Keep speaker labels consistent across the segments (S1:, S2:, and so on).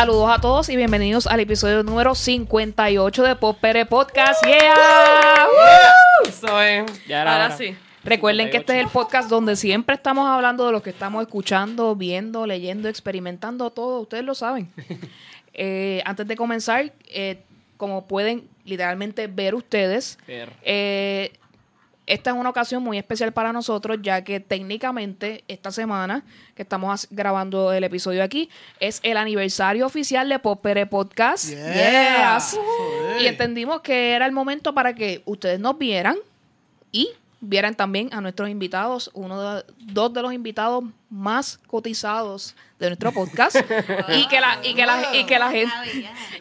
S1: Saludos a todos y bienvenidos al episodio número 58 de Pop Pere Podcast. ¡Yeah! ¡Woo!
S2: Eso es. Ya era
S3: Ahora
S2: hora.
S3: sí.
S1: Recuerden que este es el podcast donde siempre estamos hablando de lo que estamos escuchando, viendo, leyendo, experimentando, todo. Ustedes lo saben. Eh, antes de comenzar, eh, como pueden literalmente ver ustedes, eh, esta es una ocasión muy especial para nosotros, ya que técnicamente esta semana que estamos grabando el episodio aquí es el aniversario oficial de Popere Podcast.
S4: Yeah.
S1: Yes. Y entendimos que era el momento para que ustedes nos vieran y vieran también a nuestros invitados, uno de, dos de los invitados más cotizados de nuestro podcast y que la y que la y que la gente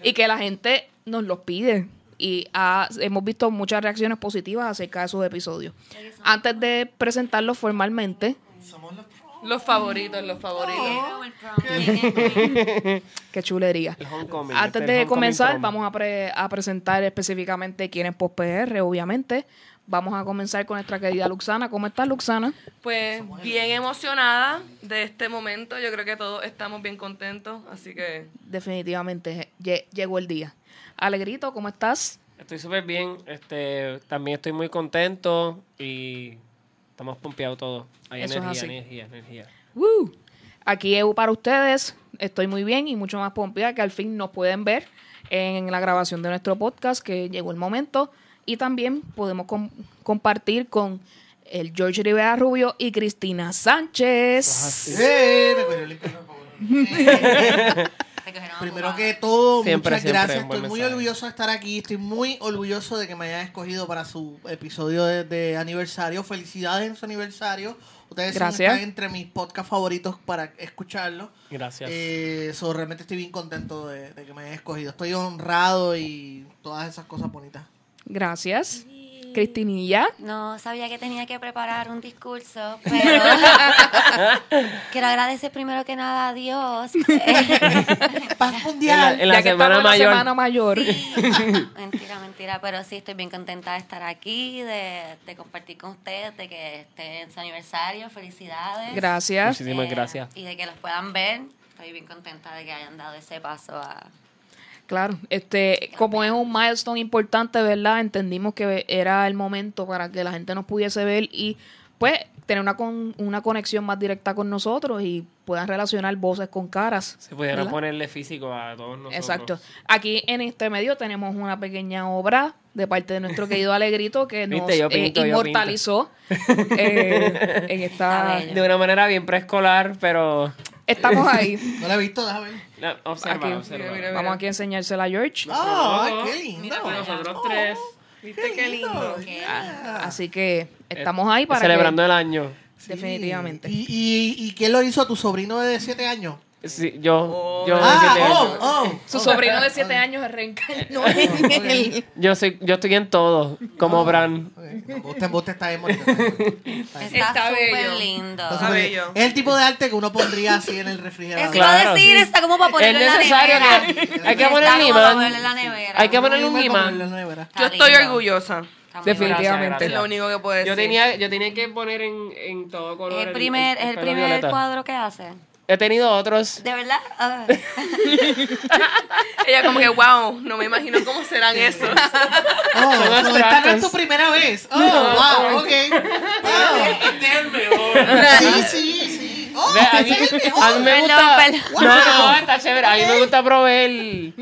S1: y que la gente nos los pide y ha- hemos visto muchas reacciones positivas acerca de sus episodios. Antes de presentarlos formalmente,
S3: Los favoritos, los favoritos.
S1: qué chulería.
S2: Homecoming,
S1: Antes
S2: este es
S1: de comenzar, vamos a, pre- a presentar específicamente quién es PostPR, obviamente. Vamos a comenzar con nuestra querida Luxana. ¿Cómo estás, Luxana?
S3: Pues bien emocionada de este momento. Yo creo que todos estamos bien contentos. Así que
S1: Definitivamente lle- llegó el día. Alegrito, ¿cómo estás?
S2: Estoy súper bien. Este, también estoy muy contento y estamos pompeados todos. Hay
S1: Eso es
S2: energía,
S1: así.
S2: energía, energía.
S1: Woo. Aquí EU para ustedes. Estoy muy bien y mucho más pompeada que al fin nos pueden ver en la grabación de nuestro podcast, que llegó el momento. Y también podemos com- compartir con el George Rivera Rubio y Cristina Sánchez.
S4: Primero que todo,
S2: Siempre,
S4: muchas
S2: siempre,
S4: gracias. Estoy muy
S2: mensaje.
S4: orgulloso de estar aquí. Estoy muy orgulloso de que me hayan escogido para su episodio de, de aniversario. Felicidades en su aniversario. Ustedes son-
S1: Gracias.
S4: están entre mis podcasts favoritos para escucharlo.
S2: Gracias.
S4: Eh, so, realmente estoy bien contento de, de que me hayan escogido. Estoy honrado y todas esas cosas bonitas.
S1: Gracias. Cristinilla.
S5: No sabía que tenía que preparar un discurso, pero quiero agradecer primero que nada a Dios.
S4: Paz
S2: en la,
S4: mundial.
S2: en la
S1: ya que
S2: semana
S1: la
S2: mayor.
S1: semana mayor.
S5: mentira, mentira, pero sí estoy bien contenta de estar aquí, de, de compartir con ustedes, de que estén en su aniversario. Felicidades.
S1: Gracias.
S2: Muchísimas
S5: Eh,
S2: gracias.
S5: Y de que los puedan ver. Estoy bien contenta de que hayan dado ese paso a...
S1: Claro, este, como es un milestone importante, ¿verdad? Entendimos que era el momento para que la gente nos pudiese ver y pues tener una, con, una conexión más directa con nosotros y puedan relacionar voces con caras.
S2: Se
S1: ¿verdad?
S2: ponerle físico a todos nosotros.
S1: Exacto. Aquí en este medio tenemos una pequeña obra de parte de nuestro querido Alegrito que nos eh, inmortalizó eh, en esta...
S2: De una manera bien preescolar, pero...
S1: Estamos ahí.
S4: No la he visto, déjame ver.
S2: No, observa,
S1: Aquí.
S2: observa.
S3: Mira, mira,
S1: Vamos aquí a enseñársela a George.
S4: ¡Ah,
S2: Oh,
S4: qué lindo!
S3: mira,
S2: nosotros tres
S3: ¿Viste qué lindo?
S1: Así que estamos ahí para
S2: Eh, celebrando
S1: que,
S2: el año.
S1: definitivamente.
S4: ¿Y, y, y quién lo hizo? ¿Tu sobrino de 7 años?
S2: Sí, yo, yo,
S4: Ah,
S2: siete
S4: oh,
S2: años.
S4: oh.
S1: Su
S4: oh.
S1: sobrino de 7 años se reencarnó en él.
S2: yo soy, yo estoy en todo, como Bran.
S4: Ok, no, Usted, usted está
S5: súper lindo.
S4: Está
S3: bello.
S4: Es el tipo de arte que uno pondría así en el refrigerador.
S2: Claro,
S5: decir,
S2: sí.
S5: está como para ponerlo
S2: Es
S5: en la
S2: necesario
S5: nevera.
S2: que- hay que
S5: como para
S2: imán. Hay que ponerle un imán.
S3: Yo estoy orgullosa.
S1: Definitivamente.
S3: Es lo único que puedo decir.
S2: Yo tenía, yo tenía que poner en, en todo color.
S5: Es el primer, es el
S2: pelo
S5: primer
S2: violeta.
S5: cuadro que hace.
S2: He tenido otros.
S5: ¿De verdad? Ah.
S3: Ella como que, wow, no me imagino cómo serán esos.
S4: Oh, so esta no es tu primera vez. Oh, wow, ok. Oh,
S2: Este es el mejor.
S4: sí, sí, sí. Oh,
S2: Ve, a mí, a me gusta. No, no, está chévere. A mí me gusta proveer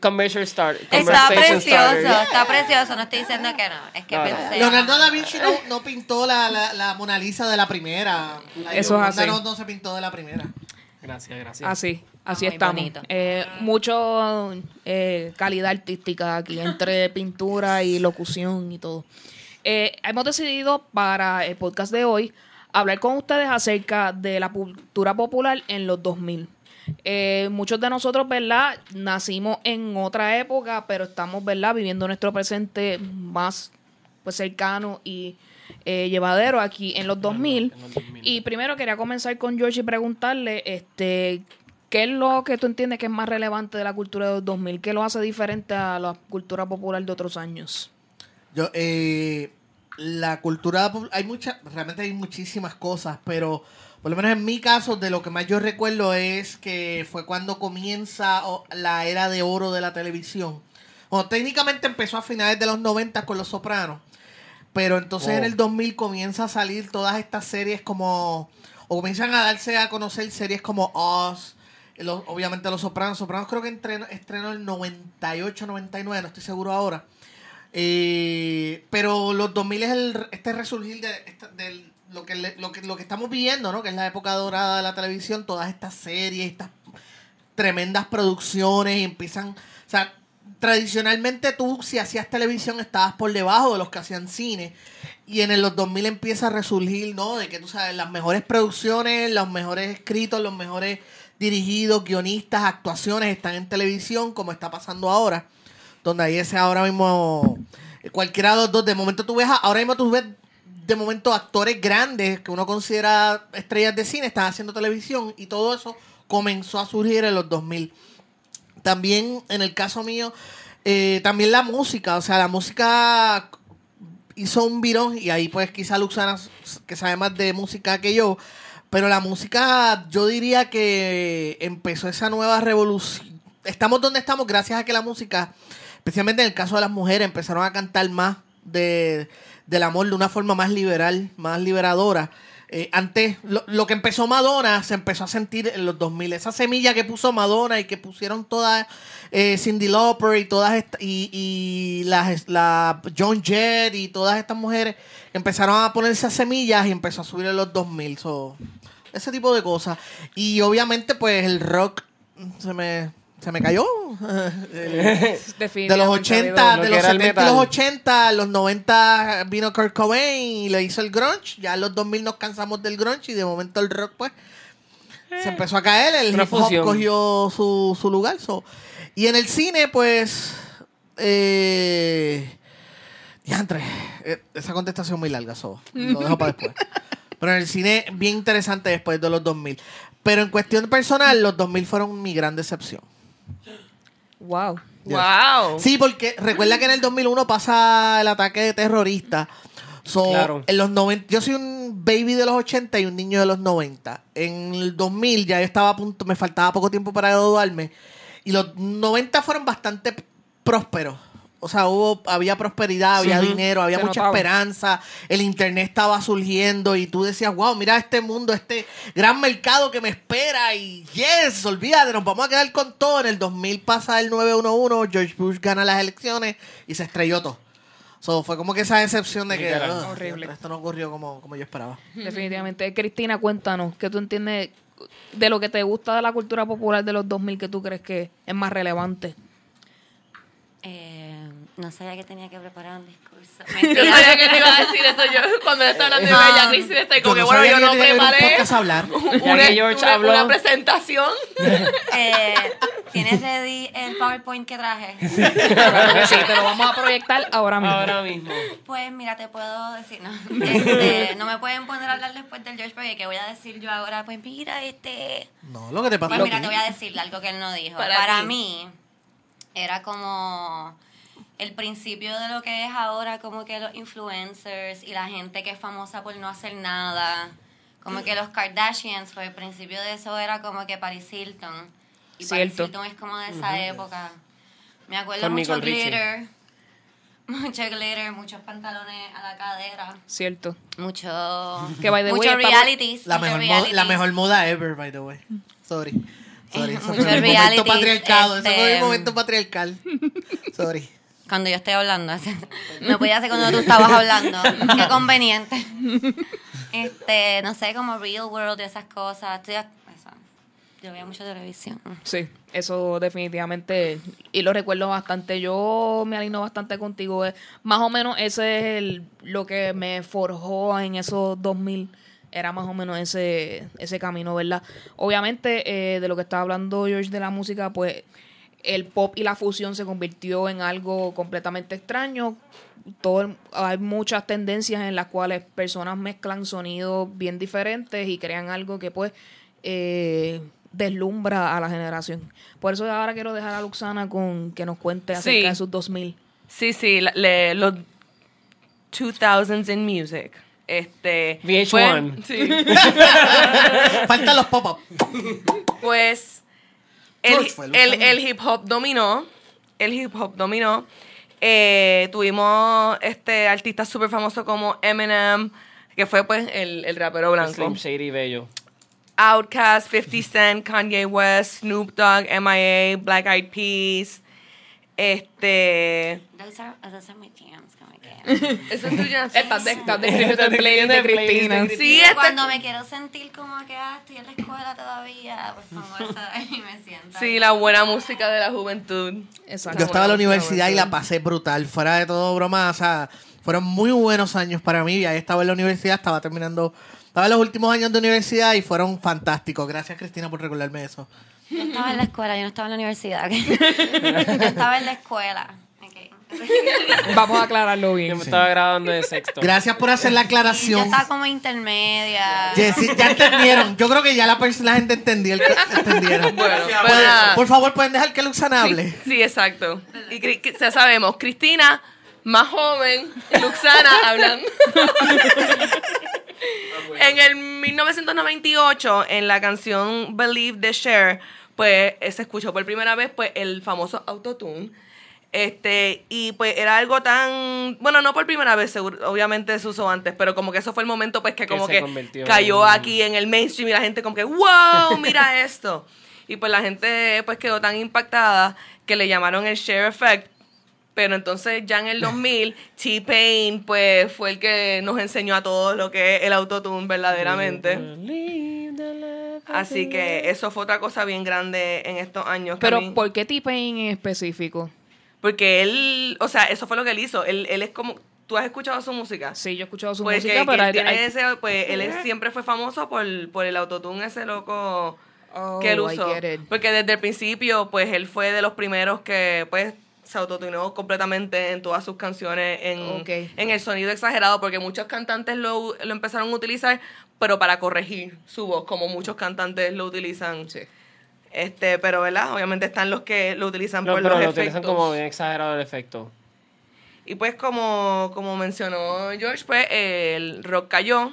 S2: conversation start.
S5: Está precioso, está precioso. No estoy diciendo que no. Es que
S2: No, no.
S5: pensé.
S4: Leonardo da Vinci no, no pintó la, la, la Mona Lisa de la primera. La
S1: Eso es así.
S4: No, no se pintó de la primera.
S2: Gracias, gracias.
S1: Así, así
S5: muy
S1: estamos.
S5: bonito.
S1: Eh, mucho eh, calidad artística aquí, entre pintura y locución y todo. Eh, hemos decidido para el podcast de hoy hablar con ustedes acerca de la cultura popular en los 2000. Eh, muchos de nosotros, ¿verdad? Nacimos en otra época, pero estamos, ¿verdad? Viviendo nuestro presente más pues cercano y eh, llevadero aquí en los 2000.
S2: en los 2000.
S1: Y primero quería comenzar con George y preguntarle, este, ¿qué es lo que tú entiendes que es más relevante de la cultura de los 2000? ¿Qué lo hace diferente a la cultura popular de otros años?
S4: Yo, eh, la cultura, hay muchas, realmente hay muchísimas cosas, pero por lo menos en mi caso, de lo que más yo recuerdo es que fue cuando comienza o- la era de oro de la televisión. Bueno, técnicamente empezó a finales de los 90 con Los Sopranos. Pero entonces
S2: Oh.
S4: en el 2000 comienza a salir todas estas series como... O comienzan a darse a conocer series como Oz. los- obviamente Los Sopranos. Sopranos creo que entrenó, estrenó el 98, 99, no estoy seguro ahora. Eh, pero los 2000 es el, este resurgir de, lo, que, lo, que, estamos viviendo, ¿no? Que es la época dorada de la televisión, todas estas series, estas tremendas producciones y empiezan, o sea, tradicionalmente tú si hacías televisión estabas por debajo de los que hacían cine y en los 2000 empieza a resurgir, ¿no? De que tú sabes, las mejores producciones, los mejores escritos, los mejores dirigidos, guionistas, actuaciones están en televisión como está pasando ahora, donde ahí ese ahora mismo cualquiera de los dos, de momento tú ves, ahora mismo tú ves de momento actores grandes que uno considera estrellas de cine están haciendo televisión y todo eso comenzó a surgir en los 2000 también en el caso mío, eh, también la música, o sea, la música hizo un virón y ahí pues quizá Luxana que sabe más de música que yo, pero la música yo diría que empezó esa nueva revolución. Estamos donde estamos gracias a que la música, especialmente en el caso de las mujeres, empezaron a cantar más de, del amor de una forma más liberal, más liberadora. Eh, antes, lo, que empezó Madonna se empezó a sentir en los 2000. Esa semilla que puso Madonna y que pusieron todas eh, Cindy Lauper y todas estas, y, las, la John Jett y todas estas mujeres empezaron a poner esas semillas y empezó a subir en los 2000. So, ese tipo de cosas. Y obviamente, pues el rock se me, se me cayó. De los 80,
S2: Lo
S4: de los
S2: era el
S4: 70 y los 80, los 90 vino Kurt Cobain y le hizo el grunge. Ya en los 2000 nos cansamos del grunge y de momento el rock, pues, se empezó a caer. El hip hop cogió su, su lugar. so. Y en el cine, pues, eh, diantre, eh, esa contestación muy larga, so, lo dejo para después. Pero en el cine, bien interesante después de los 2000. Pero en cuestión personal, los 2000 fueron mi gran decepción.
S1: Wow.
S3: Wow.
S4: Sí, porque recuerda que en el 2001 pasa el ataque terrorista. So,
S2: Claro.
S4: en los 90, yo soy un baby de los 80 y un niño de los 90. En el 2000 ya yo estaba a punto, me faltaba poco tiempo para graduarme. Y los 90 fueron bastante prósperos. O sea, hubo, había prosperidad, había dinero, había mucha
S1: notaba.
S4: esperanza. El internet estaba surgiendo y tú decías, wow, mira este mundo, este gran mercado que me espera. Y yes, olvídate, nos vamos a quedar con todo. En el 2000 pasa el 911, George Bush gana las elecciones y se estrelló todo. So, fue como que esa decepción de que. "Ugh,
S1: Horrible.
S4: esto no ocurrió como, como yo esperaba.
S1: Definitivamente. Cristina, cuéntanos, ¿qué tú entiendes de lo que te gusta de la cultura popular de los 2000 que tú crees que es más relevante?
S5: Eh, no sabía que tenía que preparar un discurso.
S3: Yo sabía que te iba a decir eso yo cuando estaba hablando de Bella Cristina. Estoy como
S4: yo
S3: que,
S4: no
S3: bueno,
S4: sabía
S3: yo
S4: que
S3: no
S4: que un
S3: preparé
S4: hablar.
S3: una,
S2: que George
S3: una-
S2: habló.
S3: una presentación.
S5: Eh, ¿Tienes ready el PowerPoint que traje?
S1: Que sí, te lo vamos a proyectar ahora mismo.
S2: Ahora mismo.
S5: Pues mira, te puedo decir, no, Este, no me pueden poner a hablar después del George porque ¿qué voy a decir yo ahora? Pues mira, este...
S4: No, lo que te pasa
S5: Pues mira, te voy a decir algo que él no dijo.
S3: Para
S5: Para,
S3: ti.
S5: mí, era como el principio de lo que es ahora, como que los influencers y la gente que es famosa por no hacer nada. Como que los Kardashians, pues el principio de eso era como que Paris Hilton. Y
S1: Cierto.
S5: Paris Hilton es como de esa época. Me acuerdo
S2: Con
S5: mucho
S2: Nicole Richie.
S5: glitter. Mucho glitter, muchos pantalones a la cadera.
S1: Cierto.
S5: Mucho,
S1: Que, by the way,
S5: mucho realities.
S4: La
S5: mucho
S4: mejor, moda, la mejor moda ever, by the way. Sorry. Sorry.
S5: Eh,
S4: Eso
S5: mucho
S4: fue mi momento. Ese fue mi
S5: este,
S4: momento patriarcal. Sorry.
S5: Cuando yo estoy hablando. Me podía hacer cuando tú estabas hablando. Qué conveniente. Este, no sé, como Real World y esas cosas. Yo veía mucho televisión.
S1: Sí, eso definitivamente, y lo recuerdo bastante. Yo me alineo bastante contigo. eh, Más o menos ese es el, lo que me forjó en esos 2000. Era más o menos ese, ese camino, ¿verdad? Obviamente, eh, de lo que estaba hablando George de la música, pues el pop y la fusión se convirtió en algo completamente extraño. Todo, el- hay muchas tendencias en las cuales personas mezclan sonidos bien diferentes y crean algo que pues eh, deslumbra a la generación. Por eso ahora quiero dejar a Luxana con que nos cuente acerca
S3: Sí.
S1: de sus 2000.
S3: Sí, sí, la- le- los 2000s in music. Este,
S2: VH1.
S3: pues, sí.
S4: Faltan los pop-up.
S3: Pues el, el- el hip hop dominó. El hip hop dominó. Eh, tuvimos este artistas súper famosos como Eminem, que fue pues el, el rapero blanco.
S2: Slim Shady Bello.
S3: Outkast, 50 Cent, Kanye West, Snoop Dogg, MIA, Black Eyed Peas. Este.
S5: Those are, those are my jams, que...
S3: Eso es tuya.
S1: Estás de- estás describiendo el playlist de Cristina.
S3: Sí, este-
S5: Cuando me quiero sentir como que ah, estoy en la escuela todavía, pues pongo esa y me siento.
S3: Sí, la buena música de la juventud.
S1: Exacto.
S4: Yo estaba en la universidad y la pasé brutal. Fuera de todo broma, o sea, fueron muy buenos años para mí. Ya estaba en la universidad, estaba terminando, estaba en los últimos años de universidad y fueron fantásticos. Gracias, Cristina, por recordarme eso.
S5: Yo estaba en la escuela, yo no estaba en la universidad. yo estaba en la escuela.
S1: Vamos a aclararlo
S2: Yo
S1: bien.
S2: me estaba grabando de sexto.
S4: Gracias por hacer la
S5: Y yo
S4: aclaración.
S5: estaba como intermedia.
S4: Jessy, ya entendieron. Yo creo que ya la, la gente entendió. el- entendieron.
S3: Bueno, pues
S4: por favor, pueden dejar que Luxana hable.
S3: Sí, exacto. Y que- ya sabemos, Cristina, más joven, y Luxana hablando. en el 1998, en la canción Believe the Share, pues se escuchó por primera vez pues el famoso autotune. Este, y pues era algo tan, bueno, no por primera vez, seguro, obviamente se usó antes, pero como que eso fue el momento pues que como que cayó
S2: en-
S3: aquí en el mainstream y la gente como que, wow, mira esto. Y pues la gente pues quedó tan impactada que le llamaron el share effect. Pero entonces ya en el 2000, T-Pain pues fue el que nos enseñó a todos lo que es el autotune verdaderamente. Así que eso fue otra cosa bien grande en estos años. que
S1: Pero, ¿por qué T-Pain en específico?
S3: Porque él, o sea, eso fue lo que él hizo. Él, él es como, ¿tú has escuchado su música?
S1: Sí, yo he escuchado su
S3: Pues
S1: música,
S3: que, que
S1: pero
S3: él tiene
S1: hay-
S3: ese, pues él es- siempre fue famoso por, por el autotune ese loco
S1: Oh,
S3: que él
S1: I
S3: usó. Porque desde el principio, pues él fue de los primeros que pues se autotuneó completamente en todas sus canciones en, en el sonido exagerado, porque muchos cantantes lo, lo empezaron a utilizar, pero para corregir su voz, como muchos cantantes lo utilizan.
S1: Sí.
S3: Este, pero verdad, obviamente están los que lo utilizan
S2: No,
S3: por
S2: pero
S3: los
S2: lo
S3: efectos.
S2: utilizan como bien exagerado el efecto.
S3: Y pues como, como mencionó George, pues el rock cayó.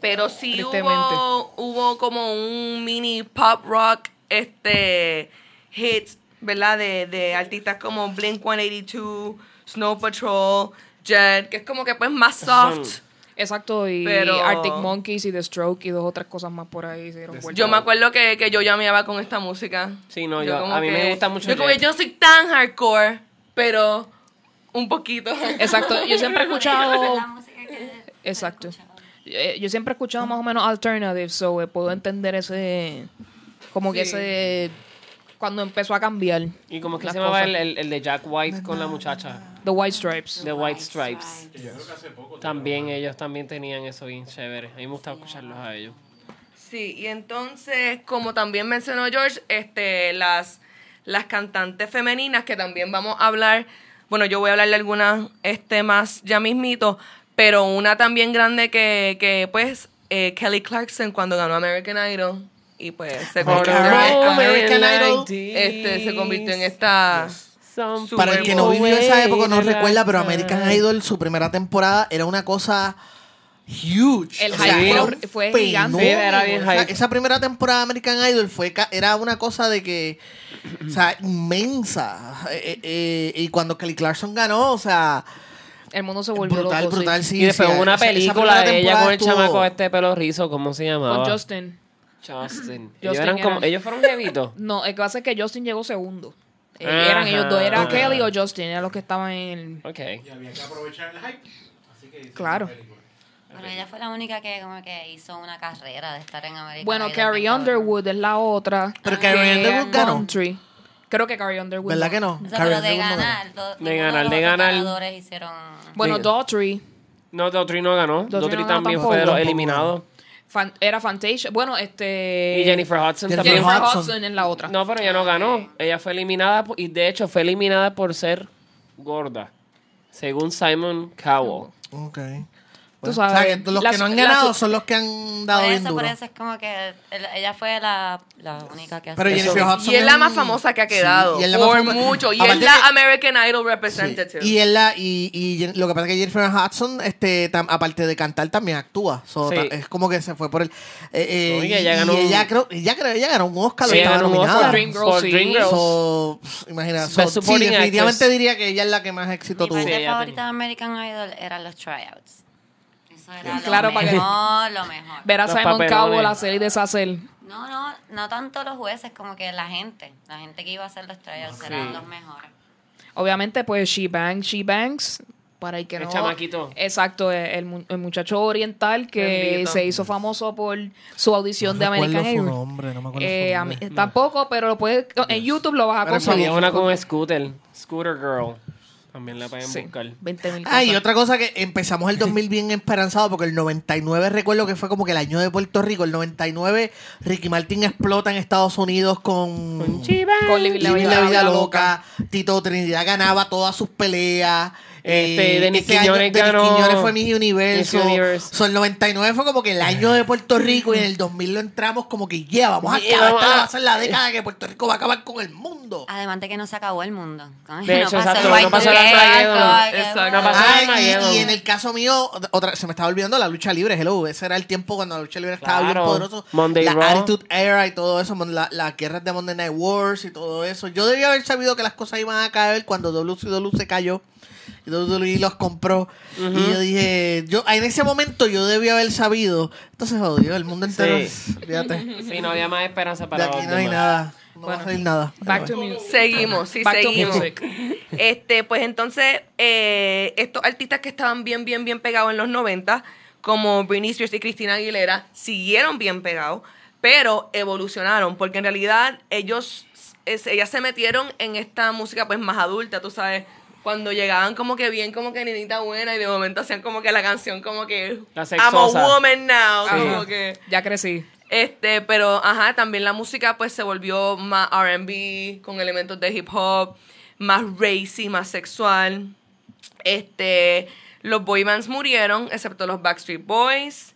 S3: Pero sí hubo, hubo como un mini pop rock este hit, ¿verdad? De, de artistas como Blink 182, Snow Patrol, Jet, que es como que pues más soft.
S1: Exacto, y
S3: Pero-
S1: Arctic Monkeys y The Stroke y dos otras cosas más por ahí se.
S3: Yo me acuerdo que, que yo llameaba con esta música.
S2: Sí, no, yo-
S3: como
S2: a mí me gusta mucho
S3: Yo como
S2: Jet.
S3: que yo no soy tan hardcore, pero un poquito.
S1: Exacto, yo siempre he escuchado... Exacto. Eh, Yo siempre he escuchado más o menos alternative, so eh, puedo entender ese... Como que ese... Cuando empezó a cambiar.
S2: Y como que
S1: las
S2: se llamaba el, el, el de Jack White con la muchacha.
S1: The White Stripes.
S2: The White Stripes. También ellos también tenían eso bien chévere. A mí me gustaba escucharlos a ellos.
S3: Sí, y entonces, como también mencionó George, este, las, las cantantes femeninas, que también vamos a hablar, bueno, yo voy a hablar de algunas este, más ya mismito, pero una también grande que, que pues, eh, Kelly Clarkson cuando ganó American Idol, y pues se
S4: American
S3: convirtió, en
S4: American Idol.
S3: este, se convirtió en esta...
S2: Some
S4: Para el que no vivió esa época no recuerda, pero American. Idol, su primera temporada, era una cosa huge.
S1: El
S4: O sea,
S1: hype
S4: era
S1: fue- gigante.
S2: Sí, era bien
S4: O sea,
S2: hype.
S4: esa primera temporada de American Idol fue ca- era una cosa de que, o sea, inmensa. Eh, eh, eh, y cuando Kelly Clarkson ganó, o sea,
S1: El mundo se volvió
S4: brutal,
S1: loco, sí.
S4: brutal, sí.
S2: y después
S4: sí,
S2: hubo una película de ella con el
S4: estuvo-
S2: chamaco este pelo rizo, ¿cómo se llamaba?
S1: Con Justin.
S2: Justin. Ellos,
S1: Justin
S2: eran como,
S1: era-
S2: ellos fueron jevitos.
S1: No, el que pasa es que Justin llegó segundo. Eh, eran ellos dos, era. Kelly o Justin, eran los que estaban en el...
S2: Ok.
S6: Y había que aprovechar el hype. Así que hicieron
S1: Claro.
S5: Pero ella fue la única que como que hizo una carrera de estar en América.
S1: Bueno, Carrie Underwood es la otra.
S4: Pero Carrie Underwood ganó.
S1: country. Creo que Carrie Underwood.
S4: ¿Verdad
S1: no.
S4: que no?
S5: O sea,
S4: Carrie
S5: pero de
S4: no
S5: ganar. do-
S2: De ganar,
S5: los
S2: de ganar.
S5: hicieron...
S1: Bueno. Daughtry.
S2: No, Daughtry no ganó.
S1: Daughtry
S2: Daughtry
S1: no ganó
S2: también
S1: tampoco.
S2: fue de los eliminados.
S1: Fan- era Fantasia. Bueno, este...
S2: Y Jennifer Hudson
S4: Jennifer
S2: también.
S1: Jennifer
S4: Hudson.
S1: Hudson en la otra.
S2: No, pero ella no ganó. Ella fue eliminada y de hecho fue eliminada por ser gorda, según Simon Cowell.
S4: Ok.
S1: Tú
S4: O
S1: sabes.
S4: sea, que los
S1: las-
S4: que no han ganado son los que han dado
S5: Por
S4: bien
S5: eso, por
S4: duro.
S5: eso es como que el- ella fue la, la única que
S4: Pero Jennifer
S5: eso.
S4: Hudson
S3: Y es la más famosa que ha
S4: Sí,
S3: quedado.
S4: y es la más
S3: por
S4: fama-
S3: mucho. Y es la
S4: que-
S3: American Idol
S4: Sí.
S3: representative.
S4: Y él la, y, y lo que pasa es que Jennifer Hudson, este, tam- aparte de cantar, también actúa. So,
S2: Sí.
S4: ta- Es como que se fue por el. Eh, eh,
S2: y ella ganó
S4: y ella
S2: un-
S4: creo, ella creo, ella ganó un Oscar,
S2: Sí,
S4: o estaba
S2: ganó un
S4: nominada.
S2: Oscar.
S1: Dreamgirls,
S2: Por
S1: sí.
S2: Dreamgirls.
S4: So, imagina, so, sí, definitivamente
S2: Actress.
S4: diría que ella es la que más éxito
S5: Mi
S4: tuvo.
S2: Sí, ella
S5: favorita de American Idol eran los tryouts. Era
S1: Claro,
S5: lo
S1: para que-
S5: mejor, lo mejor.
S1: Ver a Simon. Cowell hacer y deshacer.
S5: No, no, no tanto los jueces como que la gente. La gente que iba a hacer los tryouts eran los mejores.
S1: Obviamente, pues She Bangs, She Bangs. Para el que
S2: El
S1: no.
S2: chamaquito.
S1: Exacto, el, el muchacho oriental que
S3: Bendito.
S1: se hizo famoso por su audición de
S4: No recuerdo
S1: American
S4: su
S1: Idol.
S4: nombre, no me acuerdo
S1: Eh,
S4: su
S1: a mí-
S4: nombre.
S1: tampoco, pero lo puedes, en YouTube lo vas a
S4: Pero
S1: conseguir.
S2: Había una con Scooter. Scooter Girl. También la pueden
S1: Sí,
S2: buscar.
S1: 20 mil
S4: Ah, y otra cosa que empezamos el 2000 bien esperanzado porque el 99 recuerdo que fue como que el año de Puerto Rico. El 99 Ricky Martin explota en Estados Unidos con,
S1: Con Living la
S4: Living la Vida
S1: Loca.
S4: Loca. Tito Trinidad ganaba todas sus peleas.
S2: Este,
S4: Eh,
S2: Denis
S4: ese año
S2: Quiñones
S4: Denis
S2: ganó
S4: Quiñones fue Miss Universo.
S2: Miss Universe.
S4: So, el 99 fue como que el año de Puerto Rico y en el 2000 lo entramos como que ya, vamos a
S2: Yeah,
S4: acabar.
S2: vamos
S4: Esta
S2: a-
S4: va a ser la década que Puerto Rico va a acabar con el mundo.
S5: Además de que no se acabó el mundo.
S2: De hecho, exacto,
S5: el
S2: no pasó el Armageddon.
S3: Exacto.
S2: No pasó el
S4: Ay,
S2: Armageddon.
S4: y, y en el caso mío, otra, se me estaba olvidando la lucha libre, hello. Ese era el tiempo cuando la lucha libre estaba bien
S2: Claro.
S4: poderoso.
S2: Monday
S4: la
S2: Raw.
S4: Attitude Era y todo eso, la- las guerras de Monday Night Wars y todo eso. Yo debía haber sabido que las cosas iban a caer cuando WCW se cayó. Y WWE los compró. Y yo dije, yo en ese momento yo debía haber sabido. Entonces jodió, el mundo entero.
S2: Sí.
S4: Fíjate.
S2: Sí, no había más esperanza
S4: De
S2: para
S4: aquí
S2: los
S4: no hay
S2: demás.
S4: nada. No va
S1: Bueno,
S4: a salir nada.
S1: Back to music.
S3: Seguimos, sí,
S1: Back to
S3: seguimos.
S1: music.
S3: Este, pues entonces, eh, estos artistas que estaban bien, bien, bien pegados en los 90, como Britney Spears y Christina Aguilera, siguieron bien pegados, pero evolucionaron, porque en realidad ellos, es- ellas se metieron en esta música pues más adulta, tú sabes, cuando llegaban como que bien, como que nenita buena, y de momento hacían como que la canción como que
S2: La
S3: I'm a woman now,
S1: Sí.
S3: como que...
S1: Ya crecí.
S3: Este, pero ajá, también la música pues se volvió más R&B con elementos de hip hop, más racy, más sexual. Este, los boy bands murieron, excepto los Backstreet Boys.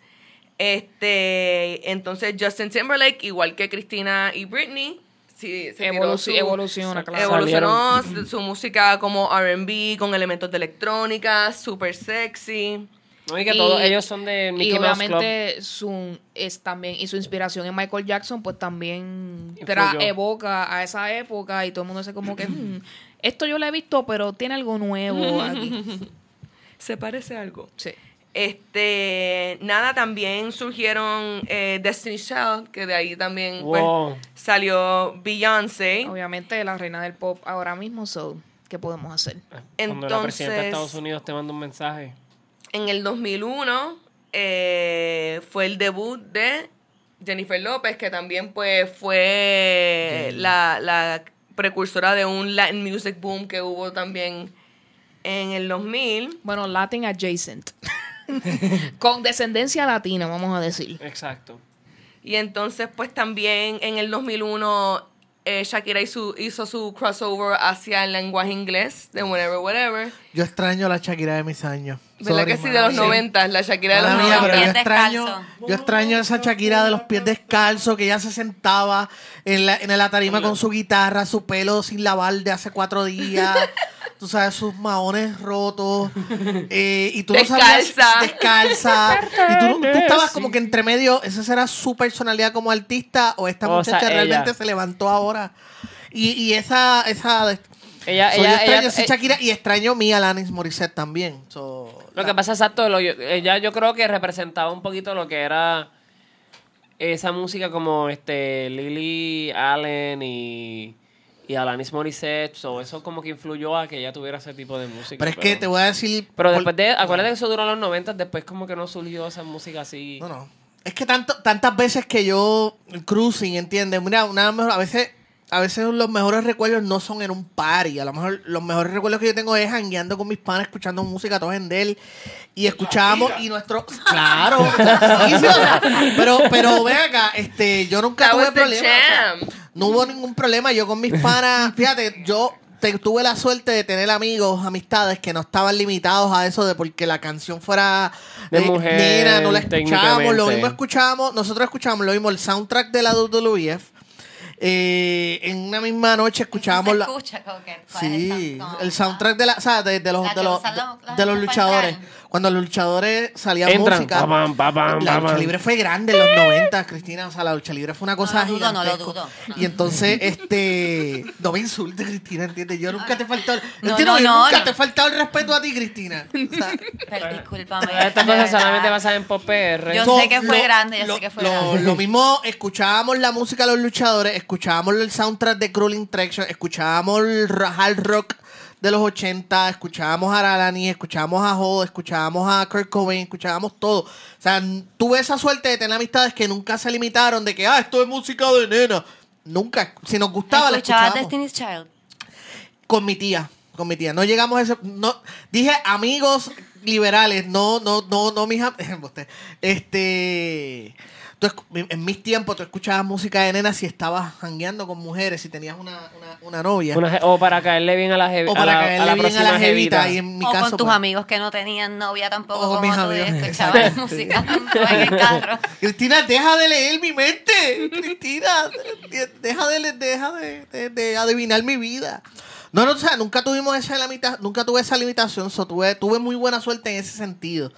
S3: Este, entonces Justin Timberlake, igual que Cristina y Britney, sí, se
S1: Evoluci-
S3: su-
S1: evoluciona, claro.
S3: evolucionó su, su música como R&B con elementos de electrónica, super sexy.
S2: No, y que
S1: Y-
S2: todos ellos son de
S1: Y
S2: Mickey Mouse Club.
S1: obviamente su, es también, y su inspiración en Michael Jackson, pues también tra- evoca a esa época y todo el mundo dice como que "Hmm, esto yo lo he visto, pero tiene algo nuevo aquí.
S3: ¿Se parece a algo?
S1: Sí.
S3: Este, nada, también surgieron eh, Destiny Child, que de ahí también pues, salió Beyoncé.
S1: Obviamente la reina del pop ahora mismo, so, ¿qué podemos hacer?
S2: Cuando la presidenta de
S3: Entonces-
S2: Estados Unidos te manda un mensaje.
S3: En el 2001 eh, fue el debut de Jennifer López, que también pues fue la, la precursora de un Latin music boom que hubo también en el 2000.
S1: Bueno, Latin adjacent. Con descendencia latina, vamos a decir.
S2: Exacto.
S3: Y entonces, pues también en el 2001, eh, Shakira hizo, hizo su crossover hacia el lenguaje inglés de Whatever, Whatever.
S4: Yo extraño la Shakira de mis años.
S3: ¿Verdad
S4: Sorry,
S3: que sí? De los
S4: mía.
S3: 90, la Shakira de los
S4: Mala mía,
S3: 90.
S4: pero yo
S5: Pies
S4: extraño,
S5: descalzos.
S4: yo extraño esa Shakira de los pies descalzos, que ella se sentaba en la, en la tarima con su guitarra, su pelo sin lavar de hace cuatro días, tú sabes, sus maones rotos, eh, y tú no sabías
S3: Descalza.
S4: descalza, y tú, tú estabas como que entre medio, ¿esa será su personalidad como artista o esta
S2: O sea,
S4: muchacha
S2: ella.
S4: realmente se levantó ahora? Y, y esa, esa,
S2: Ella,
S4: so, yo
S2: ella,
S4: extraño
S2: ella-
S4: esa
S2: eh,
S4: Shakira y extraño mi Alanis Morissette también. So,
S2: Lo
S4: la-
S2: que pasa exacto, lo- ella yo creo que representaba un poquito lo que era esa música como este Lily Allen y, y Alanis Morissette, so, eso como que influyó a que ella tuviera ese tipo de música.
S4: pero es que te voy a decir...
S2: pero después de, acuérdate que eso duró en los 90, después como que no surgió esa música así.
S4: No, no. Es que tanto, tantas veces que yo cruising, ¿entiendes? Mira, una mejor, a veces, a veces los mejores recuerdos no son en un party. A lo mejor los mejores recuerdos que yo tengo es jangueando con mis panas, escuchando música, todos en él. Y escuchábamos, y nuestro. Claro, pero, pero ve acá, este, yo nunca
S3: That
S4: tuve
S3: was
S4: no hubo ningún problema. Yo con mis panas, fíjate, yo te- tuve la suerte de tener amigos, amistades que no estaban limitados a eso de porque la canción fuera
S2: De
S4: eh,
S2: mujer,
S4: nena, no la escuchábamos, lo mismo escuchábamos, nosotros escuchábamos lo mismo el soundtrack de la WWF. Eh, en una misma noche escuchábamos
S5: Se
S4: la,
S5: escucha como que- ¿cuál es el
S4: Sí, el soundtrack de, la, o sea, de, de los,
S5: La
S4: de los, de los luchadores. Cuando los luchadores salían
S2: Entran,
S4: música.
S2: pa, pam, pa, pam,
S4: la
S2: pa,
S4: lucha
S2: pam.
S4: libre fue grande en los 90, Cristina. O sea, la lucha libre fue una cosa
S5: No lo dudo, no lo dudo.
S4: Y entonces, este. No me insultes, Cristina, ¿entiendes? Yo nunca te he faltado.
S5: No, no,
S4: nunca
S5: no.
S4: te he faltado el respeto a ti, Cristina. O sea,
S5: Pero discúlpame.
S2: Estas cosas solamente basadas en pop PR.
S5: Yo
S4: So,
S5: sé que fue grande, yo sé que fue
S4: lo,
S5: grande.
S4: Lo mismo, escuchábamos la música de los luchadores, escuchábamos el soundtrack de Cruel Traction, escuchábamos el hard rock de los 80, escuchábamos a Alani, escuchábamos a Hall, escuchábamos a Kurt Cobain, escuchábamos todo. O sea, tuve esa suerte de tener amistades que nunca se limitaron de que, ah, esto es música de nena. Nunca, si nos gustaba, la
S5: ¿Escuchabas
S4: escuchábamos.
S5: Destiny's Child?
S4: Con mi tía, con mi tía. No llegamos a ese. No, dije amigos liberales, no, no, no, no, mis. Este. Tú en mis tiempos tú escuchabas música de nena si estabas jangueando con mujeres, si tenías una, una, una novia.
S2: Una o para caerle bien a la jevi-
S4: o
S2: a
S4: para
S2: la,
S4: caerle
S2: a la
S4: bien a la jevita.
S2: jevita.
S4: Y en mi
S5: o
S4: caso.
S5: con tus
S4: pues,
S5: amigos que no tenían novia tampoco,
S4: O con
S5: como
S4: mis
S5: tú,
S4: amigos, exacto,
S5: música en el carro.
S4: Cristina, deja de leer mi mente. Cristina, de- deja de, deja de, de- de adivinar mi vida. No, no, o sea, nunca tuvimos esa limitación, nunca tuve esa limitación, so, tuve, tuve muy buena suerte en ese sentido.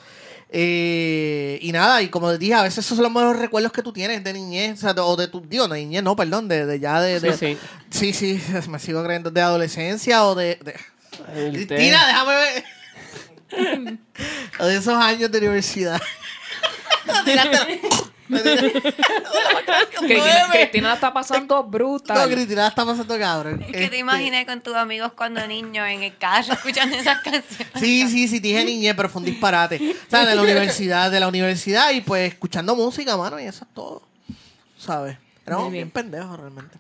S4: Eh, y nada, y como dije, a veces esos son los mejores recuerdos que tú tienes de niñez, o, sea, de- o de tu, digo, de niñez, no, perdón, de, de ya de, de-
S2: Sí,
S4: sí, sí, me sigo creyendo, de adolescencia o de, de-. Cristina, déjame ver. o de esos años de universidad.
S1: Cristina, Cristina la está pasando brutal.
S4: No, Cristina la está pasando cabrón.
S5: Es que te
S4: Este,
S5: imaginé con tus amigos cuando niño en el carro escuchando esas canciones.
S4: Sí, sí, sí, dije niñez, pero fue un disparate. O sea, de la universidad, de la universidad y pues escuchando música, mano, y eso es todo. ¿Sabes? Éramos bien. pendejos realmente.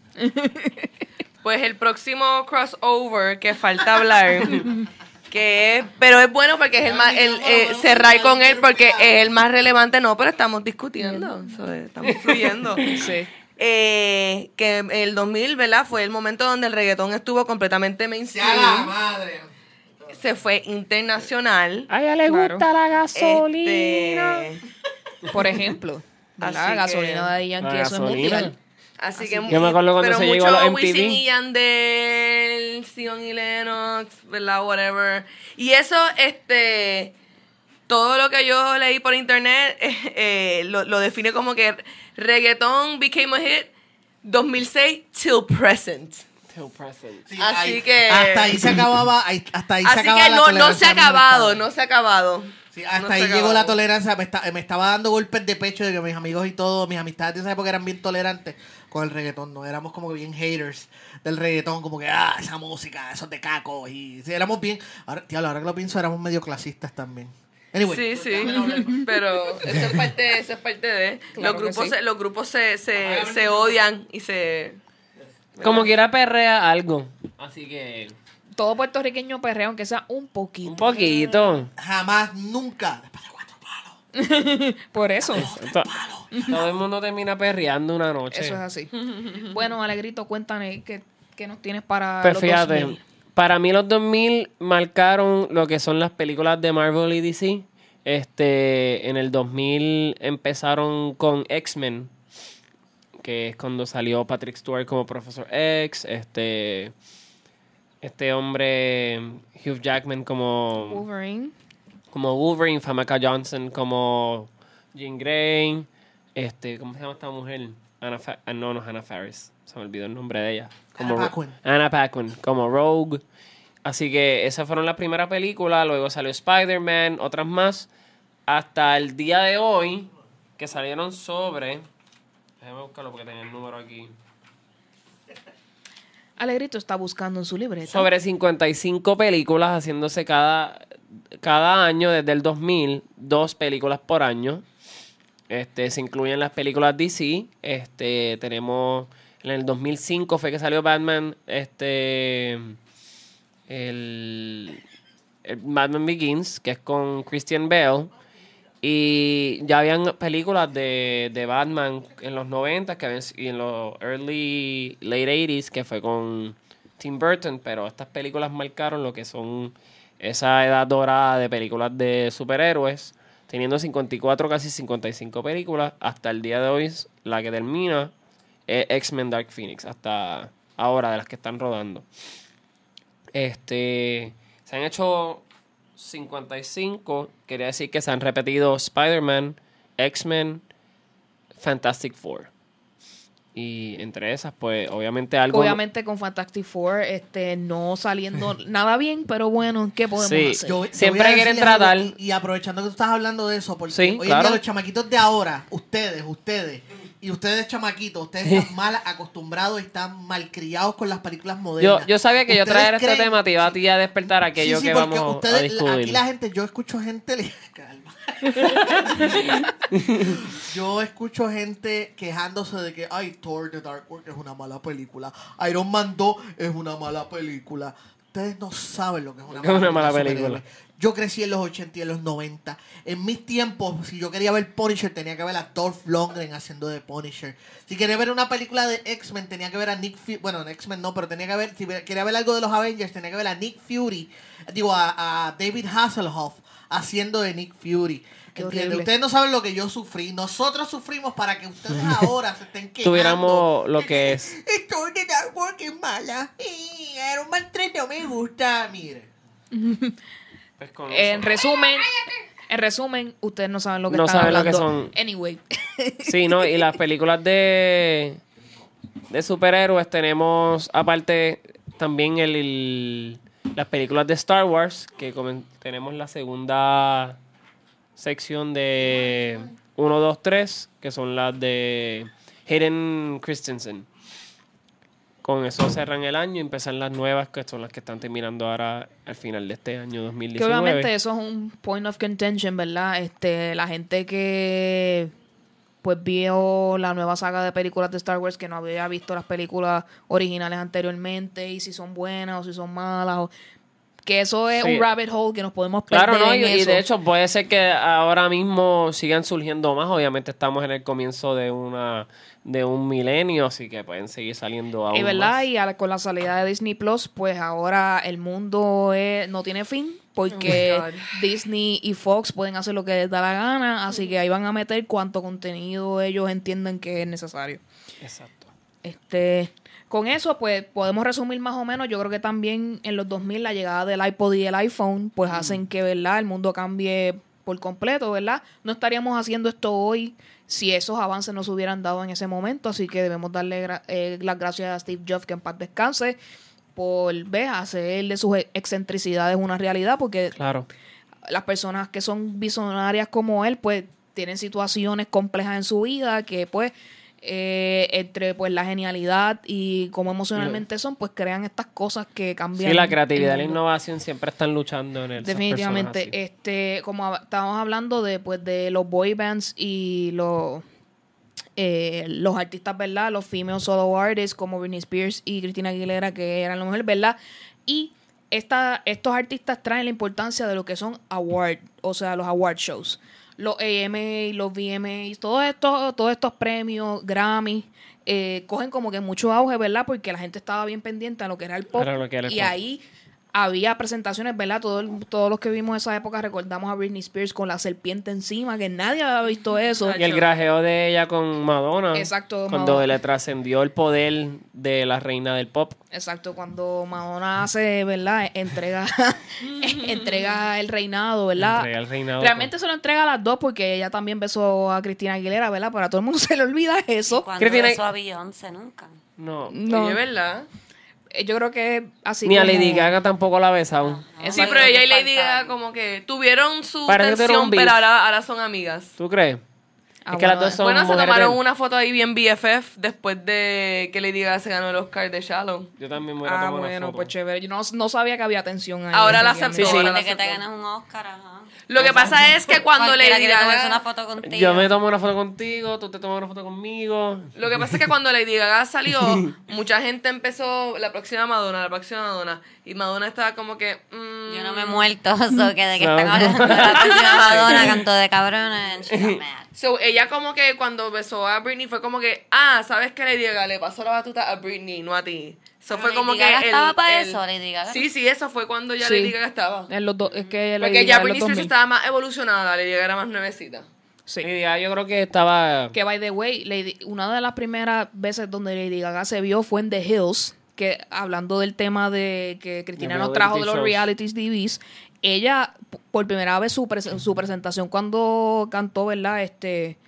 S3: Pues el próximo crossover que falta hablar, que es, pero es bueno porque es el más, el, eh, cerrar con él porque es el más relevante, no, pero estamos discutiendo, so, estamos fluyendo.
S1: Sí.
S3: Eh, que el 2000, ¿verdad? Fue el momento donde el reggaetón estuvo completamente mainstream.
S4: madre!
S3: Se fue internacional.
S2: A ella le
S1: Claro.
S2: gusta la gasolina.
S3: Este,
S1: Por ejemplo.
S3: Así
S1: gasolina
S3: que-
S1: de Yankee,
S2: La
S1: eso es
S2: gasolina.
S1: mundial.
S3: Así que
S2: Yo me acuerdo cuando
S3: pero
S2: se
S3: mucho
S2: llegó a los MTV.
S3: Wisin y Yandel, Sion y Lennox, ¿verdad? Whatever. Y eso, este, todo lo que yo leí por internet eh, eh, lo, lo define como que reggaeton became a hit 2006 till present.
S2: Till present.
S4: Sí,
S3: Así
S4: ahí-
S3: que-
S4: Hasta ahí se acababa. ahí- hasta ahí se
S3: Así
S4: acababa
S3: que
S4: la
S3: no, no
S4: tolerancia
S3: se ha acabado, no se ha acabado.
S4: Sí, hasta
S3: No se
S4: ahí llegó
S3: acabado.
S4: la tolerancia. Me, está- me estaba dando golpes de pecho de que mis amigos y todo, mis amistades de esa época eran bien tolerantes con el reggaetón. No éramos como que bien haters del reggaetón, como que, ah, esa música, esos de cacos. Y sí, éramos bien. Ahora, tío, ahora que lo pienso, éramos medio clasistas también. Anyway,
S3: Sí, sí, pero eso es parte, eso es parte de...
S1: Claro
S3: los grupos,
S1: sí.
S3: se, los grupos se, se, se odian y se...
S2: Como quiera perrea algo. Así que.
S1: Todo puertorriqueño perrea, aunque sea un poquito.
S2: Un poquito.
S4: jamás, nunca. Después de cuatro palos.
S1: Por eso.
S2: To- Todo el mundo termina perreando una noche.
S1: Eso es así. bueno, Alegrito, cuéntame qué, qué nos tienes para
S2: Pues
S1: los
S2: fíjate,
S1: 2000?
S2: para mí los 2000 marcaron lo que son las películas de Marvel y DC. Este, en el 2000 empezaron con X-Men, que es cuando salió Patrick Stewart como Profesor X, este, este hombre Hugh Jackman como
S1: Wolverine.
S2: Como Wolverine, Famaka Johnson como Jean Grey, este, ¿cómo se llama esta mujer? Anna Fa- ah, no, no es Anna Faris, se me olvidó el nombre de ella. Como
S4: Anna
S2: Ro-
S4: Paquin.
S2: Anna Paquin, como Rogue. Así que esas fueron las primeras películas, luego salió Spider-Man, otras más, hasta el día de hoy, que salieron sobre... Déjame buscarlo porque tenía el número aquí.
S1: Alegrito está buscando en su libreta.
S2: Sobre 55 películas haciéndose cada, cada año desde el 2000, dos películas por año. Este, se incluyen las películas DC. Este, tenemos en el 2005 fue que salió Batman, este el, Batman Begins, que es con Christian Bale. Y ya habían películas de, de Batman en los 90 que habían- y en los early, late 80s, que fue con Tim Burton, pero estas películas marcaron lo que son esa edad dorada de películas de superhéroes, teniendo 54, casi 55 películas. Hasta el día de hoy, la que termina es X-Men Dark Phoenix, hasta ahora, de las que están rodando. Este, se han hecho 55, quería decir que se han repetido Spider-Man, X-Men, Fantastic Four. Y entre esas, pues, obviamente algo...
S1: Obviamente con Fantastic Four este, no saliendo nada bien, pero bueno, ¿qué podemos
S2: Sí.
S1: hacer?
S4: Yo-
S2: Siempre
S4: a
S2: quieren tratar-
S4: Y, y aprovechando que tú estás hablando de eso, porque
S2: Sí,
S4: hoy en día los chamaquitos de ahora, ustedes, ustedes, y ustedes chamaquitos, ustedes están mal acostumbrados y están malcriados con las películas modernas.
S2: yo sabía que yo traer este tema te iba a, ti a despertar aquello
S4: Sí, sí,
S2: que
S4: porque
S2: vamos a
S4: ustedes,
S2: discutir.
S4: aquí la gente, yo escucho gente. yo escucho gente quejándose de que, ay, Thor The Dark World es una mala película, Iron Man 2 es una mala película. Ustedes no saben lo que es una,
S2: ¿Qué es una mala película?
S4: Yo crecí en los 80 y en los 90. En mis tiempos, si yo quería ver Punisher, tenía que ver a Dolph Lundgren haciendo de Punisher. Si quería ver una película de X-Men, tenía que ver a Nick Fury. Bueno, en X-Men no, pero tenía que ver. Si quería ver algo de los Avengers, tenía que ver a Nick Fury. Digo, a, a David Hasselhoff haciendo de Nick Fury. Ustedes no saben lo que yo sufrí. Nosotros sufrimos para que ustedes ahora se estén quejando.
S2: Tuviéramos lo que es.
S4: Esto de Dark World es mala. Y Iron Man 3 no me gusta. Mire.
S2: Pues con
S1: En
S2: eso.
S1: resumen, en resumen, ustedes no saben lo que
S2: No
S1: están
S2: saben lo que
S1: hablando.
S2: son.
S1: Anyway.
S2: Sí, ¿no? Y las películas de, de superhéroes tenemos, aparte, también el, el- las películas de Star Wars, que tenemos la segunda sección de 1, 2, 3, que son las de Hayden Christensen. Con eso cerran el año y empiezan las nuevas, que son las que están terminando ahora al final de este año
S1: Que
S2: 2019.
S1: obviamente eso es un point of contention, ¿verdad? Este, la gente que pues vio la nueva saga de películas de Star Wars que no había visto las películas originales anteriormente y si son buenas o si son malas o que eso es
S2: Sí.
S1: un rabbit hole que nos podemos perder
S2: Claro, ¿no? Y,
S1: en
S2: y
S1: eso.
S2: de hecho puede ser que ahora mismo sigan surgiendo más. Obviamente estamos en el comienzo de una de un milenio, así que pueden seguir saliendo aún
S1: Y verdad,
S2: más.
S1: y a- con la salida de Disney Plus, pues ahora el mundo es- no tiene fin, porque
S3: Oh God.
S1: Disney y Fox pueden hacer lo que les da la gana, así que ahí van a meter cuanto contenido ellos entiendan que es necesario.
S2: Exacto.
S1: Este, con eso, pues podemos resumir más o menos. Yo creo que también en los 2000 la llegada del iPod y el iPhone, pues hacen que, ¿verdad? El mundo cambie por completo, ¿verdad? No estaríamos haciendo esto hoy si esos avances no se hubieran dado en ese momento. Así que debemos darle gra- eh, las gracias a Steve Jobs, que en paz descanse, por ¿ves? hacer de sus excentricidades una realidad, porque
S2: Claro.
S1: las personas que son visionarias como él, pues tienen situaciones complejas en su vida que pues eh, entre pues la genialidad y cómo emocionalmente son, pues crean estas cosas que cambian.
S2: Sí, la creatividad y la innovación siempre están luchando en el
S1: Definitivamente, este, como estábamos hablando de, pues, de los boy bands y los eh, los artistas, ¿verdad? Los female solo artists como Britney Spears y Christina Aguilera, que eran las mujeres, ¿verdad? Y esta, estos artistas traen la importancia de lo que son award, o sea, los award shows. Los AMA, los VMA, todos estos, todos estos premios, Grammy, eh, cogen como que mucho auge, ¿verdad? Porque la gente estaba bien pendiente a lo que era el pop.
S2: Era lo que era el
S1: y
S2: pop.
S1: ahí había presentaciones, ¿verdad? Todo todos los que vimos esa época recordamos a Britney Spears con la serpiente encima, que nadie había visto eso.
S2: Y el grajeo de ella con Madonna.
S1: Exacto,
S2: Cuando
S1: Madonna.
S2: le trascendió el poder de la reina del pop.
S1: Exacto, cuando Madonna hace, ¿verdad? Entrega, entrega el reinado, ¿verdad?
S2: Entrega el reinado.
S1: Realmente se lo entrega a las dos porque ella también besó a Cristina Aguilera, ¿verdad? Para todo el mundo se le olvida eso.
S5: Cuando
S2: Cristina-
S5: besó a Beyoncé nunca.
S2: No.
S1: No,
S3: Oye, ¿verdad?
S1: Eh, yo creo que así
S2: Ni a
S1: como-
S2: Lady Gaga tampoco la ha besado.
S1: Eso
S3: Sí, pero ella y Lady. Gaga como que tuvieron su
S2: Parece un
S3: tensión, pero ahora, ahora son amigas.
S2: ¿Tú crees?
S1: Ah,
S2: es que
S1: bueno,
S2: las dos son
S3: bueno, se tomaron
S2: de-
S3: una foto ahí bien BFF después de que Lady Gaga se ganó el Oscar de Shallow.
S2: Yo también me voy a
S1: Ah,
S2: tomar una
S1: bueno,
S2: foto.
S1: pues chévere. Yo no, no sabía que había tensión ahí.
S3: Ahora la aceptó,
S2: Sí, sí.
S3: ahora la
S5: De que te ganas un Oscar, ajá.
S3: Lo que pasa es que cuando Lady
S5: tomarse una
S3: Gaga...
S5: foto contigo.
S2: Yo me tomo una foto contigo, tú te tomas una foto conmigo.
S3: Lo que pasa es que cuando Lady Gaga salió, mucha gente empezó la próxima Madonna, la próxima Madonna. Y Madonna estaba como que... mm,
S5: Yo no me he muerto, so que de que
S2: No.
S5: están hablando de la próxima Madonna, canto de cabrones. she's a mad.
S3: So, ella como que cuando besó a Britney fue como que, ah, ¿sabes qué? Lady Gaga le pasó la batuta a Britney, no a ti. Eso fue como
S5: Lady
S3: que
S5: Gaga
S3: el-
S5: estaba para
S3: el-
S5: eso, Lady Gaga.
S3: Sí, sí, eso fue cuando ya
S1: Sí.
S3: Lady Gaga estaba.
S1: En los do- es que
S3: Porque
S1: Lady
S3: ya
S1: Gaga en
S3: Britney Spears
S1: 2000.
S3: estaba más evolucionada, Lady Gaga era más nuevecita.
S1: Sí.
S2: Y ya yo creo que estaba...
S1: Que by the way, Lady- una de las primeras veces donde Lady Gaga se vio fue en The Hills, que hablando del tema de que Cristina nos
S2: reality
S1: trajo de los
S2: shows.
S1: realities TVs, ella por primera vez su, pres- su presentación cuando cantó, ¿verdad? Este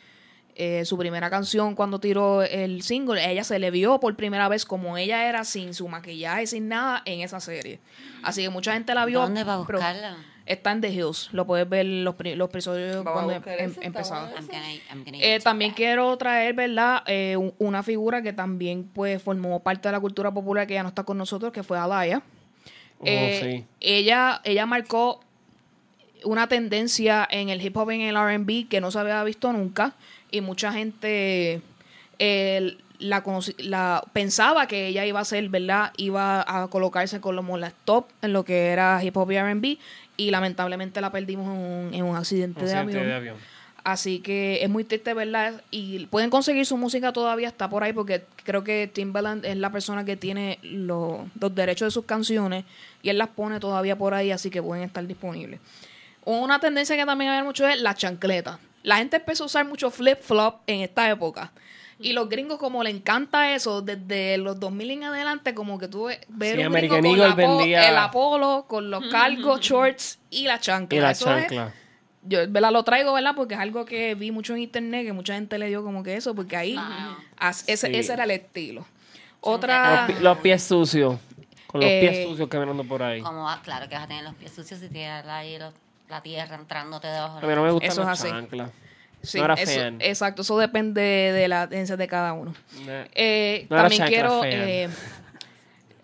S1: eh, su primera canción cuando tiró el single, ella se le vio por primera vez como ella era sin su maquillaje, sin nada en esa serie. Así que mucha gente la vio.
S5: ¿Dónde va a
S1: pero
S5: buscarla?
S1: Está en The Hills, lo puedes ver los, los episodios cuando em- empezaron. Eh, también quiero traer, ¿verdad? Eh, un- una figura que también pues formó parte de la cultura popular que ya no está con nosotros, que fue Alaya.
S2: Oh,
S1: Eh,
S2: sí.
S1: ella, ella marcó una tendencia en el hip hop y en el R&B que no se había visto nunca y mucha gente eh, la, la pensaba que ella iba a ser, ¿verdad? Iba a colocarse como las top en lo que era hip hop y R&B y lamentablemente la perdimos en un, en un accidente,
S2: Un
S1: de,
S2: accidente
S1: avión.
S2: de avión.
S1: Así que es muy triste, ¿verdad? Y pueden conseguir su música todavía, está por ahí, porque creo que Timbaland es la persona que tiene lo- los derechos de sus canciones y él las pone todavía por ahí, así que pueden estar disponibles. Una tendencia que también hay mucho es la chancleta. La gente empezó a usar mucho flip-flop en esta época. Y los gringos, como le encanta eso, desde los 2000 en adelante, como que tú ves ver
S2: Sí,
S1: un gringo con la
S2: vendía-
S1: el Apolo, con los cargos, shorts y la chancla.
S2: Y la
S1: Eso es-
S2: chancla.
S1: yo ¿verdad? lo traigo, ¿verdad? Porque es algo que vi mucho en internet, que mucha gente le dio como que eso, porque ahí as- ese,
S2: Sí.
S1: ese era el estilo. Otra...
S2: Los, pi- los pies sucios. Con los
S1: Eh,
S2: pies sucios caminando por ahí.
S5: ¿Cómo va? Claro que vas a tener los pies sucios y tienes ahí los- la tierra entrándote debajo.
S2: A mí no me gustan
S1: Eso es
S2: las chanclas.
S1: Sí,
S2: no era
S1: eso-
S2: fan.
S1: exacto, eso depende de la tendencia de cada uno.
S2: Eh,
S1: Eh,
S2: No
S1: también quiero... eh,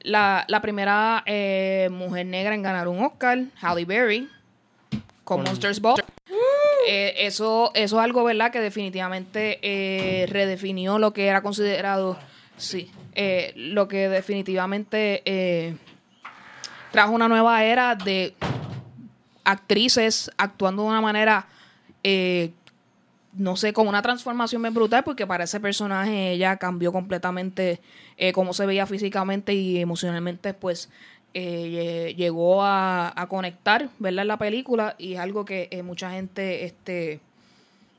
S1: la, la primera eh, mujer negra en ganar un Oscar, Halle Berry, con
S2: Con-
S1: Monsters Ball. Eso, eso es algo, ¿verdad? Que definitivamente redefinió lo que era considerado, sí, lo que definitivamente trajo una nueva era de actrices actuando de una manera, eh, no sé, con una transformación bien brutal, porque para ese personaje ella cambió completamente eh, cómo se veía físicamente y emocionalmente, pues eh, lle- llegó a, a conectar, ¿verdad? En la película y es algo que eh, mucha gente este,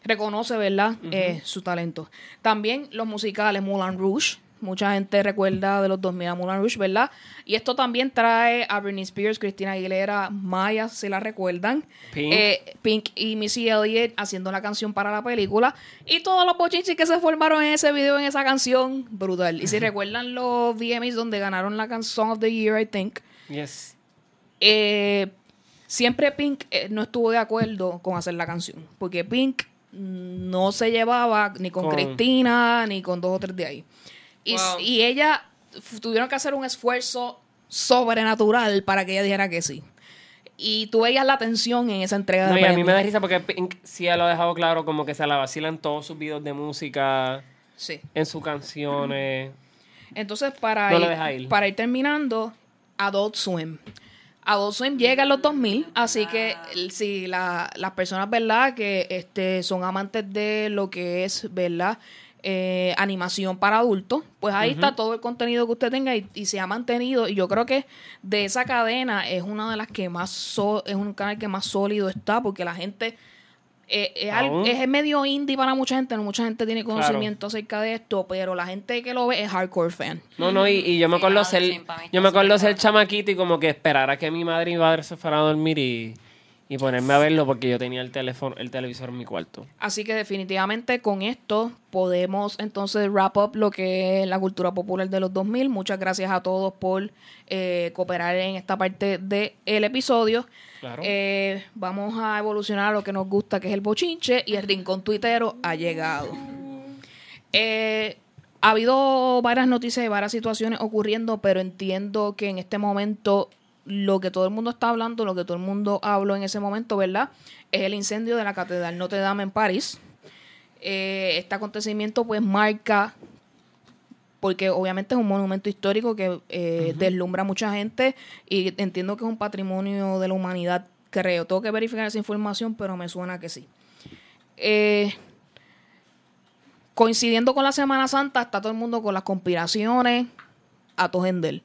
S1: reconoce, ¿verdad? Su talento. También los musicales Moulin Rouge. Mucha gente recuerda de los 2000 a Moulin Rouge, ¿verdad? Y esto también trae a Britney Spears, Christina Aguilera, Maya, si la recuerdan.
S2: Pink.
S1: Eh, Pink y Missy Elliott haciendo la canción para la película. Y todos los bochinches que se formaron en ese video, en esa canción, brutal. Y si recuerdan los VMAs donde ganaron la canción of the Year, I think,
S2: yes.
S1: eh, siempre Pink eh, no estuvo de acuerdo con hacer la canción. Porque Pink mm, no se llevaba ni con,
S2: Con-
S1: Cristina ni con dos o tres de ahí. Y,
S3: Wow.
S1: y ella tuvieron que hacer un esfuerzo sobrenatural para que ella dijera que sí. Y tú veías la tensión en esa entrega
S2: No,
S1: de
S2: y a mí me da risa porque Pink sí lo ha dejado claro como que se la vacilan todos sus videos de música,
S1: Sí.
S2: en sus canciones.
S1: Entonces, para,
S2: No
S1: ir, para ir terminando, Adult Swim. Adult Swim llega en los 2000, así que si la- las personas, ¿verdad?, que este, son amantes de lo que es, ¿verdad?, Eh, animación para adultos, pues ahí está todo el contenido que usted tenga y, y se ha mantenido. Y yo creo que de esa cadena es una de las que más, so- es un canal que más sólido está, porque la gente eh, es, al-
S2: Aún.
S1: es medio indie para mucha gente, no mucha gente tiene conocimiento acerca de esto, pero la gente que lo ve es hardcore fan.
S2: No, no, y, y yo me acuerdo ser, yo me acuerdo ser chamaquito y como que esperar a que mi madre y mi padre se fueran a dormir y, y ponerme a verlo porque yo tenía el teléfono, el televisor en mi cuarto.
S1: Así que definitivamente con esto podemos entonces wrap up lo que es la cultura popular de los 2000. Muchas gracias a todos por eh, cooperar en esta parte del episodio.
S2: Claro.
S1: Eh, vamos a evolucionar a lo que nos gusta, que es el bochinche, y el rincón tuitero ha llegado. Eh, ha habido varias noticias y varias situaciones ocurriendo, pero entiendo que en este momento lo que todo el mundo está hablando, lo que todo el mundo habló en ese momento, ¿verdad? Es el incendio de la Catedral Notre Dame en París. Eh, este acontecimiento pues marca, porque obviamente es un monumento histórico que eh, deslumbra a mucha gente y entiendo que es un patrimonio de la humanidad, creo. Tengo que verificar esa información, pero me suena que sí. Eh, coincidiendo con la Semana Santa, está todo el mundo con las conspiraciones a tojender.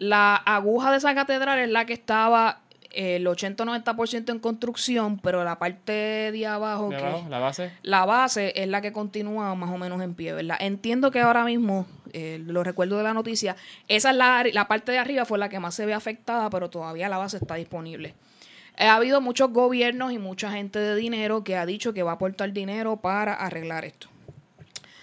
S1: La aguja de esa catedral es la que estaba eh, el 80-90% en construcción, pero la parte de abajo,
S2: ¿De
S1: que-
S2: abajo? ¿La base?
S1: la base es la que continúa más o menos en pie, ¿verdad? Entiendo que ahora mismo, eh, lo recuerdo de la noticia, esa es la, la parte de arriba fue la que más se ve afectada, pero todavía la base está disponible. Ha habido muchos gobiernos y mucha gente de dinero que ha dicho que va a aportar dinero para arreglar esto.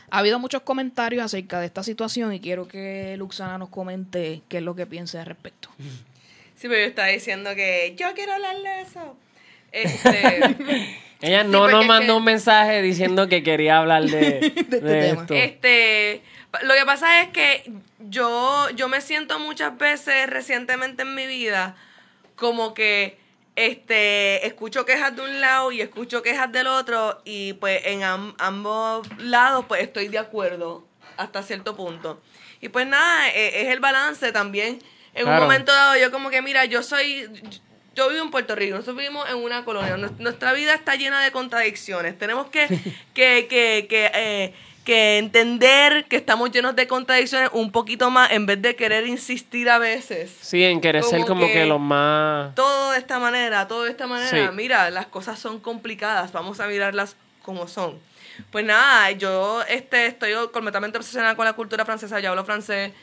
S1: Ha habido muchos comentarios acerca de esta situación y quiero que Luxana nos comente qué es lo que piensa al respecto.
S3: Sí, pero yo estaba diciendo que yo quiero hablar de eso. Este,
S2: Ella no nos mandó
S3: que-
S2: un mensaje diciendo que quería hablar de,
S1: este
S2: de
S1: tema.
S2: esto.
S3: este, lo que pasa es que yo, yo me siento muchas veces recientemente en mi vida como que este escucho quejas de un lado y escucho quejas del otro y pues en am- ambos lados pues estoy de acuerdo hasta cierto punto. Y pues nada, e- es el balance también. En
S2: Claro.
S3: un momento dado yo como que mira, yo soy yo vivo en Puerto Rico, nosotros vivimos en una colonia, Nues- nuestra vida está llena de contradicciones. Tenemos que, que, que, que, eh, que entender que estamos llenos de contradicciones un poquito más en vez de querer insistir a veces.
S2: Sí, en querer ser
S3: como
S2: que,
S3: que-
S2: los más...
S3: Todo de esta manera, todo de esta manera.
S2: Sí.
S3: Mira, las cosas son complicadas, vamos a mirarlas como son. Pues nada, yo este, estoy completamente obsesionada con la cultura francesa, yo hablo francés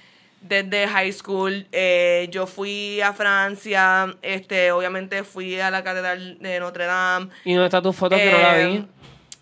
S3: desde high school. eh, yo fui a Francia, este, obviamente fui a la Catedral de Notre Dame.
S2: ¿Y dónde está tu foto que no la vi?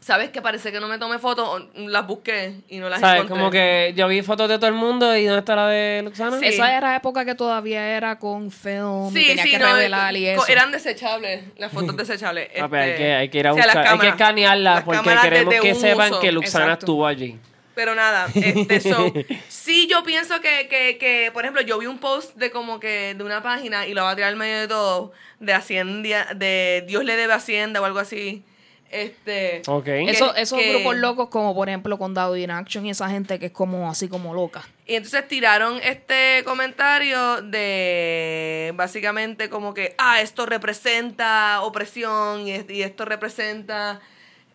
S3: ¿Sabes que parece que no me tomé fotos? Las busqué y no las
S2: ¿Sabes?
S3: encontré.
S2: Como que yo vi fotos de todo el mundo y ¿dónde está la de Luxana?
S3: Sí.
S1: Esa era época que todavía era con film, y
S3: Sí,
S1: tenía
S3: sí,
S1: que
S3: no,
S1: revelar y eso.
S3: eran desechables, las fotos desechables.
S2: Pues hay,
S3: este,
S2: que, hay que ir a
S3: o sea,
S2: buscar, hay que
S3: cámaras.
S2: escanearla
S3: Las
S2: porque queremos que sepan
S3: uso.
S2: que Luxana
S1: Exacto.
S2: estuvo allí.
S3: Pero nada, este, so, sí yo pienso que, que, que, por ejemplo, yo vi un post de como que de una página y lo va a tirar al medio de todo, de Hacienda, de Dios le debe Hacienda o algo así. Este,
S2: Ok.
S1: Eso,
S3: que-
S1: esos
S3: que-
S1: grupos locos como por ejemplo Condado in Action y esa gente que es como así como loca.
S3: Y entonces tiraron este comentario de básicamente como que, ah, esto representa opresión y, es- y esto representa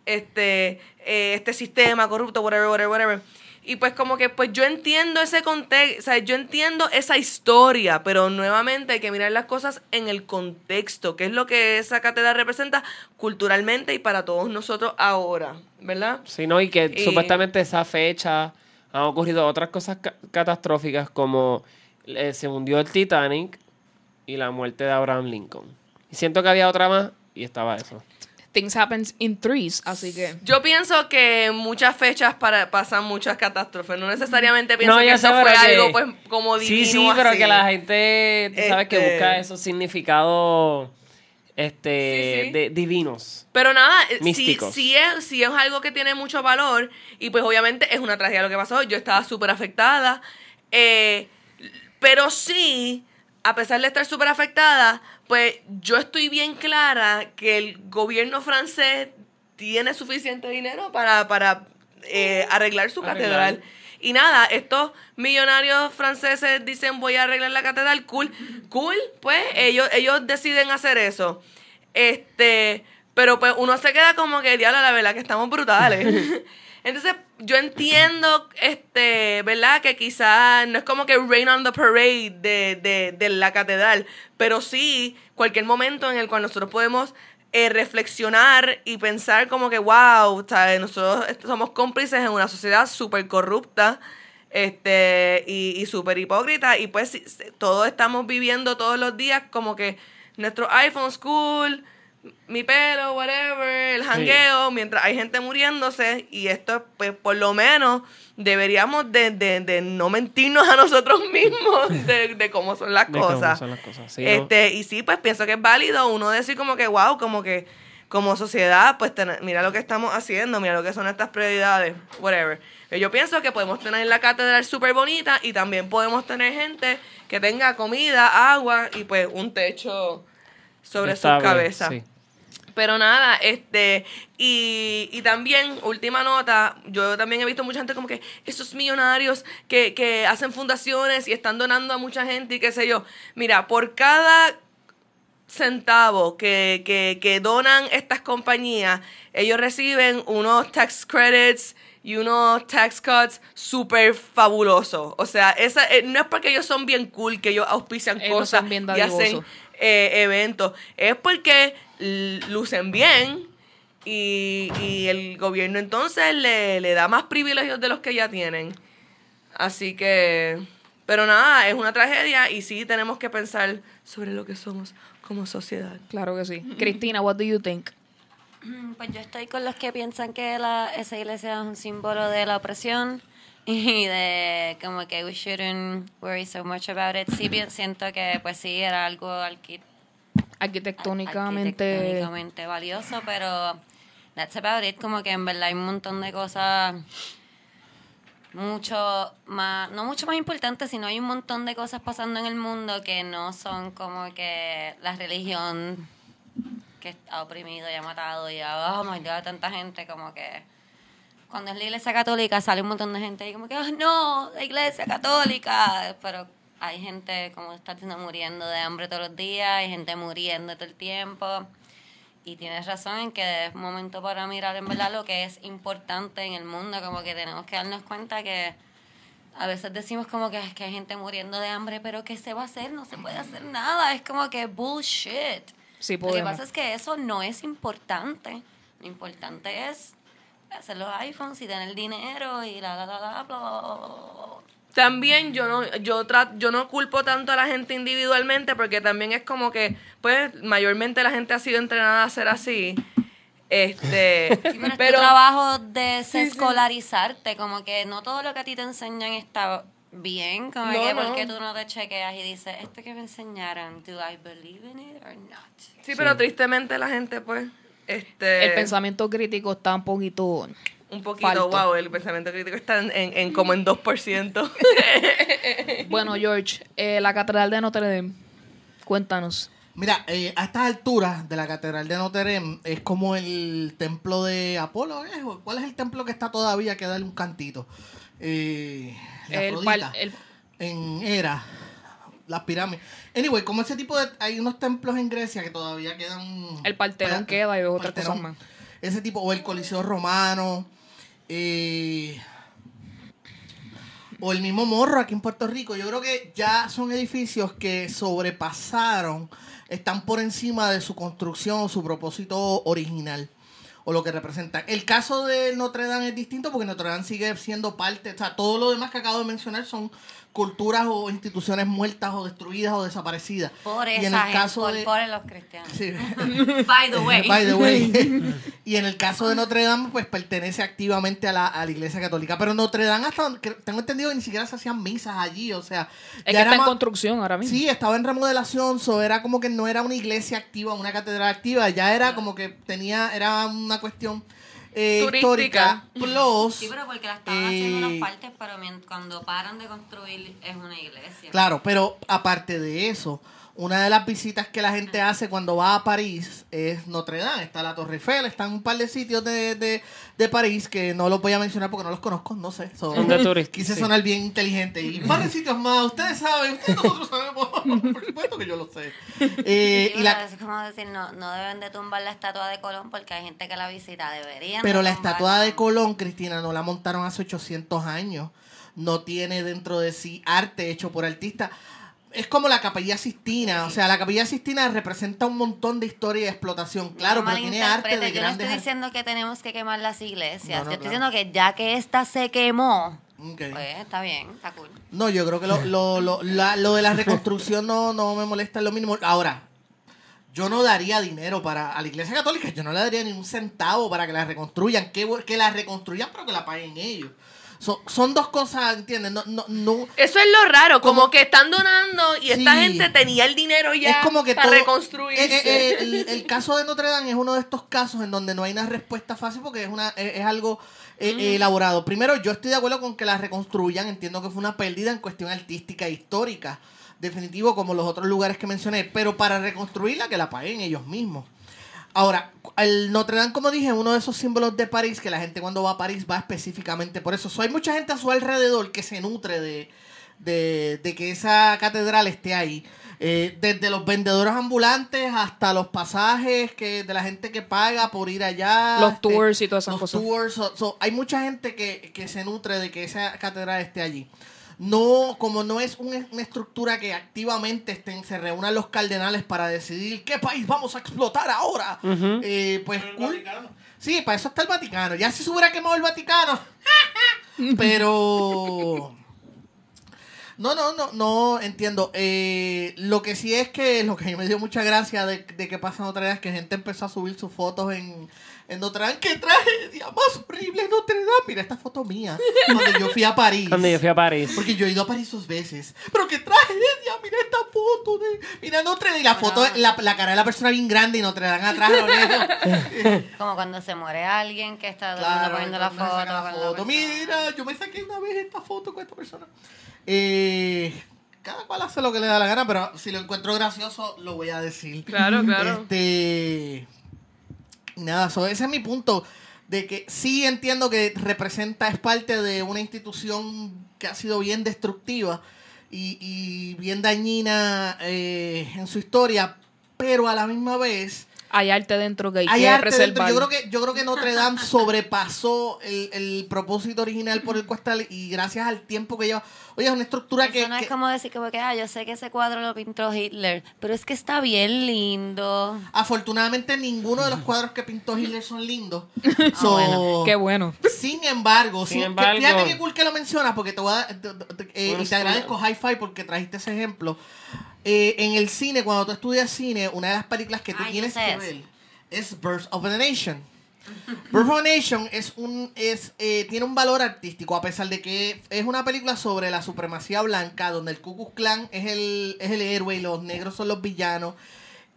S3: este, eh, este sistema corrupto, whatever, whatever, whatever. Y pues como que, pues yo entiendo ese contexto, o sea, yo entiendo esa historia, pero nuevamente hay que mirar las cosas en el contexto, que es lo que esa catedral representa culturalmente y para todos nosotros ahora, ¿verdad?
S2: Sí, ¿no? Y que
S3: Y-
S2: supuestamente esa fecha han ocurrido otras cosas ca- catastróficas como eh, se hundió el Titanic y la muerte de Abraham Lincoln. Y siento que había otra más y estaba eso.
S1: Things happen in threes, así que
S3: Yo pienso que muchas fechas para, pasan muchas catástrofes. No necesariamente pienso
S2: No,
S3: que
S2: sé,
S3: fue
S2: que-
S3: algo pues como divino.
S2: Sí, sí, pero
S3: así.
S2: que la gente, tú sabes, que
S3: Este-
S2: busca esos significados este,
S3: Sí, sí.
S2: De, divinos.
S3: Pero nada, eh, sí,
S2: Místicos.
S3: sí, es, sí es algo que tiene mucho valor y pues obviamente es una tragedia lo que pasó. Yo estaba súper afectada. eh, pero sí, a pesar de estar súper afectada, pues yo estoy bien clara que el gobierno francés tiene suficiente dinero para, para eh, arreglar su
S2: Arreglar.
S3: catedral. Y nada, estos millonarios franceses dicen voy a arreglar la catedral, cool, cool, pues ellos, ellos deciden hacer eso. Este, pero pues uno se queda como que, diablo, la verdad que estamos brutales. Entonces, yo entiendo, este, ¿verdad? Que quizás no es como que rain on the parade de, de, la catedral, pero sí cualquier momento en el cual nosotros podemos eh, reflexionar y pensar como que, wow, ¿sabes? nosotros somos cómplices en una sociedad súper corrupta este y, y súper hipócrita y pues todos estamos viviendo todos los días como que nuestro iPhone school mi pelo, whatever, el jangueo, mientras hay gente muriéndose y esto, pues por lo menos deberíamos de, de, de no mentirnos a nosotros mismos de, de cómo son las cosas.
S2: son las cosas, sí, ¿no?
S3: este, y sí, pues pienso que es válido uno decir como que, wow, como que como sociedad, pues tener- mira lo que estamos haciendo, mira lo que son nuestras prioridades, whatever. Pero Yo pienso que podemos tener la catedral súper bonita y también podemos tener gente que tenga comida, agua y pues un techo sobre sus cabezas.
S2: sí.
S3: Pero nada, este, y, y también, última nota, yo también he visto mucha gente como que esos millonarios que, que hacen fundaciones y están donando a mucha gente y qué sé yo. Mira, por cada centavo que, que, que donan estas compañías, ellos reciben unos tax credits y unos tax cuts súper fabulosos. O sea, esa, eh, no es porque ellos son bien cool que ellos auspician
S1: Ellos
S3: cosas y hacen eh, eventos. Es porque lucen bien y, y el gobierno entonces le, le da más privilegios de los que ya tienen. Así que, pero nada, es una tragedia y sí tenemos que pensar sobre lo que somos como sociedad.
S1: Claro que sí. Cristina, what do you think?
S5: Mm, Pues yo estoy con los que piensan que la, esa iglesia es un símbolo de la opresión y de como que we shouldn't worry so much about it. Sí, bien, siento que pues sí, era algo arqui-
S1: Arquitectónicamente.
S5: arquitectónicamente valioso, pero that's about it. Como que en verdad hay un montón de cosas mucho más, no mucho más importantes, sino hay un montón de cosas pasando en el mundo que no son como que la religión que ha oprimido y ha matado y ha, oh my God, tanta gente como que cuando es la iglesia católica sale un montón de gente y como que, "Ah, no, la iglesia católica, pero hay gente, como está diciendo, muriendo de hambre todos los días, hay gente muriendo todo el tiempo. Y tienes razón en que es momento para mirar en verdad lo que es importante en el mundo, como que tenemos que darnos cuenta que a veces decimos como que es que hay gente muriendo de hambre, pero ¿qué se va a hacer? No se puede hacer nada, es como que bullshit.
S1: Sí,
S5: Lo que pasa es que eso no es importante. Lo importante es hacer los iPhones y tener dinero y la, la, la, la, bla, bla, bla.
S3: También yo no, yo tra- yo no culpo tanto a la gente individualmente porque también es como que, pues, mayormente la gente ha sido entrenada a ser así. Este,
S5: Sí, pero, es
S3: pero
S5: tu trabajo de escolarizarte, como que no todo lo que a ti te enseñan está bien, como
S3: No,
S5: que
S3: no.
S5: porque tú no te chequeas y dices, esto que me enseñaron, do I believe in it or not?
S3: sí, pero tristemente la gente, pues, este,
S1: El pensamiento crítico está un poquito.
S3: Un poquito,
S1: falto.
S3: wow, el pensamiento crítico está en, en- en como en 2%.
S1: Bueno, George, eh, la Catedral de Notre Dame. Cuéntanos.
S4: Mira, eh, a estas alturas de la Catedral de Notre Dame es como el templo de Apolo. ¿eh? ¿Cuál es el templo que está todavía que darle un cantito? Eh, la
S1: El,
S4: Afrodita.
S1: pal- el-
S4: en Era, las pirámides. Anyway, como ese tipo de... Hay unos templos en Grecia que todavía quedan...
S1: El Partenón
S4: Peda-
S1: queda y otras cosas más.
S4: Ese tipo, o el Coliseo Romano, eh, o el mismo Morro aquí en Puerto Rico. Yo creo que ya son edificios que sobrepasaron, están por encima de su construcción o su propósito original o lo que representan. El caso de Notre Dame es distinto porque Notre Dame sigue siendo parte, o sea, todo lo demás que acabo de mencionar son culturas o instituciones muertas o destruidas o desaparecidas.
S5: Por
S4: y en el caso de
S5: por los cristianos.
S4: Sí.
S5: By the way.
S4: By the way. y en el caso de Notre Dame, pues pertenece activamente a la, a la iglesia católica. Pero Notre Dame, hasta donde- tengo entendido que ni siquiera se hacían misas allí. O sea,
S1: Es
S4: ya
S1: que
S4: era
S1: está en construcción ahora mismo.
S4: Sí, estaba en remodelación, so era como que no era una iglesia activa, una catedral activa, ya era como que tenía, era una cuestión eh,
S3: Turística.
S4: histórica. Plus,
S5: Sí, pero porque la estaban haciendo
S4: eh,
S5: unas partes, pero mien- cuando paran de construir es una iglesia.
S4: Claro, pero aparte de eso, una de las visitas que la gente hace cuando va a París es Notre Dame. Está la Torre Eiffel, están un par de sitios de, de, de París que no los voy a mencionar porque no los conozco, no sé. So,
S2: Son de turistas,
S4: Quise
S2: sí.
S4: sonar bien inteligente. Y un par de sitios más, ustedes saben, ustedes nosotros sabemos. Por supuesto que yo lo sé. Eh,
S5: Sí,
S4: y la,
S5: es como decir, no, no deben de tumbar la estatua de Colón porque hay gente que la visita, deberían.
S4: Pero
S5: de
S4: la estatua de Colón, Cristina, no la montaron hace 800 años. No tiene dentro de sí arte hecho por artistas. Es como la Capilla Sistina. O sea, la Capilla Sistina representa un montón de historia y de explotación. Claro,
S5: No
S4: pero tiene arte de
S5: Yo no estoy diciendo que tenemos que quemar las iglesias.
S4: No, no,
S5: yo estoy
S4: claro.
S5: diciendo que ya que esta se quemó, pues está bien, está cool.
S4: No, yo creo que lo, lo, lo, la- lo de la reconstrucción no, no me molesta en lo mínimo. Ahora, yo no daría dinero para a la iglesia católica, yo no le daría ni un centavo para que la reconstruyan, que, que la reconstruyan, pero que la paguen ellos. So- son dos cosas, ¿entiendes? No, no, no,
S3: Eso es lo raro, como,
S4: Como-
S3: que están donando y esta gente tenía el dinero ya
S4: es como que
S3: para
S4: todo-
S3: reconstruirse.
S4: Eh, eh, eh, el, el caso de Notre Dame es uno de estos casos en donde no hay una respuesta fácil porque es una es, es algo eh, eh, elaborado. Primero, yo estoy de acuerdo con que la reconstruyan. Entiendo que fue una pérdida en cuestión artística e histórica. Definitivo, como los otros lugares que mencioné. Pero para reconstruirla, que la paguen ellos mismos. Ahora, el Notre Dame, como dije, es uno de esos símbolos de París que la gente cuando va a París va específicamente por eso. So, hay mucha gente a su alrededor que se nutre de, de, de que esa catedral esté ahí. Eh, desde los vendedores ambulantes hasta los pasajes que de la gente que paga por ir allá.
S1: Los
S4: este,
S1: tours y todas esas
S4: los
S1: cosas.
S4: tours. So- so, hay mucha gente que, que se nutre de que esa catedral esté allí. No, como no es un- una estructura que activamente estén, se reúnan los cardenales para decidir qué país vamos a explotar ahora. eh, pues
S6: El
S4: cool.
S6: Vaticano.
S4: Sí, para eso está el Vaticano. Ya si se hubiera quemado el Vaticano. Pero. No, no, no, no entiendo. Eh, lo que sí es que lo que me dio mucha gracia de, de que pasa en Notre Dame es que gente empezó a subir sus fotos en, en Notre Dame. ¡Qué tragedia más horrible en Notre Dame! Mira esta foto mía. Cuando yo fui a París.
S2: Cuando yo fui a París.
S4: Porque yo he ido a París dos veces. Pero qué tragedia, mira esta foto de. Mira Notre Dame. Y la foto, la, la cara de la persona bien grande y Notre Dame atrás a lo lejos.
S5: Como cuando se muere alguien que está
S4: Claro,
S5: poniendo la foto.
S4: la
S5: con la
S4: foto. Mira, yo me saqué una vez esta foto con esta persona. Eh, cada cual hace lo que le da la gana, pero si lo encuentro gracioso, lo voy a decir.
S3: Claro, claro.
S4: Este. Nada, so, ese es mi punto. De que sí entiendo que representa, es parte de una institución que ha sido bien destructiva y, y bien dañina eh, en su historia, pero a la misma vez
S1: Hay arte dentro que hay,
S4: arte dentro. Yo creo que, yo creo que Notre Dame sobrepasó el, el propósito original por el cual está y gracias al tiempo que lleva. Oye, es una estructura que.
S5: Eso no
S4: que-
S5: es como decir como que, ah, yo sé que ese cuadro lo pintó Hitler, pero es que está bien lindo.
S4: Afortunadamente ninguno de los cuadros que pintó Hitler son lindos.
S5: Ah,
S4: So,
S1: bueno, qué bueno.
S4: Sin embargo,
S2: Sin
S4: sí,
S2: embargo-
S4: fíjate qué cool que lo mencionas porque te voy a, te- te- eh,
S2: Bueno,
S4: y te agradezco Hi-Fi porque trajiste ese ejemplo. Eh, en el cine, cuando tú estudias cine, una de las películas que tú
S5: Ay,
S4: tienes que ver es Birth of a Nation. Birth of Nation es un es eh, tiene un valor artístico a pesar de que es una película sobre la supremacía blanca donde el Ku Klux Klan es el es el héroe y los negros son los villanos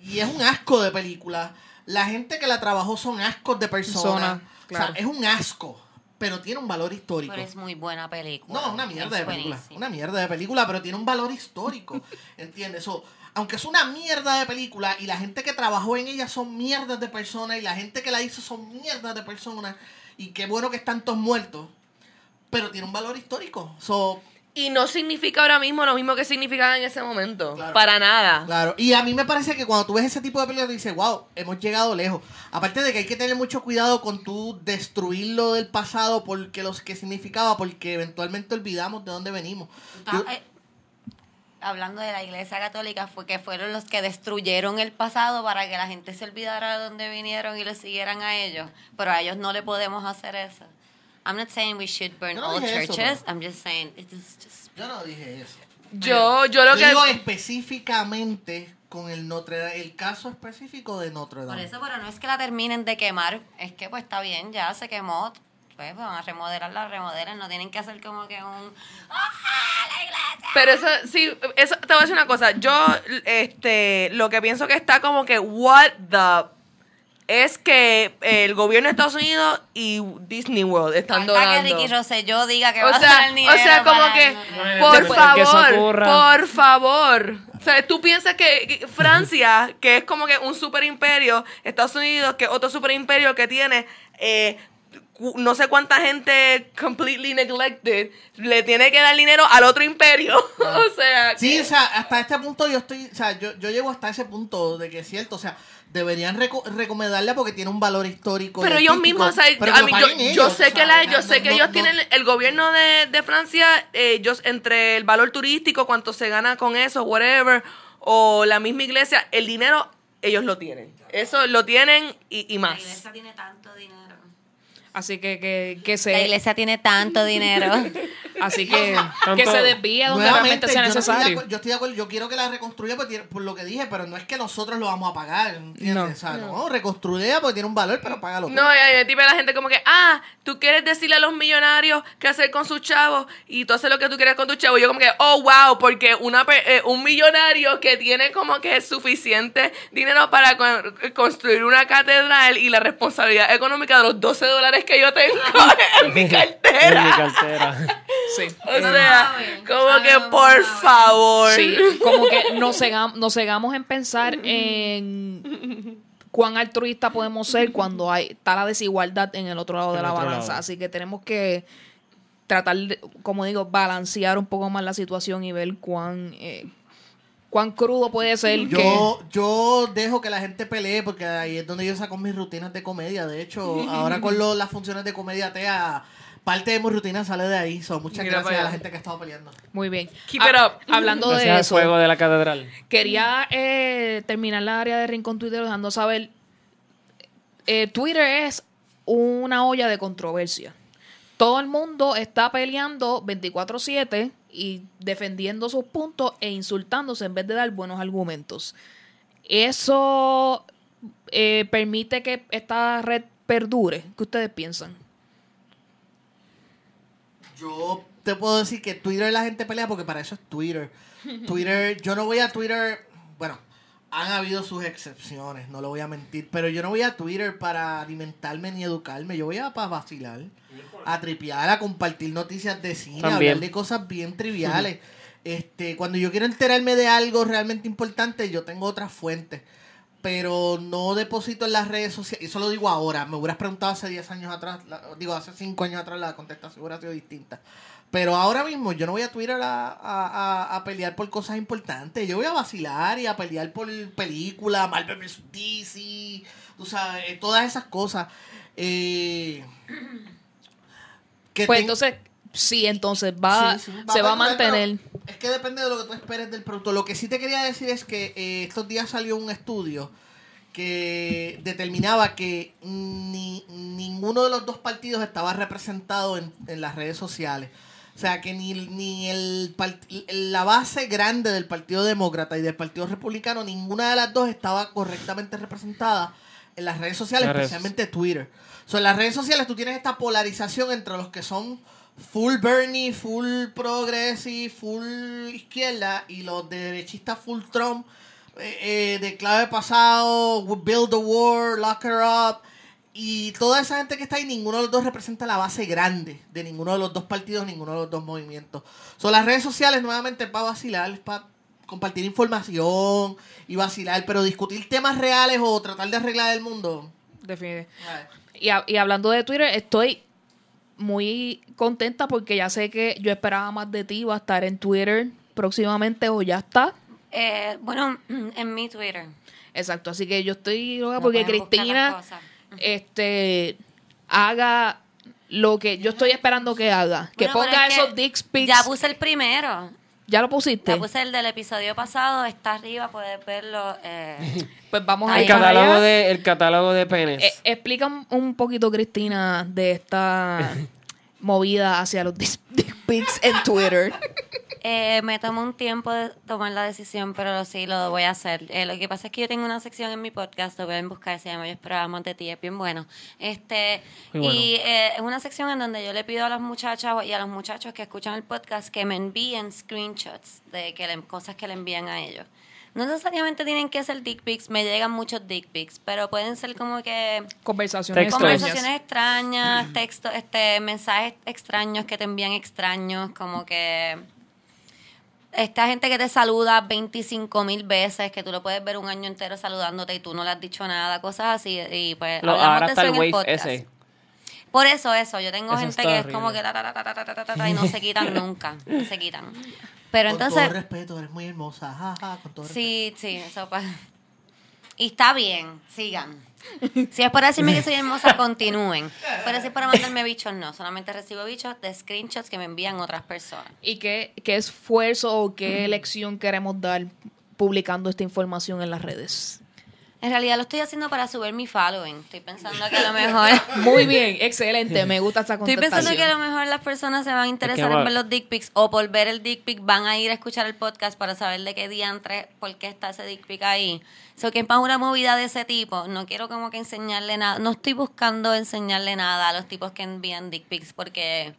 S4: y es un asco de película. La gente que la trabajó son ascos de personas.
S1: Persona, claro.
S4: O sea, es un asco, pero tiene un valor histórico.
S5: Pero es muy buena película.
S4: No, es una mierda
S5: Es
S4: de película. Una mierda de película, pero tiene un valor histórico. ¿Entiendes? So, aunque es una mierda de película y la gente que trabajó en ella son mierdas de personas y la gente que la hizo son mierdas de personas y qué bueno que están todos muertos, pero tiene un valor histórico. So,
S3: Y no significa ahora mismo lo mismo que significaba en ese momento.
S4: Claro.
S3: Para nada.
S4: Claro, y a mí me parece que cuando tú ves ese tipo de películas, dices, wow, hemos llegado lejos. Aparte de que hay que tener mucho cuidado con tú destruir lo del pasado porque los que significaba, porque eventualmente olvidamos de dónde venimos.
S5: Ah, eh, hablando de la iglesia católica, fue que fueron los que destruyeron el pasado para que la gente se olvidara de dónde vinieron y le siguieran a ellos. Pero a ellos no le podemos hacer eso. I'm not saying we should burn
S4: no
S5: all
S4: eso,
S5: churches.
S4: pero-
S5: I'm just saying it is just
S4: Yo no dije eso.
S3: Yo, yo lo
S4: Yo
S3: que.
S4: digo específicamente con el Notre Dame, el caso específico de Notre
S5: por
S4: Dame.
S5: eso, pero no es que la terminen de quemar, es que pues está bien, ya se quemó. Pues van a remodelarla, remodelen, no tienen que hacer como que un ¡Ah, la iglesia!
S3: Pero eso, sí, eso, te voy a decir una cosa. Yo, este, lo que pienso que está como que, what the. Es que el gobierno de Estados Unidos y Disney World están
S5: Falta que
S3: donando.
S5: Ricky Rosselló diga que
S3: O
S5: va a
S3: sea,
S5: dar el dinero
S3: o sea, como
S5: para
S3: que, por
S2: que
S3: favor, por favor. O sea, tú piensas que que Francia, que es como que un super imperio, Estados Unidos, que es otro super imperio que tiene eh, no sé cuánta gente completely neglected, le tiene que dar dinero al otro imperio. o sea,
S4: Sí,
S3: que-
S4: o sea, hasta este punto yo estoy, o sea, yo, yo llego hasta ese punto de que es cierto, o sea, deberían reco- recomendarla porque tiene un valor histórico.
S3: Pero ellos mismos, o sea,
S4: pero
S3: a mí, yo, sé
S4: o
S3: que
S4: sea,
S3: la,
S4: no-
S3: yo sé
S4: no-
S3: que
S4: no-
S3: ellos
S4: no-
S3: tienen el gobierno de, de Francia, ellos entre el valor turístico, cuánto se gana con eso, whatever, o la misma iglesia, el dinero ellos lo tienen. Eso lo tienen y, y
S5: La
S3: más.
S5: iglesia tiene tanto dinero.
S1: Así que, que, que
S5: La
S1: se,
S5: iglesia tiene tanto dinero.
S1: así que, que se desvíe donde realmente sea
S4: yo, no estoy de
S1: necesario.
S4: acuerdo- yo estoy de acuerdo, yo quiero que la reconstruya por, tiene- por lo que dije, pero no es que nosotros lo vamos a pagar, ¿entiendes?
S1: No.
S4: O sea, no, reconstruya porque tiene un valor, pero págalo. tú.
S3: No, y ahí tipo la gente como que, ah, tú quieres decirle a los millonarios qué hacer con sus chavos y tú haces lo que tú quieres con tus chavos. Y yo como que, oh, wow, porque una pe- eh, un millonario que tiene como que suficiente dinero para con- construir una catedral y la responsabilidad económica de los 12 dólares que yo tengo en mi
S2: En mi
S3: cartera.
S1: Sí.
S3: O sea, como que por favor.
S1: Sí, como que nos, cegam- nos cegamos en pensar en cuán altruista podemos ser cuando hay está la desigualdad en el otro lado de la balanza.
S2: lado.
S1: Así que tenemos que tratar, de, como digo, balancear un poco más la situación y ver cuán eh, ¿Cuán crudo puede ser que...
S4: Yo, yo dejo que la gente pelee porque ahí es donde yo saco mis rutinas de comedia. De hecho, ahora con lo- las funciones de comedia TEA, parte de mi rutina sale de ahí. So, muchas
S3: Mira
S4: gracias a la gente que ha estado peleando.
S1: Muy bien.
S3: Keep it up.
S1: Hablando
S2: Gracias
S1: de
S2: al
S1: eso,
S2: fuego de la catedral.
S1: quería eh, terminar la área de Rincón Twitter dejando saber, eh, Twitter es una olla de controversia. Todo el mundo está peleando 24/7 y defendiendo sus puntos e insultándose en vez de dar buenos argumentos. Eso eh, permite que esta red perdure. ¿Qué ustedes piensan?
S4: Yo te puedo decir que Twitter la gente pelea porque para eso es Twitter. Twitter, yo no voy a Twitter, bueno, han habido sus excepciones, no lo voy a mentir, pero yo no voy a Twitter para alimentarme ni educarme, yo voy a para vacilar, a tripear, a compartir noticias de cine, a hablar de cosas bien triviales. Este, cuando yo quiero enterarme de algo realmente importante, yo tengo otras fuentes. Pero no deposito en las redes sociales. Eso lo digo ahora. Me hubieras preguntado hace 10 años atrás. la- digo, hace 5 años atrás la contestación hubiera sido distinta. Pero ahora mismo yo no voy a Twitter a, a- a- a pelear por cosas importantes. Yo voy a vacilar y a pelear por películas, Marvel vs. DC, tú sabes, eh, todas esas cosas. Eh, que
S1: Pues
S4: ten-
S1: entonces, sí, entonces va,
S4: Sí, sí,
S1: se va a mantener.
S4: Es que depende de lo que tú esperes del producto. Lo que sí te quería decir es que eh, estos días salió un estudio que determinaba que ni, ninguno de los dos partidos estaba representado en, en las redes sociales. O sea, que ni, ni el, la base grande del Partido Demócrata y del Partido Republicano, ninguna de las dos estaba correctamente representada en las redes sociales,
S2: Las redes-
S4: especialmente Twitter. So, en las redes sociales tú tienes esta polarización entre los que son full Bernie, full progressive, full izquierda y los de derechistas full Trump, eh, eh, de clave pasado, build the war, lock her up. Y toda esa gente que está ahí, ninguno de los dos representa la base grande de ninguno de los dos partidos, ninguno de los dos movimientos. Son las redes sociales nuevamente para vacilar, para compartir información y vacilar, pero discutir temas reales o tratar de arreglar el mundo.
S1: Definitivamente. Y, y hablando de Twitter, estoy muy contenta porque ya sé que yo esperaba más de ti, va a estar en Twitter próximamente o ya está.
S5: Eh, bueno, en mi Twitter.
S1: Exacto, así que yo estoy loca
S5: No
S1: porque Cristina este haga lo que yo estoy esperando que haga, que
S5: Bueno,
S1: ponga
S5: es que
S1: esos dick pics.
S5: Ya puse el primero.
S1: ¿Ya lo pusiste?
S5: Ya puse el del episodio pasado. Está arriba, puedes verlo. eh,
S1: Pues vamos a
S2: El catálogo
S1: allá.
S2: de, el catálogo de penes.
S1: Eh, explica un, poquito, Cristina, de esta movida hacia los dick pics en Twitter.
S5: Eh, me tomó un tiempo de tomar la decisión, pero sí lo voy a hacer. Eh, lo que pasa es que yo tengo una sección en mi podcast, lo pueden buscar, se llama Yo esperaba más de ti, es bien bueno. Este,
S2: bueno.
S5: Y eh, es una sección en donde yo le pido a las muchachas y a los muchachos que escuchan el podcast que me envíen screenshots de que le- cosas que le envían a ellos. No necesariamente tienen que ser dick pics, me llegan muchos dick pics, pero pueden ser como que
S1: Conversaciones
S2: Textos.
S1: extrañas.
S5: conversaciones extrañas, textos, este, mensajes extraños que te envían extraños, como que esta gente que te saluda 25 mil veces, que tú lo puedes ver un año entero saludándote y tú no le has dicho nada, cosas así. Y pues
S2: lo,
S5: hablamos
S2: ahora
S5: de eso en el podcast.
S2: Ese.
S5: Por eso, eso. Yo tengo
S2: eso
S5: gente que
S2: horrible.
S5: es como que ta, ta, ta, y no se quitan nunca. No se quitan. Pero
S4: con
S5: entonces.
S4: Con todo respeto, eres muy hermosa. Ja, ja, con todo
S5: sí, respeto. sí, eso pasa. Y está bien, sigan. Si es para decirme que soy hermosa, continúen. Pero si es para mandarme bichos, no. Solamente recibo bichos de screenshots que me envían otras personas.
S1: ¿Y qué, qué esfuerzo o qué lección queremos dar publicando esta información en las redes?
S5: En realidad lo estoy haciendo para subir mi following. Estoy pensando que a lo mejor...
S1: Muy bien, excelente, me gusta esta
S5: Estoy
S1: contestación.
S5: pensando que a lo mejor las personas se van a interesar en ver los dick pics o por ver el dick pic van a ir a escuchar el podcast para saber de qué diantre, por qué está ese dick pic ahí. So que es para una movida de ese tipo. No quiero como que enseñarle nada. No estoy buscando enseñarle nada a los tipos que envían dick pics porque...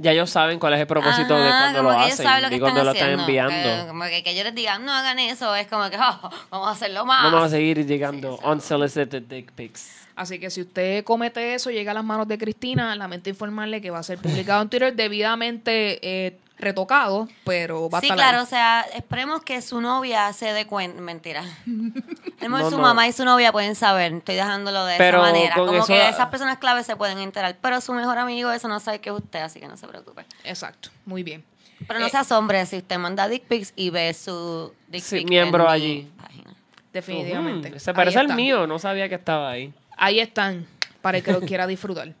S2: Ya ellos saben cuál es el propósito de
S5: Ajá,
S2: cuando
S5: como
S2: lo
S5: que ellos
S2: hacen
S5: saben lo que
S2: y cuando lo están
S5: haciendo.
S2: enviando.
S5: Que- como que, que yo les diga, no hagan eso, es como que oh, vamos a hacerlo más.
S2: Vamos a seguir llegando unsolicited dick pics.
S1: Así que si usted comete eso, llega a las manos de Cristina, lamento informarle que va a ser publicado en Twitter debidamente eh, retocado, pero va a
S5: Sí,
S1: estar
S5: claro,
S1: ahí.
S5: o sea, esperemos que su novia se dé cuenta. Mentira. Esperemos
S2: No,
S5: su
S2: no.
S5: mamá y su novia pueden saber. Estoy dejándolo de
S2: Pero
S5: esa manera. Como
S2: eso-
S5: que esas personas claves se pueden enterar. Pero su mejor amigo, eso no sabe que es usted, así que no se preocupe.
S1: Exacto, muy bien.
S5: Pero no
S1: Eh,
S5: se asombre si usted manda dick pics y ve su dick
S2: Sí,
S5: pic
S2: miembro
S5: en mi
S2: allí.
S5: página.
S1: Definitivamente.
S2: Mm, se parece al mío, no sabía que estaba ahí.
S1: Ahí están, para el que lo quiera disfrutar.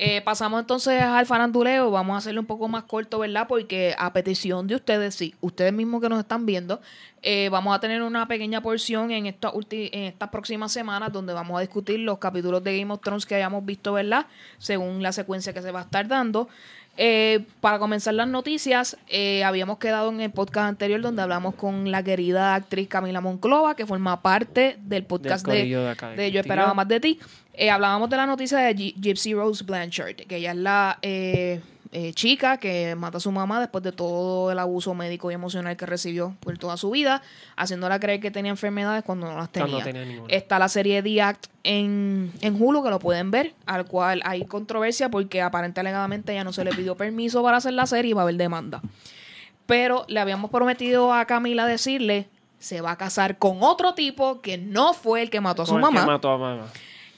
S1: Eh, pasamos entonces al faranduleo. Vamos a hacerlo un poco más corto, ¿verdad? Porque a petición de ustedes, sí, ustedes mismos que nos están viendo, eh, vamos a tener una pequeña porción en, esta en estas próximas semanas donde vamos a discutir los capítulos de Game of Thrones que hayamos visto, ¿verdad? Según la secuencia que se va a estar dando. Eh, para comenzar las noticias, eh, habíamos quedado en el podcast anterior donde hablamos con la querida actriz Camila Monclova, que forma parte del podcast de,
S2: de acá de
S1: de Yo. Esperaba Más de Ti. Eh, hablábamos de la noticia de G- Gypsy Rose Blanchard, que ella es la eh, eh, chica que mata a su mamá después de todo el abuso médico y emocional que recibió por toda su vida, haciéndola creer que tenía enfermedades cuando no las tenía.
S2: no tenía ninguna.
S1: Está la serie The Act en, en Hulu, que lo pueden ver, al cual hay controversia porque aparentemente alegadamente ella no se le pidió permiso para hacer la serie y va a haber demanda. Pero le habíamos prometido a Camila decirle, se va a casar con otro tipo que no fue el que mató a su
S2: que mató a mamá.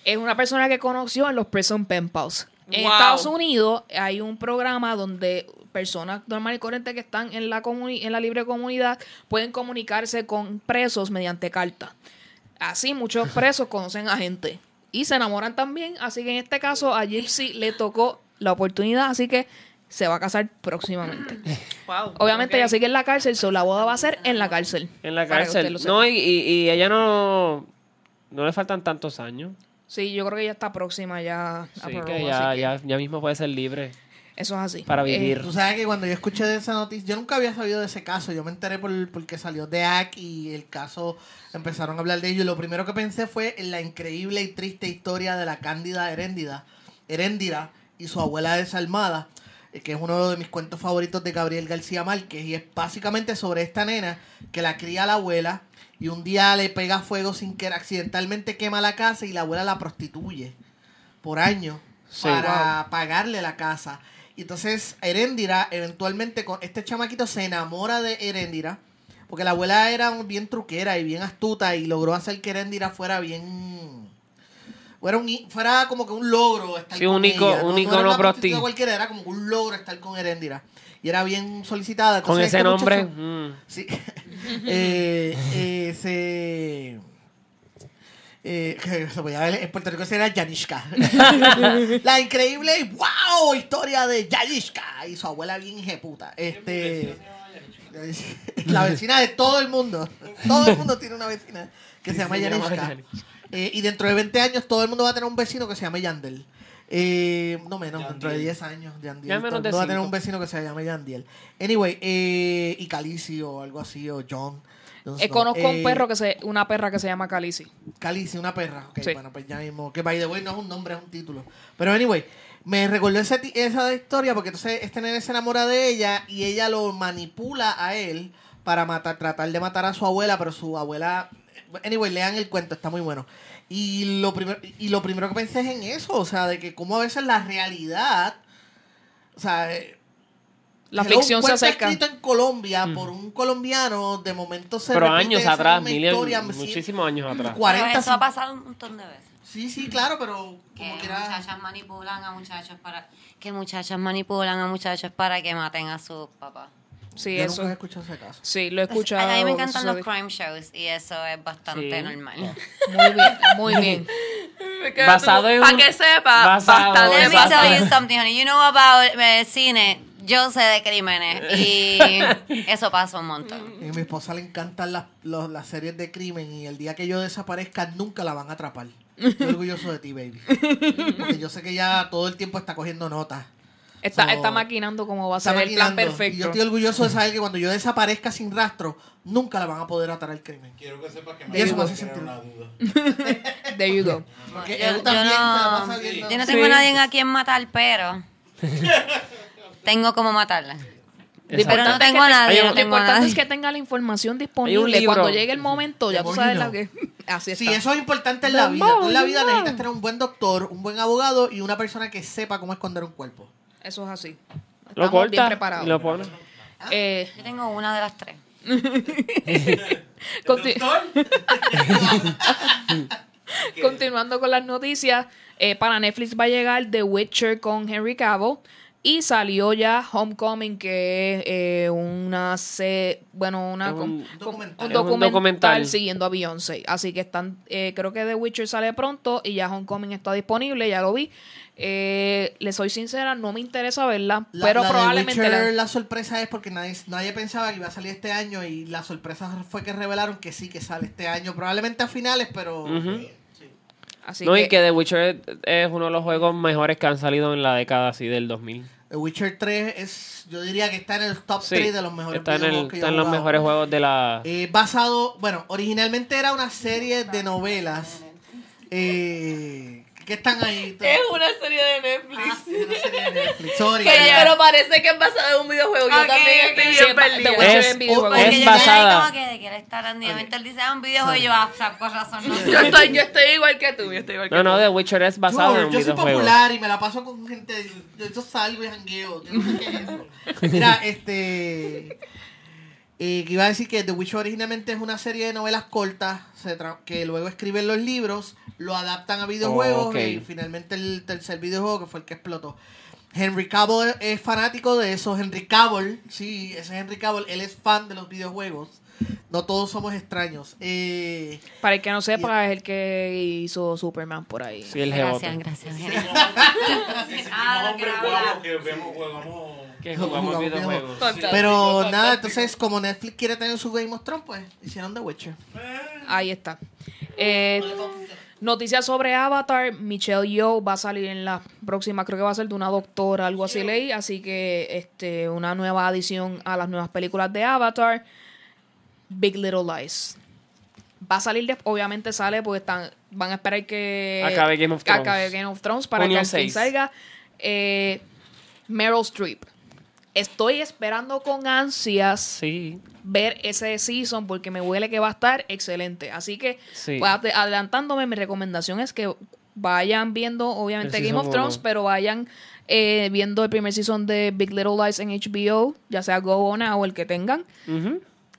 S1: es una persona que conoció en los Prison Pen Pals. En
S3: Wow.
S1: Estados Unidos hay un programa donde personas normales y corrientes que están en la, comuni- en la libre comunidad pueden comunicarse con presos mediante carta. Así muchos presos conocen a gente y se enamoran también. Así que en este caso a Gypsy le tocó la oportunidad, así que se va a casar próximamente.
S3: Wow.
S1: Obviamente
S3: ok.
S1: ella sigue en la cárcel, so la boda va a ser en la cárcel.
S2: En la cárcel. No, y, y, y ella no. No le faltan tantos años.
S1: Sí, yo creo que ella está próxima ya a
S2: Sí, que
S1: así
S2: ya,
S1: que
S2: ya, ya mismo puede ser libre
S1: Eso es así.
S2: para
S1: Eh,
S2: vivir.
S4: Tú sabes que cuando yo escuché de esa noticia, yo nunca había sabido de ese caso. Yo me enteré por, porque salió de AC y el caso empezaron a hablar de ello. Y lo primero que pensé fue en la increíble y triste historia de la Cándida Heréndida, Heréndira y su abuela desalmada, eh, que es uno de mis cuentos favoritos de Gabriel García Márquez. Y es básicamente sobre esta nena que la cría la abuela y un día le pega fuego sin que accidentalmente quema la casa y la abuela la prostituye por años
S2: Sí.
S4: para pagarle la casa. Y entonces Heréndira, eventualmente, con este chamaquito se enamora de Heréndira, porque la abuela era un- bien truquera y bien astuta y logró hacer que Heréndira fuera bien... Fuera, un, fuera como que un logro estar
S2: Sí,
S4: con
S2: un
S4: ella.
S2: un
S4: no,
S2: icono
S4: no prostituta cualquiera, era como un logro estar con Heréndira. Y era bien solicitada.
S2: Con
S4: Entonces,
S2: ese
S4: este
S2: nombre.
S4: muchacho-
S2: mm.
S4: Sí. eh, eh, se. Eh, que se podía ver en Puerto Rico se era Yanishka. la increíble y wow historia de Yanishka y su abuela bien hijeputa. Este. La vecina de todo el mundo. Todo el mundo tiene una vecina que se llama
S2: se llama
S4: Yanishka.
S2: Yanishka.
S4: Eh, y dentro de 20 años todo el mundo va a tener un vecino que se llame Yandel. Eh, no menos, dentro de 10 años, Yandiel.
S2: Ya menos de
S4: va a tener un vecino que se llame Yandiel. Anyway, eh, y Calici o algo así, o John. Entonces,
S1: Eh,
S4: no,
S1: conozco a un
S4: eh,
S1: perro que se, una perra que se llama Calici.
S4: Calici, una perra. Ok,
S1: Sí.
S4: bueno, pues ya mismo. Que by the way no es un nombre, es un título. Pero anyway, me recordó ese ti- esa historia porque entonces este nene se enamora de ella y ella lo manipula a él para matar, tratar de matar a su abuela, pero su abuela. Anyway, lean el cuento, está muy bueno. Y lo primero, y lo primero que pensé es en eso, o sea, de que como a veces la realidad. O sea, eh,
S1: La
S4: Hello,
S1: ficción se acerca.
S4: escrito en Colombia por un colombiano, de momento se
S2: Pero años atrás,
S4: misma
S2: mil,
S4: historia, sí,
S2: muchísimos años atrás.
S4: 40,
S5: Pero eso ha
S4: 50.
S5: pasado un montón de veces.
S4: Sí, sí, claro, pero
S5: Que
S4: como que era...
S5: muchachas manipulan a muchachos para que muchachas manipulan a muchachos para que maten a sus papás.
S1: Sí,
S4: Yo
S1: eso.
S4: nunca he escuchado ese caso.
S1: Sí, lo he escuchado.
S5: a mí me encantan los crime shows y eso es bastante
S2: Sí.
S5: normal.
S1: Muy bien, muy bien.
S2: Basado en
S3: Para
S2: un-
S3: que sepa,
S2: basado
S5: Let
S2: en-
S5: me tell you something, honey. You know about eh, cine. Yo sé de crímenes y eso pasa un montón.
S4: Y a mi esposa le encantan las, los- las series de crimen y el día que yo desaparezca nunca la van a atrapar. Estoy orgulloso de ti, baby. Porque yo sé que ya todo el tiempo está cogiendo notas.
S1: Está,
S4: So,
S1: está maquinando cómo va a ser el plan
S4: maquinando. Y yo
S1: perfecto.
S4: estoy orgulloso de saber que cuando yo desaparezca sin rastro, nunca la van a poder atar al crimen.
S6: Quiero que sepas que
S4: Y
S6: me
S4: eso me
S6: hace
S4: sentido.
S6: una duda.
S1: There you go.
S4: Porque
S5: Yo-
S4: él
S5: yo
S4: también
S5: no- Yo no tengo
S2: Sí.
S5: a nadie a quien matar, pero tengo como matarla.
S2: Exacto.
S5: Pero no tengo a nadie.
S1: Lo importante es que tenga la información disponible. Cuando llegue el momento, ya tú sabes la que. Así está.
S4: Sí, eso es importante en la vida. Tú en la vida necesitas tener un buen doctor, un buen abogado y una persona que sepa cómo esconder un cuerpo.
S1: Eso es así.
S2: Lo
S1: Estamos bien
S2: corta
S1: preparados.
S2: y lo pone.
S1: Eh,
S5: Yo tengo una de las tres.
S1: conti- Continuando con las noticias, eh, para Netflix va a llegar The Witcher con Henry Cavill, Y salió ya Homecoming, que es eh, una se bueno, una
S2: un
S4: documental.
S1: un documental
S2: documental.
S1: siguiendo a Beyoncé. Así que están, eh, creo que The Witcher sale pronto y ya Homecoming está disponible, ya lo vi. Eh, le soy sincera, no me interesa verla,
S4: La-
S1: pero
S4: la de
S1: probablemente
S4: Witcher,
S1: la-
S4: la sorpresa es porque nadie, nadie pensaba que iba a salir este año y la sorpresa fue que revelaron que sí que sale este año, probablemente a finales, pero
S2: Ujú.
S1: así
S2: no,
S1: que,
S2: y que The Witcher es uno de los juegos mejores que han salido en la década así del 2000.
S4: The Witcher 3 es, yo diría que está en el top
S2: Sí,
S4: 3 de los mejores
S2: está en, el,
S4: que yo
S2: está en los mejores juegos de la...
S4: Eh, basado, bueno, originalmente era una serie de novelas eh, que están ahí.
S3: Es una serie de Netflix.
S4: Es una serie de Netflix. Sorry.
S3: Que-
S4: ya.
S3: pero parece que es basada en un videojuego. Yo
S5: Ok,
S3: también estoy bien perdida.
S2: Es-
S1: en videojuego.
S5: Porque
S2: Es
S5: yo
S2: basada.
S5: como que de que él está hablando. Y él dice, ah, un videojuego y yo, ah, saco razón. No.
S3: Yo estoy, yo estoy igual que tú. Yo estoy igual que
S2: No, no,
S3: tú.
S2: The Witcher es basado
S4: Yo,
S2: en un
S4: yo soy
S2: videojuego.
S4: popular y me la paso con gente. Yo, yo salgo y jangueo. Yo no sé qué es eso. Mira, este. Eh, que iba a decir que The Witcher originalmente es una serie de novelas cortas se que luego escriben los libros, lo adaptan a videojuegos
S2: Oh,
S4: y finalmente el tercer videojuego que fue el que explotó. Henry Cavill es fanático de eso. Henry Cavill, sí, ese es Henry Cavill, él es fan de los videojuegos. No todos somos extraños. Eh,
S1: para el que no sepa, es el que hizo Superman por ahí.
S2: Sí, el jebote.
S5: Gracias, gracias.
S6: Ese
S5: Ah,
S6: mismo
S5: lo que
S6: vemos, jugamos.
S2: Que jugamos
S4: Jugamos
S2: videojuegos.
S4: Pero nada, entonces como Netflix quiere tener su Game of Thrones, pues hicieron The Witcher.
S1: Ahí está. Eh, noticias sobre Avatar. Michelle Yeoh va a salir en la próxima, creo que va a ser de una doctora, algo así leí. Así que este una nueva adición a las nuevas películas de Avatar. Big Little Lies. Va a salir, de- obviamente sale, porque están, van a esperar que
S2: Acabe Game of Thrones.
S1: acabe Game of Thrones para que al fin
S2: 6.
S1: salga. Eh, Meryl Streep. Estoy esperando con ansias
S2: Sí.
S1: ver ese season porque me huele que va a estar excelente. Así que,
S2: Sí.
S1: pues, ade- adelantándome, mi recomendación es que vayan viendo, obviamente,
S2: El
S1: Game of Thrones,
S2: uno.
S1: pero vayan eh, viendo el primer season de Big Little Lies en HBO, ya sea Go On o el que tengan.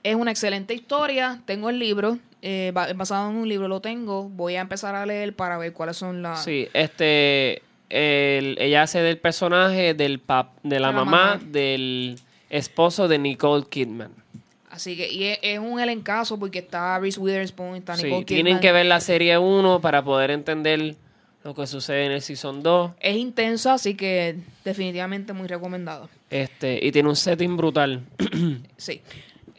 S1: Es una excelente historia. Tengo el libro, eh, ba- basado en un libro, lo tengo. Voy a empezar a leer para ver cuáles son las.
S2: Sí, este... el- ella hace del personaje del pap, de la, mamá,
S1: mamá.
S2: del esposo de Nicole Kidman.
S1: Así que, y es, es un elencazo porque está Reese Witherspoon, está
S2: Sí,
S1: Nicole
S2: tienen
S1: Kidman.
S2: que ver la serie 1 para poder entender lo que sucede en el Season 2.
S1: Es intensa, así que definitivamente muy recomendado.
S2: Este, y tiene un setting brutal.
S1: Sí.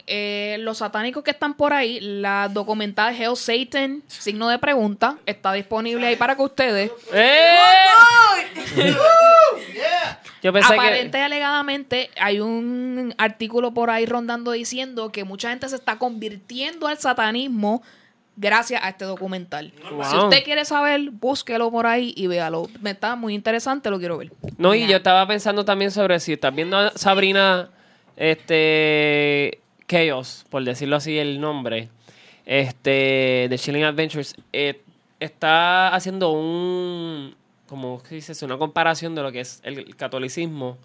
S1: Eh, los satánicos que están por ahí, la documental Hell Satan, signo de pregunta, está disponible ahí para que ustedes,
S2: ¡Eh! Yo pensé
S1: aparente y
S2: que...
S1: alegadamente, hay un artículo por ahí rondando diciendo que mucha gente se está convirtiendo al satanismo gracias a este documental.
S2: Wow.
S1: Si usted quiere saber, búsquelo por ahí y véalo. Me está muy interesante, lo quiero ver.
S2: No, y yo estaba pensando también sobre si estás viendo a Sabrina este Chaos, por decirlo así el nombre, este de Chilling Adventures, eh, está haciendo un como dices, una comparación de lo que es el catolicismo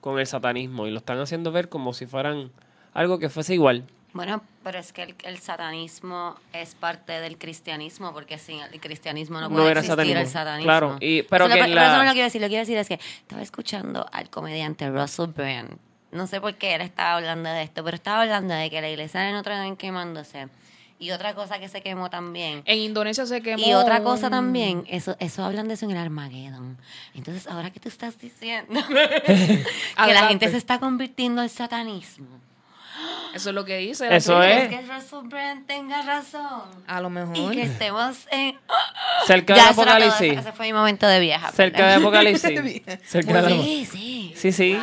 S2: con el satanismo y lo están haciendo ver como si fueran algo que fuese igual.
S5: Bueno, pero es que el, el satanismo es parte del cristianismo, porque sin el cristianismo no puede existir
S2: satanismo.
S5: el satanismo.
S2: Claro, y- pero
S5: Eso
S2: que
S5: lo,
S2: la-
S5: eso no lo quiero decir, lo que quiero decir es que estaba escuchando al comediante Russell Brand. No sé por qué él estaba hablando de esto, pero estaba hablando de que la iglesia de Notre Dame quemándose. Y otra cosa que se quemó también.
S1: En Indonesia se quemó.
S5: Y otra cosa también, eso, eso hablan de eso en el Armageddon. Entonces, ahora que tú estás diciendo que la gente se está convirtiendo al satanismo.
S1: Eso es lo que dice. la
S2: Eso es.
S5: que Russell Brand tenga razón.
S1: A lo
S5: Y
S1: mejor.
S5: que estemos en...
S2: Cerca
S5: Ya,
S2: del apocalipsis.
S5: ese, ese fue mi momento de vieja.
S2: Cerca del apocalipsis. Cerca del
S5: Sí, sí.
S2: Sí, sí.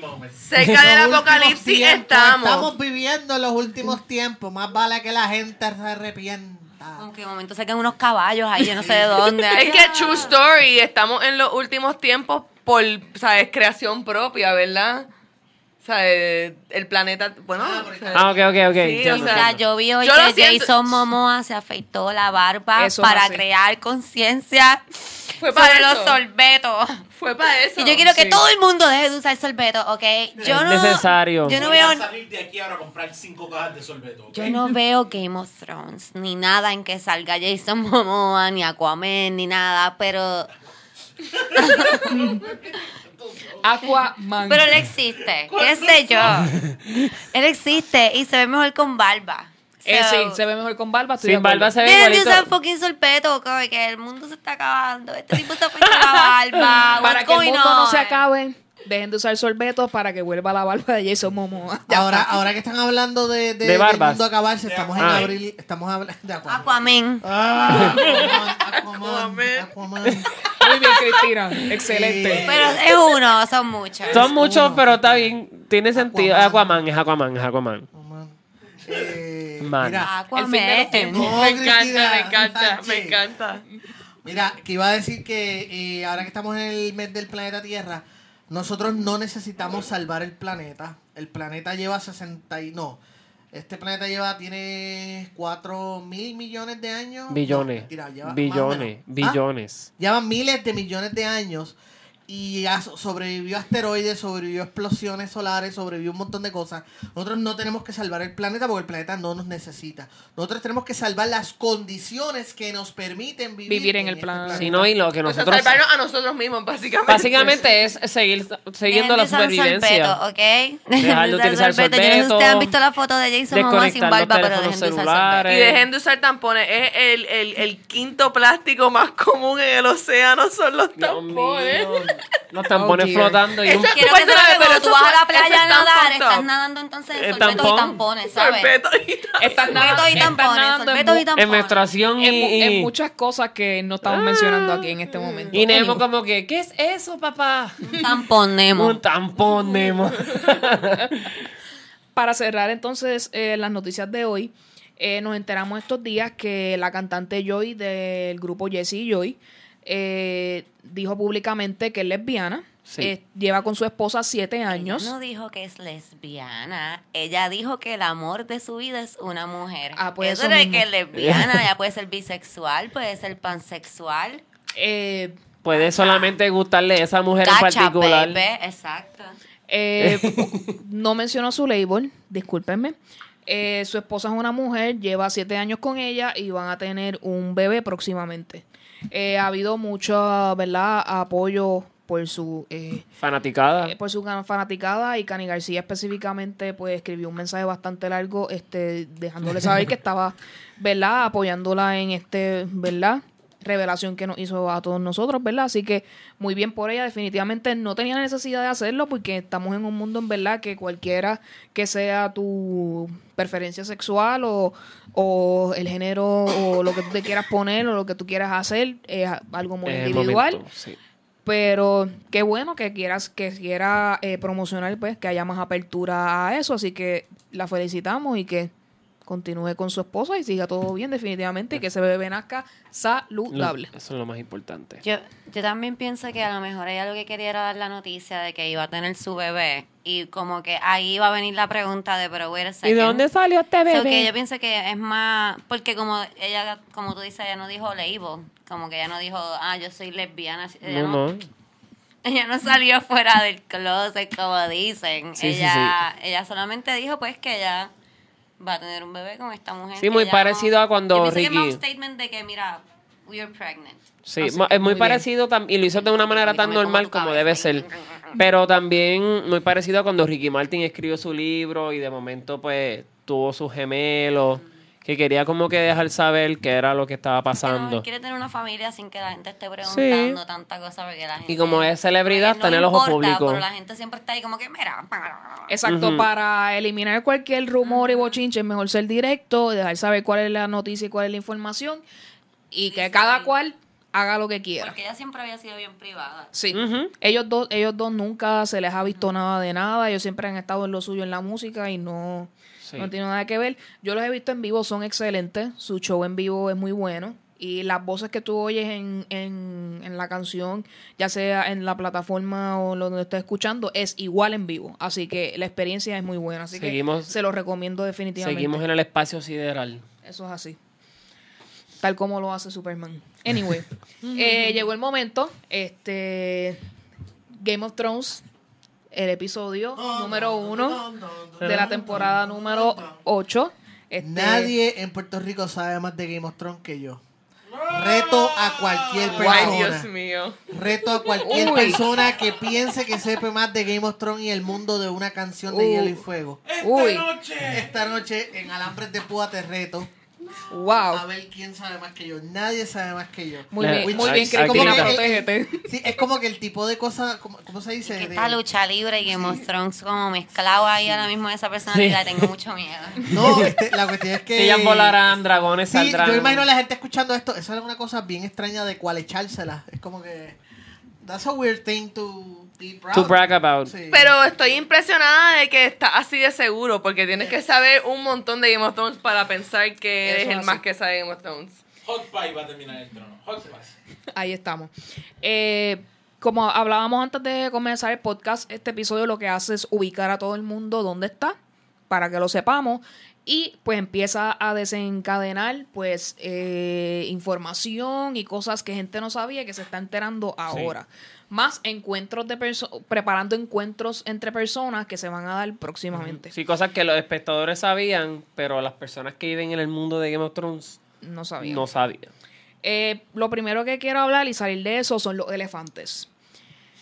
S6: Moment.
S3: Cerca del apocalipsis
S4: tiempos,
S3: estamos.
S4: Estamos viviendo los últimos tiempos. Más vale que la gente se arrepienta.
S5: Aunque de momento sacan unos caballos ahí, yo no sé de dónde.
S3: Es que true story, estamos en los últimos tiempos por, ¿sabes? Creación propia, ¿verdad? ¿Sabes? El planeta, bueno. ¿sabes?
S2: Ah, ok, ok, ok.
S3: Sí, o sea,
S5: yo vi hoy
S3: Yo
S5: que
S3: siento.
S5: Jason Momoa se afeitó la barba
S1: Eso
S5: para crear conciencia
S3: Fue para
S5: sobre
S3: eso.
S5: los sorbetos.
S3: Fue para eso.
S5: Y yo quiero que
S1: Sí.
S5: todo el mundo deje de usar sorbetos, ¿ok? Yo
S2: Es
S5: no,
S2: necesario.
S5: Yo no
S6: Voy a
S5: veo
S6: salir de aquí ahora a comprar cinco cajas de sorbeto. ¿ok?
S5: Yo no veo Game of Thrones, ni nada en que salga Jason Momoa, ni Aquaman, ni nada, pero...
S1: Aquaman.
S5: Pero él existe, qué sé yo. Él existe y se ve mejor con barba.
S1: Eh,
S5: So,
S1: sí, se ve mejor con barba.
S2: Sin barba se ve
S5: Dejen de usar fucking cabrón, que el mundo se está acabando. Este tipo ha puesto la barba.
S1: Para
S5: What's
S1: que el mundo no
S5: on?
S1: se acabe, dejen de usar sorbetos para que vuelva la barba de Jason Momoa.
S4: Ahora, ahora que están hablando de, de,
S2: De
S4: del
S2: barbas.
S4: mundo acabarse, estamos en
S2: Ah.
S4: abril, estamos hablando de Aquaman.
S5: Aquaman.
S4: Ah, Aquaman, Aquaman, Aquaman.
S1: Muy bien, Cristina. Excelente.
S5: Pero es uno, son muchos.
S2: Son muchos, pero está bien. Tiene sentido.
S4: Aquaman.
S2: Es Aquaman, es Aquaman, es Aquaman.
S4: Aquaman. Eh,
S2: Man.
S4: Mira,
S1: El fin de los
S5: Aquaman.
S4: No,
S3: me encanta,
S4: Cristina,
S3: me encanta, me encanta.
S4: Mira, que iba a decir que eh, ahora que estamos en el mes del planeta Tierra, nosotros no necesitamos salvar el planeta. El planeta lleva 60 y no. Este planeta lleva, tiene 4 mil millones de años. No,
S2: Billones.
S4: mentira, lleva
S2: Billones.
S4: ¿Ah?
S2: Billones.
S4: Lleva miles de millones de años y ya so- sobrevivió asteroides, sobrevivió explosiones solares, sobrevivió un montón de cosas. Nosotros no tenemos que salvar el planeta porque el planeta no nos necesita. Nosotros tenemos que salvar las condiciones que nos permiten vivir,
S1: Vivir en el
S4: este
S1: planeta.
S2: Si no, y lo que
S3: O sea,
S2: nosotros.
S3: salvarnos a nosotros mismos, básicamente.
S2: Básicamente es seguir siguiendo la supervivencia.
S5: sorbeto, ¿ok?
S2: Dejar de utilizar
S5: sorbeto. Yo no sé si
S2: sorbeto,
S5: ustedes han visto la foto de Jason Momoa sin barba, pero dejen de usar.
S3: Y dejen de usar tampones. Es el, el, el quinto plástico más común en el océano, son los
S2: Dios
S3: tampones.
S2: Los tampones
S1: Oh,
S2: flotando y un
S3: Eso-
S5: Quiero que sepas que cuando tú vas a la playa a nadar, estás nadando entonces en sorbetos y tampones, ¿sabes?
S3: Sorbeto y tal.
S1: Están nada-
S5: Sorbetos y tampones,
S1: nadando en
S5: sorbetos y
S1: mu-
S2: en
S5: tampones.
S2: menstruación y,
S1: en, muchas cosas que no estamos mencionando aquí en este momento.
S2: y Nemo como que, ¿qué es eso, papá?
S5: Un tampón, Nemo.
S2: Un tampón, Nemo.
S1: Para cerrar entonces eh, las noticias de hoy, eh, nos enteramos estos días que la cantante Joy del grupo Jessie Joy eh, dijo públicamente que es lesbiana.
S2: Sí.
S1: Eh, lleva con su esposa siete años.
S5: Ella no dijo que es lesbiana. Ella dijo que el amor de su vida es una mujer.
S1: Ah, pues
S5: eso
S1: eso
S5: de
S1: mismo.
S5: que es lesbiana, ella puede ser bisexual, puede ser pansexual.
S1: Eh,
S2: Puede solamente gustarle esa mujer en
S5: Cacha,
S2: particular.
S5: baby. Exacto.
S1: Eh, no mencionó su label, discúlpenme. Eh, su esposa es una mujer, lleva siete años con ella y van a tener un bebé próximamente. Eh, ha habido mucho, ¿verdad? Apoyo por su eh,
S2: Fanaticada.
S1: eh, por su fanaticada. Y Cani García específicamente pues escribió un mensaje bastante largo este dejándole saber que estaba verdad apoyándola en este verdad revelación que nos hizo a todos nosotros verdad así que muy bien por ella. Definitivamente no tenía necesidad de hacerlo porque estamos en un mundo en verdad que cualquiera que sea tu preferencia sexual o, o el género o lo que tú te quieras poner o lo que tú quieras hacer es algo muy individual
S2: momento, sí.
S1: pero qué bueno que quieras que quiera eh, promocionar pues que haya más apertura a eso así que la felicitamos y que continúe con su esposa y siga todo bien definitivamente y que ese bebé nazca saludable
S2: Lo- eso es lo más importante.
S5: Yo, yo también pienso que a lo mejor ella lo que quería era dar la noticia de que iba a tener su bebé. Y como que ahí iba a venir la pregunta de, pero wait a
S2: ¿Y
S5: second.
S2: de dónde salió este
S5: So
S2: bebé?
S5: que yo pienso que es más, porque como ella, como tú dices, ella no dijo label, como que ella no dijo, ah, yo soy lesbiana. Ella
S2: no, no.
S5: ella no salió fuera del closet, como dicen.
S2: Sí, sí,
S5: ella, ella solamente dijo, pues, que ella va a tener un bebé con esta mujer.
S2: Sí, muy parecido a cuando
S5: pienso que un
S2: Ricky-
S5: statement de que, mira, we are pregnant.
S2: Sí,
S1: Así
S2: es muy
S1: muy
S2: parecido y lo hizo de una manera tan normal como debe ser. Pero también muy parecido a cuando Ricky Martin escribió su libro y de momento pues tuvo su gemelo que quería como que dejar saber qué era lo que estaba pasando.
S5: quiere tener una familia sin que la gente esté preguntando tanta cosa porque la gente...
S2: Y como es celebridad, está en el
S5: no
S2: ojo público.
S5: Pero la gente siempre está ahí como que, mira...
S1: exacto para eliminar cualquier rumor y bochinche es mejor ser directo dejar saber cuál es la noticia y cuál es la información y que cada cual haga lo que quiera
S5: Porque ella siempre había sido bien privada.
S1: Sí,
S2: Ujú.
S1: ellos dos, ellos dos nunca se les ha visto nada de nada, ellos siempre han estado en lo suyo en la música y no,
S2: Sí.
S1: no tiene nada que ver. Yo los he visto en vivo, son excelentes, su show en vivo es muy bueno y las voces que tú oyes en, en, en la canción, ya sea en la plataforma o lo donde estés escuchando, es igual en vivo, así que la experiencia es muy buena, así
S2: Seguimos-
S1: que se los recomiendo definitivamente.
S2: Seguimos en el espacio sideral.
S1: Eso es así. Tal como lo hace Superman. Anyway, eh, llegó el momento. Este Game of Thrones, el episodio número uno de la temporada número 8. Este,
S4: Nadie en Puerto Rico sabe más de Game of Thrones que yo. Reto a cualquier
S3: Ay,
S4: persona.
S3: Dios mío.
S4: Reto a cualquier
S1: Uy.
S4: persona que piense que sepa más de Game of Thrones y el mundo de una canción de
S1: Uh.
S4: hielo y fuego.
S6: ¡Esta
S1: Uy.
S6: noche!
S4: Esta noche en Alambres de Púa te reto a
S1: Wow.
S4: ver quién sabe más que yo. Nadie sabe más que yo.
S1: Muy bien, muy
S2: Ay,
S1: bien, Cristina, protégete.
S4: Sí, es como que el tipo de cosas, ¿cómo, cómo se dice?
S5: Que
S4: De-
S5: esta lucha libre y Game of Thrones como mezclado ahí ahora mismo de esa personalidad, tengo mucho miedo.
S4: No, este, la cuestión es que...
S2: Si ellas volarán, dragones
S4: Sí,
S2: saldrán.
S4: yo imagino a la gente escuchando esto. Eso es una cosa bien extraña de cual echársela. Es como que... That's a weird thing to.
S2: To brag about.
S4: Sí.
S3: Pero estoy impresionada de que estás así de seguro, porque tienes que saber un montón de Game of Thrones para pensar que
S1: Eso
S3: eres el
S1: así.
S3: más que sabe Game of Thrones.
S6: Hot Pie va a terminar el trono. Hot Pie.
S1: Ahí estamos. Eh, como hablábamos antes de comenzar el podcast, este episodio lo que hace es ubicar a todo el mundo dónde está, para que lo sepamos. Y pues empieza a desencadenar pues eh, información y cosas que gente no sabía que se está enterando ahora. Más encuentros de personas, preparando encuentros entre personas que se van a dar próximamente.
S2: Sí, cosas que los espectadores sabían, pero las personas que viven en el mundo de Game of Thrones
S1: No sabía.
S2: no sabían.
S1: Eh, lo primero que quiero hablar y salir de eso son los elefantes.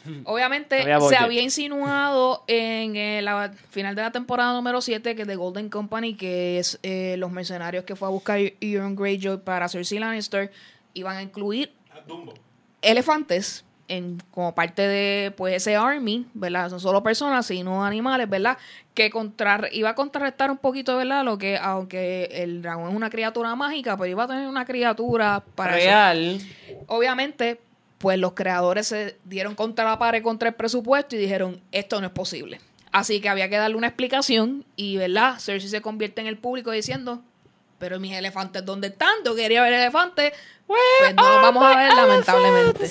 S1: Obviamente
S2: Había
S1: se había insinuado en eh, la final de la temporada número 7 que The Golden Company, que es eh, los mercenarios que fue a buscar Euron Greyjoy para Cersei Lannister, iban a incluir
S6: A Dumbo.
S1: elefantes en, como parte de pues ese army, ¿verdad? Son solo personas, sino animales, ¿verdad? Que contrar, iba a contrarrestar un poquito, ¿verdad? Lo que, aunque el dragón es una criatura mágica, pero iba a tener una criatura para eso.
S2: Real.
S1: Obviamente, pues los creadores se dieron contra la pared, contra el presupuesto y dijeron, esto no es posible. Así que había que darle una explicación y, ¿verdad? Cersei se convierte en el público diciendo, pero mis elefantes, ¿dónde están? Yo quería ver elefantes. Pues no los vamos a ver, lamentablemente.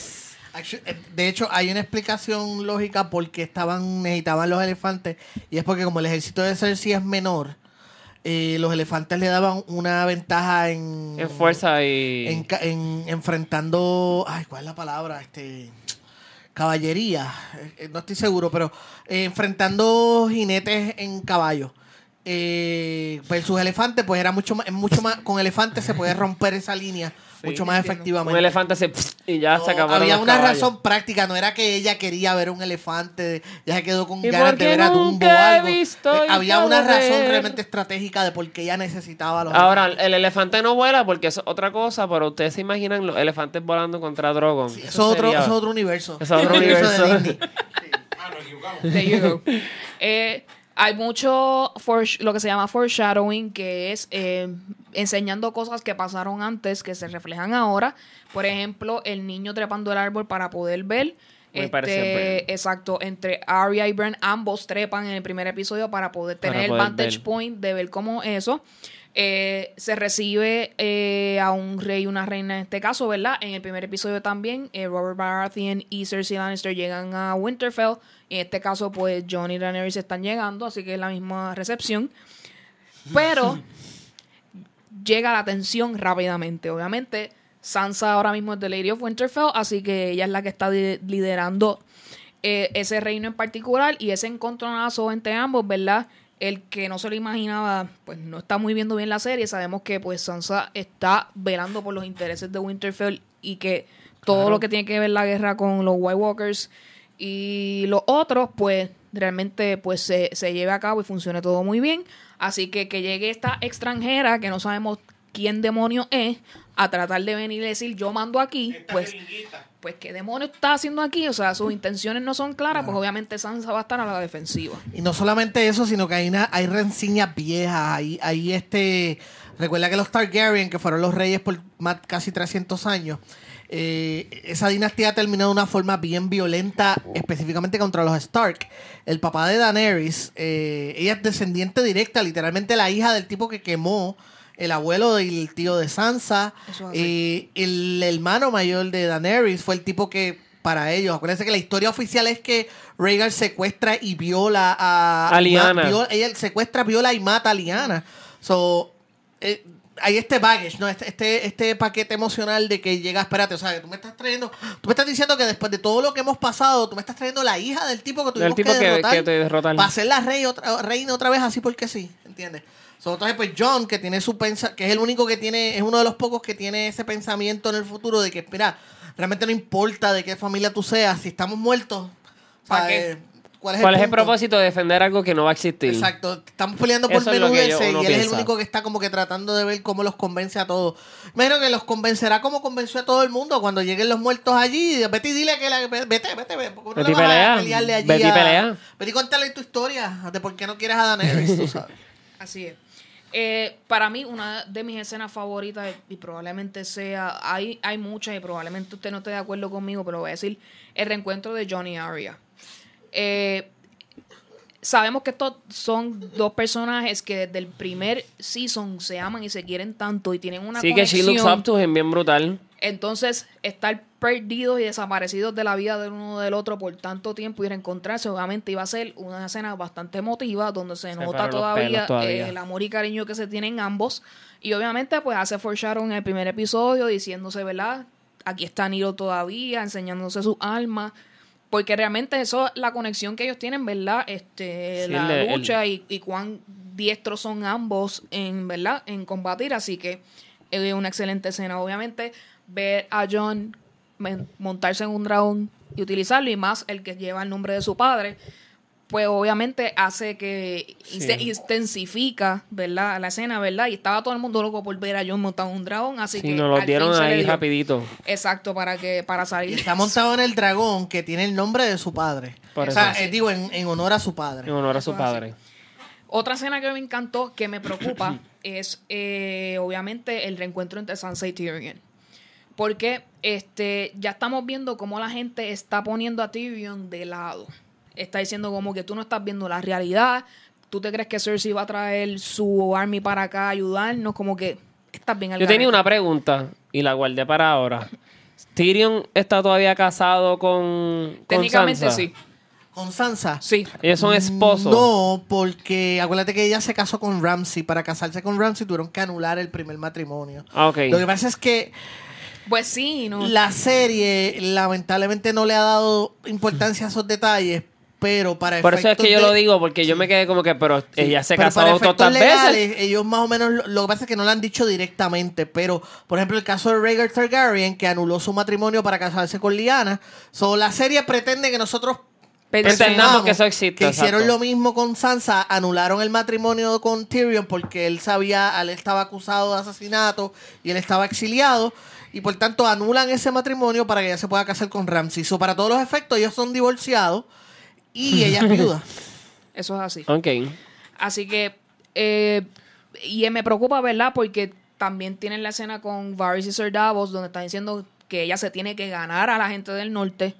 S4: Eh, De hecho, hay una explicación lógica porque estaban necesitaban los elefantes y es porque como el ejército de Cersei es menor, eh, los elefantes le daban una ventaja en
S2: En fuerza y.
S4: en, enfrentando, ay, ¿cuál es la palabra? Este caballería, eh, no estoy seguro, pero eh, enfrentando jinetes en caballo. Eh, versus elefantes, pues era mucho más, mucho más, con elefantes se puede romper esa línea mucho más
S2: Un
S4: efectivamente.
S2: elefante se. y ya se acabaron
S4: había una
S2: caballos.
S4: razón práctica, no era que ella quería ver un elefante, ya se quedó con
S2: ¿Y
S4: ganas de ver a Dumbo o algo.
S2: visto
S4: Eh, había una razón realmente estratégica de por qué ella necesitaba los
S2: Ahora, el elefante no vuela porque es otra cosa, pero ustedes se imaginan los elefantes volando contra Drogon.
S4: Sí, eso, es otro,
S2: sería-
S4: eso es otro universo.
S2: Eso es otro universo.
S4: de Disney.
S6: Ah, nos equivocamos.
S1: There you go. Eh, hay mucho lo que se llama foreshadowing, que es eh, enseñando cosas que pasaron antes que se reflejan ahora. Por ejemplo, el niño trepando el árbol para poder ver.
S2: Me
S1: Este,
S2: Bran.
S1: exacto, entre Arya y Bran, ambos trepan en el primer episodio para poder
S2: Para
S1: tener
S2: poder
S1: el vantage
S2: ver.
S1: point de ver cómo eso. Eh, se recibe eh, a un rey y una reina en este caso, ¿verdad? En el primer episodio también, eh, Robert Baratheon y Cersei Lannister llegan a Winterfell. Y en este caso, pues, Jon y Daenerys están llegando, así que es la misma recepción. Pero llega la tensión rápidamente. Obviamente, Sansa ahora mismo es The Lady of Winterfell, así que ella es la que está liderando eh, ese reino en particular y ese encontronazo entre ambos, ¿verdad? El que no se lo imaginaba, pues no está muy viendo bien la serie. Sabemos que pues Sansa está velando por los intereses de Winterfell y que todo lo que tiene que ver la guerra con los White Walkers y los otros, pues realmente pues se, se lleve a cabo y funcione todo muy bien. Así que que llegue esta extranjera que no sabemos quién demonio es a tratar de venir y decir yo mando aquí,
S6: Esta
S1: pues
S6: jeringuita.
S1: Pues qué demonios está haciendo aquí, o sea, sus intenciones no son claras, pues obviamente Sansa va a estar a la defensiva.
S4: Y no solamente eso, sino que hay, una, hay reseñas viejas. Hay, hay este. Recuerda que los Targaryen, que fueron los reyes por más, casi 300 años, eh, esa dinastía terminó de una forma bien violenta, específicamente contra los Stark. El papá de Daenerys, eh, ella es descendiente directa, literalmente la hija del tipo que quemó el abuelo y el tío de Sansa.
S1: Eso es así.
S4: Eh, el hermano mayor de Daenerys fue el tipo que para ellos, acuérdense que la historia oficial es que Rhaegar secuestra y viola a,
S2: A
S4: viola- ella secuestra, viola y mata a Liana. So, eh, hay este baggage, ¿no? Este, este, este paquete emocional de que llega, espérate, o sea, que tú me estás trayendo, tú me estás diciendo que después de todo lo que hemos pasado, tú me estás trayendo la hija del tipo que tuvimos
S2: Del tipo
S4: que
S2: que-
S4: derrotar
S2: que te derrotan.
S4: para ser la rey otra, reina otra vez así porque sí, ¿entiendes? So, entonces, pues John, que tiene su pensa que es el único que tiene, es uno de los pocos que tiene ese pensamiento en el futuro de que, mira, realmente no importa de qué familia tú seas, si estamos muertos,
S1: ¿Para
S4: ¿sabes? ¿cuál es
S2: ¿Cuál
S4: el,
S2: es el propósito de defender algo que no va a existir?
S4: Exacto, estamos peleando por
S2: es
S4: menudeces y él es el único que está como que tratando de ver cómo los convence a todos. Imagino que los convencerá como convenció a todo el mundo cuando lleguen los muertos allí. Vete y dile que la, vete, vete, vete. porque uno
S2: Vete y
S4: le va a
S2: pelea.
S4: pelearle allí
S2: Vete y
S4: a-
S2: pelea.
S4: Vete y cuéntale tu historia de por qué no quieres a Daenerys, tú sabes.
S1: Así es. Eh, para mí, una de mis escenas favoritas, y probablemente sea, hay, hay muchas y probablemente usted no esté de acuerdo conmigo, pero voy a decir el reencuentro de Johnny Arya. Eh, sabemos que estos son dos personajes que desde el primer season se aman y se quieren tanto y tienen una
S2: Sí, que she looks
S1: conexión.
S2: up to him bien brutal.
S1: Entonces, estar perdidos y desaparecidos de la vida del uno del otro por tanto tiempo y reencontrarse, obviamente iba a ser una escena bastante emotiva donde se,
S2: Se
S1: nota
S2: los
S1: todavía, eh, el amor y cariño que se tienen ambos. Y obviamente, pues hace foreshadow en el primer episodio diciéndose, ¿verdad? Aquí está Niro todavía, enseñándose su alma. Porque realmente eso es la conexión que ellos tienen, ¿verdad? Este,
S2: Sí,
S1: la
S2: el- el-
S1: lucha y, y cuán diestros son ambos en, ¿verdad? En combatir. Así que es una excelente escena. Obviamente, ver a John montarse en un dragón y utilizarlo, y más el que lleva el nombre de su padre, pues obviamente hace que
S2: Sí.
S1: se intensifica, ¿verdad? La escena, ¿verdad? Y estaba todo el mundo loco por ver a John montado en un dragón, así
S2: Sí,
S1: que
S2: nos lo
S1: al
S2: dieron ahí
S1: dio.
S2: rapidito.
S1: Exacto, para que para
S4: Y
S1: salir.
S4: está montado en el dragón que tiene el nombre de su padre.
S2: Por
S4: o sea,
S2: eso.
S4: eh, digo, en, en honor a su padre.
S2: En honor a su padre.
S1: Otra escena que me encantó, que me preocupa, es eh, obviamente el reencuentro entre Sansa y Tyrion. Porque este, ya estamos viendo cómo la gente está poniendo a Tyrion de lado. Está diciendo como que tú no estás viendo la realidad. Tú te crees que Cersei va a traer su army para acá a ayudarnos. Como que estás bien al
S2: Yo tenía una pregunta y la guardé para ahora. ¿Tyrion está todavía casado con, con
S1: Técnicamente
S2: Sansa?
S1: sí.
S4: Con Sansa.
S1: Sí.
S2: Ellos son esposos.
S4: No, porque acuérdate que ella se casó con Ramsey. Para casarse con Ramsey tuvieron que anular el primer matrimonio.
S2: Ah, ok.
S4: Lo que pasa es que
S1: Pues sí, no.
S4: la serie lamentablemente no le ha dado importancia a esos detalles, pero para
S2: Por eso es que yo
S4: de-
S2: lo digo, porque yo me quedé como que, pero ella se
S4: Pero
S2: casó
S4: legales,
S2: veces.
S4: ellos más o menos, lo, lo que pasa es que no lo han dicho directamente, pero por ejemplo el caso de Rhaegar Targaryen, que anuló su matrimonio para casarse con Lyanna, so, la serie pretende que nosotros
S2: Entendamos que eso existe,
S4: Que hicieron
S2: exacto.
S4: lo mismo con Sansa, anularon el matrimonio con Tyrion porque él sabía, él estaba acusado de asesinato y él estaba exiliado. Y por tanto anulan ese matrimonio para que ella se pueda casar con Ramsay. So, para todos los efectos, ellos son divorciados y ella es viuda.
S1: Eso es así.
S2: Ok.
S1: Así que, eh, y me preocupa, ¿verdad? Porque también tienen la escena con Varys y Sir Davos, donde están diciendo que ella se tiene que ganar a la gente del norte.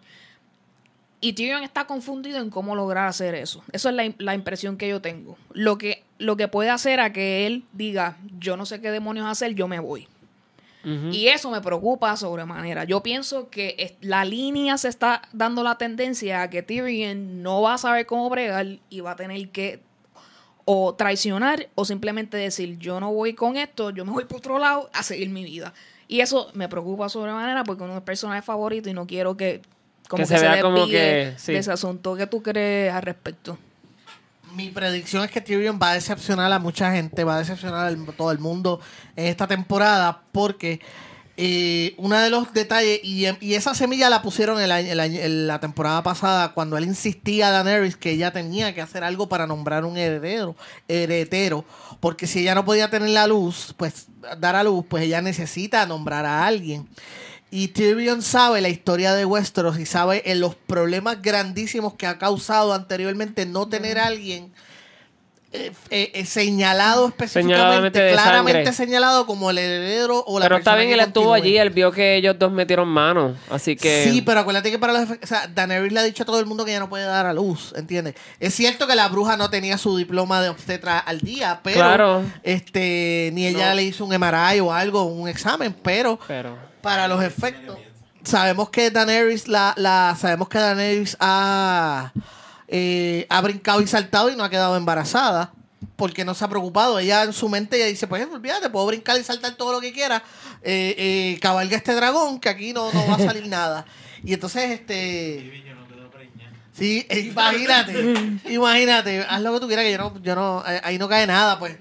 S1: Y Tyrion está confundido en cómo lograr hacer eso. Esa es la, la impresión que yo tengo. Lo que, lo que puede hacer a que él diga, yo no sé qué demonios hacer, yo me voy. Y eso me preocupa sobremanera. Yo pienso que la línea se está dando la tendencia a que Tyrion no va a saber cómo bregar y va a tener que o traicionar o simplemente decir yo no voy con esto, yo me voy por otro lado a seguir mi vida. Y eso me preocupa sobremanera porque uno es personaje favorito y no quiero que como
S2: Que
S1: que,
S2: se
S1: se,
S2: vea como que- sí.
S1: de ese asunto. ¿Qué tú crees al respecto?
S4: Mi predicción es que Tyrion va a decepcionar a mucha gente, va a decepcionar a todo el mundo en esta temporada porque eh, uno de los detalles, y, esa semilla la pusieron el año- el la temporada pasada cuando él insistía a Daenerys que ella tenía que hacer algo para nombrar un heredero, heredero, porque si ella no podía tener la luz, pues dar a luz, pues ella necesita nombrar a alguien. Y Tyrion sabe la historia de Westeros y sabe en los problemas grandísimos que ha causado anteriormente no tener a alguien eh, eh, eh, señalado específicamente,
S2: de
S4: claramente
S2: sangre.
S4: señalado como el heredero o la
S2: Pero está bien, él estuvo
S4: continúe.
S2: allí, él vio que ellos dos metieron mano. Así que.
S4: Sí, pero acuérdate que para los efectos, o sea, Daenerys le ha dicho a todo el mundo que ella no puede dar a luz, ¿entiendes? Es cierto que la bruja no tenía su diploma de obstetra al día, pero
S2: Claro.
S4: este ni ella
S2: No.
S4: le hizo un MRI o algo, un examen, pero
S2: Pero.
S4: Para los efectos. Sabemos que Daenerys la, la sabemos que Daenerys ha eh, ha brincado y saltado y no ha quedado embarazada porque no se ha preocupado. Ella en su mente ella dice, pues olvídate, puedo brincar y saltar todo lo que quiera. Eh, eh, cabalga este dragón que aquí no, no va a salir nada. Y entonces este Sí, eh, imagínate, imagínate, haz lo que tú quieras que yo no, yo no, ahí no cae nada, pues.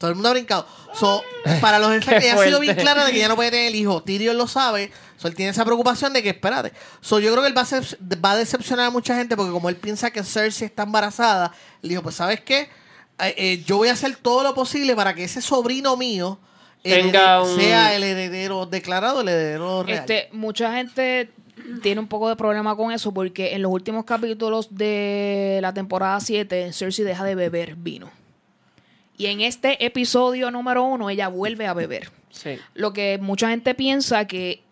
S4: Todo el mundo ha brincado. So, para los
S2: Qué
S4: ella ha sido bien clara de que ella no puede tener el hijo. Tyrion lo sabe. So, él tiene esa preocupación de que, espérate. So, yo creo que él va a, va a decepcionar a mucha gente porque como él piensa que Cersei está embarazada, le dijo, pues, ¿sabes qué? Eh, eh, yo voy a hacer todo lo posible para que ese sobrino mío
S2: Tenga
S4: herede-
S2: un-
S4: sea el heredero declarado, el heredero real.
S1: Este, mucha gente tiene un poco de problema con eso porque en los últimos capítulos de la temporada 7, Cersei deja de beber vino. Y en este episodio número uno, ella vuelve a beber.
S2: Sí.
S1: Lo que mucha gente piensa que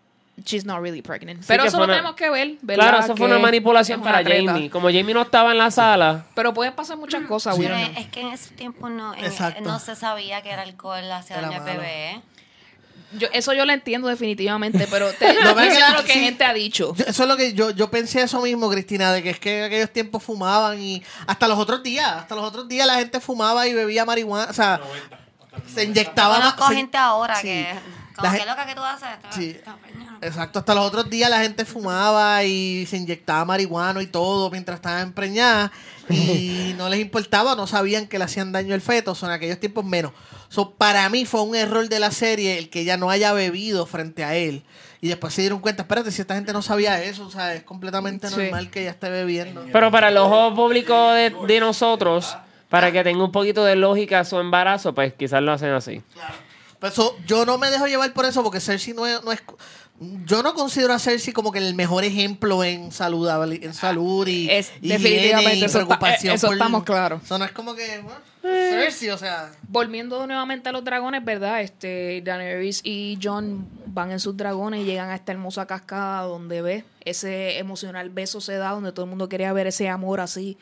S1: she's not really pregnant.
S2: Sí,
S1: Pero eso lo
S2: una-
S1: tenemos que ver. ¿verdad?
S2: Claro, eso fue
S1: Que
S2: una manipulación
S1: una
S2: para
S1: treta.
S2: Jamie. Como Jamie no estaba en la sala,
S1: Pero pueden pasar muchas cosas,
S4: Sí.
S5: es que en ese tiempo no, en- no se sabía que el alcohol hacía
S4: Era
S5: daño al
S4: malo.
S5: bebé.
S1: Yo, eso yo lo entiendo definitivamente, pero te,
S4: Lo que pasa es que
S1: es
S4: la-
S1: lo que
S4: sí.
S1: gente ha dicho.
S4: Yo- eso es lo que yo, yo pensé eso mismo, Cristina, de que es que en aquellos tiempos fumaban y hasta los otros días, hasta los otros días la gente fumaba y bebía marihuana, o sea, se inyectaba
S5: Yo
S4: ma-
S5: conozco
S4: se-
S5: gente ahora
S4: sí.
S5: que, como loca que tú haces.
S4: Sí. Exacto, hasta los otros días la gente fumaba y se inyectaba marihuana y todo mientras estaba empreñada y no les importaba, no sabían que le hacían daño al feto, son aquellos tiempos menos. So, para mí fue un error de la serie el que ella no haya bebido frente a él y después se dieron cuenta, espérate, si esta gente no sabía eso, o sea, es completamente
S1: Sí.
S4: normal que ella esté bebiendo.
S2: pero para el ojo público de, de nosotros, para que tenga un poquito de lógica su embarazo, pues quizás lo hacen así.
S4: Por eso, yo no me dejo llevar por eso, porque Cersei no es, no es- Yo no considero a Cersei como que el mejor ejemplo en salud, en salud y,
S1: Es-
S4: y
S1: definitivamente, eso está-
S4: preocupación.
S1: eso
S4: por-
S1: estamos claros.
S4: Eso no es como que. bueno, Cersei, o sea.
S1: Volviendo nuevamente a los dragones, ¿verdad? Este, Daenerys y John van en sus dragones y llegan a esta hermosa cascada donde ve ese emocional beso se da, donde todo el mundo quería ver ese amor así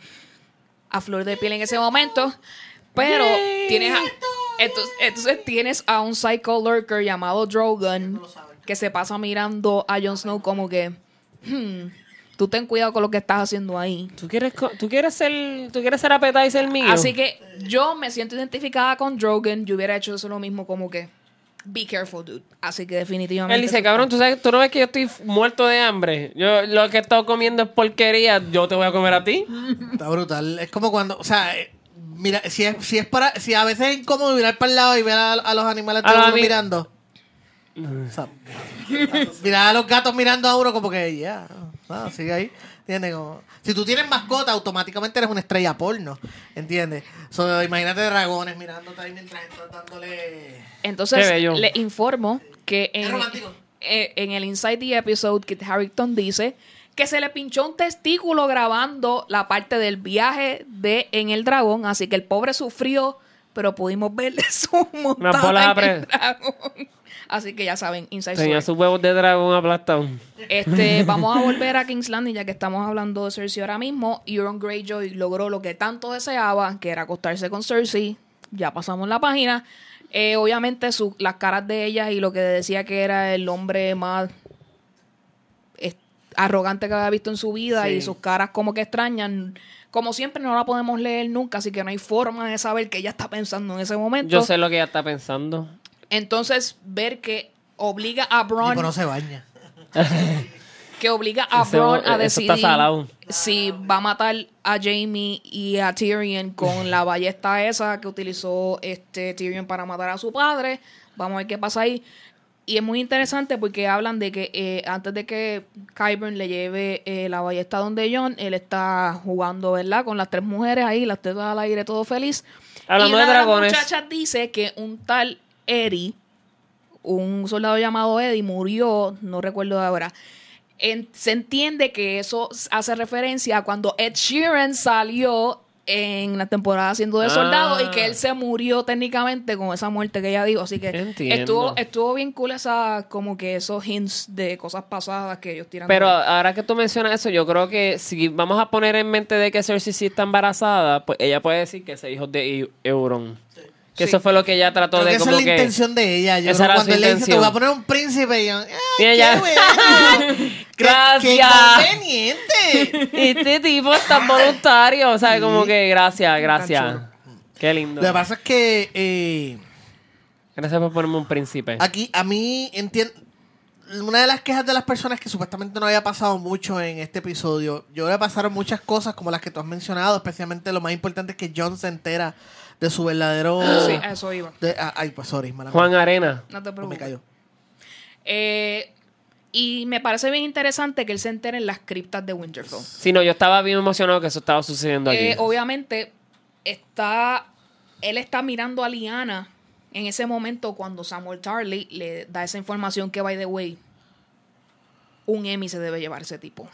S1: a flor de piel en ese momento. Pero tienes a, entonces, entonces tienes a un psycho lurker llamado Drogon que se pasa mirando a Jon Snow como que "Hmm, tú ten cuidado con lo que estás haciendo ahí.
S2: ¿Tú quieres, tú quieres ser, tú quieres ser appetizer mío?
S1: Así que yo me siento identificada con Drogon. Yo hubiera hecho eso lo mismo, como que be careful, dude. Así que definitivamente.
S2: Él dice, cabrón, ¿tú, sabes, tú no ves que yo estoy muerto de hambre. Yo lo que he estado comiendo es porquería. Yo te voy a comer a ti.
S4: Está brutal. Es como cuando. O sea, eh, mira, si es, si es para. Si a veces es incómodo mirar para el lado y ver a, a los animales
S2: A ami-
S4: mirando. O sea, mirar a los gatos mirando a uno como que ya. ah, sigue ahí. ¿Entiendes? Como- si tú tienes mascota, automáticamente eres una estrella porno. ¿Entiendes? So, imagínate dragones mirándote ahí mientras estás dándole.
S1: Entonces, le informo que en, eh, en el Inside the Episode, Kit Harrington dice que se le pinchó un testículo grabando la parte del viaje de En el Dragón. Así que el pobre sufrió, pero pudimos verle su montada en el dragón. Así que ya saben, Inside
S2: Tenía sus huevos de dragón aplastados.
S1: Este, vamos a volver a King's Landing ya que estamos hablando de Cersei ahora mismo. Euron Greyjoy logró lo que tanto deseaba, que era acostarse con Cersei. Ya pasamos la página. Eh, obviamente su- las caras de ella y lo que decía que era el hombre más es- arrogante que había visto en su vida
S2: Sí.
S1: y sus caras como que extrañan. Como siempre no la podemos leer nunca, así que no hay forma de saber qué ella está pensando en ese momento.
S2: Yo sé lo que ella está pensando.
S1: Entonces ver que obliga a Bron
S4: Tipo, no se baña.
S1: que obliga a Bron a decidir si va a matar a Jamie y a Tyrion con la ballesta esa que utilizó este Tyrion para matar a su padre. Vamos a ver qué pasa ahí. Y es muy interesante porque hablan de que eh, antes de que Kyburn le lleve eh, la ballesta donde John, él está jugando, ¿verdad? Con las tres mujeres ahí, las tetas al aire, todo feliz.
S2: Hablando
S1: y una
S2: de
S1: las
S2: dragones.
S1: muchachas dice que un tal Eddie, un soldado llamado Eddie, murió, no recuerdo ahora. En- se entiende que eso hace referencia a cuando Ed Sheeran salió en la temporada siendo de soldado
S2: Ah.
S1: y que él se murió técnicamente con esa muerte que ella dijo. Así que
S2: Entiendo.
S1: estuvo, estuvo bien cool esa, como que esos hints de cosas pasadas que ellos tiran.
S2: Pero ahora que tú mencionas eso, yo creo que si vamos a poner en mente de que Cersei sí está embarazada, pues ella puede decir que ese hijo de Eu- Euron. Que
S1: Sí.
S2: eso fue lo que ella trató
S4: Creo
S2: de
S4: que esa es la
S2: que...
S4: intención de ella. Yo
S2: Esa
S4: creo
S2: era
S4: cuando
S2: su
S4: él le dice, te voy a poner un príncipe. Y yo, "Ay,
S2: Y ella-.
S4: Qué-
S2: Gracias.
S4: Qué conveniente.
S2: Este tipo es tan voluntario, o sea, como que gracias, gracias. Qué lindo.
S4: Lo que pasa es que eh,
S2: Gracias por ponerme un príncipe.
S4: aquí a mí entiendo. una de las quejas de las personas que supuestamente no había pasado mucho en este episodio, yo le pasaron muchas cosas como las que tú has mencionado, especialmente lo más importante es que John se entera de su verdadero...
S1: Sí, a eso iba.
S4: de- ah, ay, pues sorry, mala
S2: Juan. Arena.
S1: No te
S4: No me
S1: preocupes.
S4: cayó.
S1: Eh, y me parece bien interesante que él se entere en las criptas de Winterfell.
S2: Sí, no, yo estaba bien emocionado que eso estaba sucediendo allí.
S1: Eh, obviamente, está. Él está mirando a Liana en ese momento cuando Samuel Tarly le da esa información que, by the way, un Emmy se debe llevar ese tipo.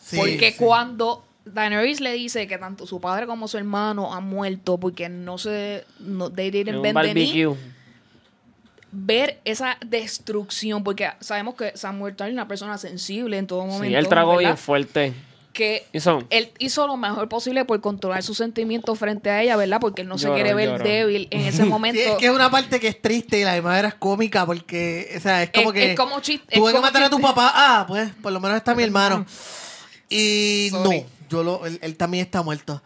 S4: Sí,
S1: porque
S4: sí.
S1: cuando Daenerys le dice que tanto su padre como su hermano han muerto porque no se. No, they didn't bend the knee, ver esa destrucción, porque sabemos que Samuel Tarly es una persona sensible en todo momento.
S2: Sí, él tragó
S1: ¿verdad?
S2: bien fuerte.
S1: que
S2: Hizo-
S1: él hizo lo mejor posible por controlar sus sentimientos frente a ella, ¿verdad? Porque él no se quiere ver débil en ese momento.
S4: Sí, es que es una parte que es triste y la demás era cómica porque, o sea, es como
S1: Es-
S4: que...
S1: es como chiste-
S4: Tuve que matar a tu papá. Ah, pues, por lo menos está mi hermano. Y
S1: Sorry.
S4: no, yo lo, él, él también está muerto.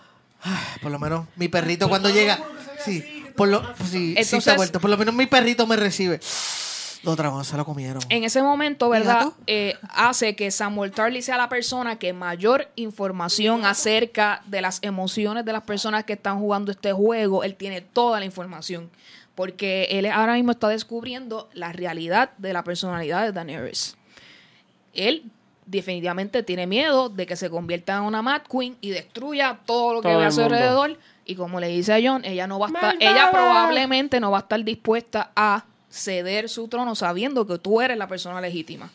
S4: Por lo menos mi perrito cuando llega... Sí, por lo, sí, sí está
S1: Entonces-
S4: muerto. Por lo menos mi perrito me recibe. Lo tragó, se lo comieron.
S1: en ese momento,
S4: ¿Y
S1: ¿verdad?
S4: gato?
S1: Eh, hace que Samuel Tarly sea la persona que mayor información acerca de las emociones de las personas que están jugando este juego. Él tiene toda la información. Porque él ahora mismo está descubriendo la realidad de la personalidad de Daenerys. Él definitivamente tiene miedo de que se convierta en una Mad Queen y destruya todo lo que
S2: Todo
S1: ve a su alrededor. Y como le dice a John, ella no va a estar, ella probablemente no va a estar dispuesta a ceder su trono sabiendo que tú eres la persona legítima.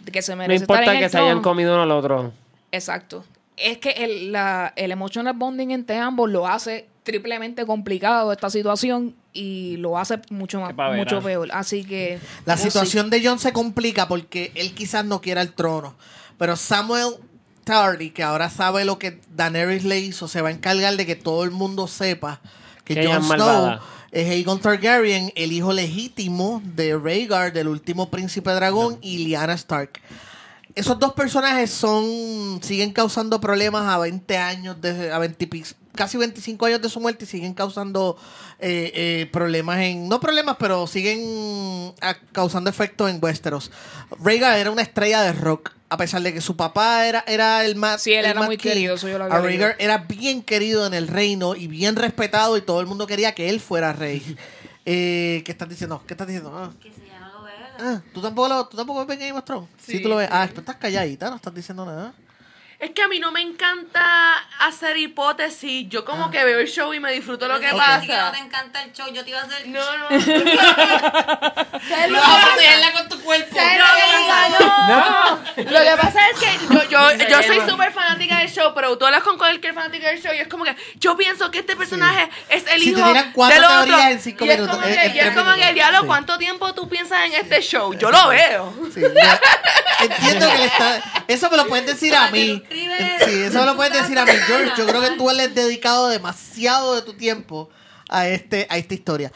S1: de Que se
S2: No
S1: merece estar
S2: importa
S1: en
S2: que
S1: el
S2: se hayan
S1: trono.
S2: comido uno al otro.
S1: Exacto. Es que el, la, el emotional bonding entre ambos lo hace triplemente complicado esta situación y lo hace mucho más mucho peor. Así que
S4: La
S1: sí.
S4: situación de John se complica porque él quizás no quiera el trono. Pero Samuel Tarly, que ahora sabe lo que Daenerys le hizo, se va a encargar de que todo el mundo sepa que,
S2: Que
S4: Jon
S2: es
S4: Snow es Aegon Targaryen, el hijo legítimo de Rhaegar, del último príncipe dragón, y Lyanna Stark. Esos dos personajes son siguen causando problemas a 20 años, de, a 20 y pis- casi 25 años de su muerte y siguen causando eh, eh, problemas en... No problemas, pero siguen causando efectos en Westeros. Rhaegar era una estrella de rock, a pesar de que su papá era, era el más...
S1: Sí, él
S4: el
S1: era muy
S4: King.
S1: querido, eso yo lo había
S4: A Rhaegar era bien querido en el reino y bien respetado y todo el mundo quería que él fuera rey. Eh, ¿Qué estás diciendo? ¿Qué estás diciendo? Ah.
S5: Que
S4: Ah, ¿tú tampoco, lo, ¿Tú tampoco ves Game of Thrones? Sí, tú lo ves. Ah, pero estás calladita, no estás diciendo nada.
S3: Es que a mí no me encanta hacer hipótesis. Yo como que veo el show y me disfruto lo que
S5: que no
S3: pasa.
S5: te encanta el show. Yo te iba a hacer.
S3: No, no.
S4: Lo vas a con tu cuerpo.
S3: ¿Sabes lo que pasa? No. Lo que pasa es que yo, yo, yo soy súper fanática del show, pero tú hablas con cualquier fanática del show y es como que yo pienso que este personaje es el
S4: Si
S3: hijo
S4: cuatro
S3: del otro.
S4: en cinco
S3: y es
S4: minutos,
S3: como
S4: en-
S3: que,
S4: en
S3: y es como que,
S4: minutos.
S3: diablo,
S4: Sí.
S3: ¿cuánto tiempo tú piensas en este show? Yo lo veo.
S4: Sí, ya. Entiendo que le está. Eso me lo puedes decir a mí. Sí, eso lo puedes decir a mí, George. Yo creo que tú le has dedicado demasiado de tu tiempo a este a esta historia.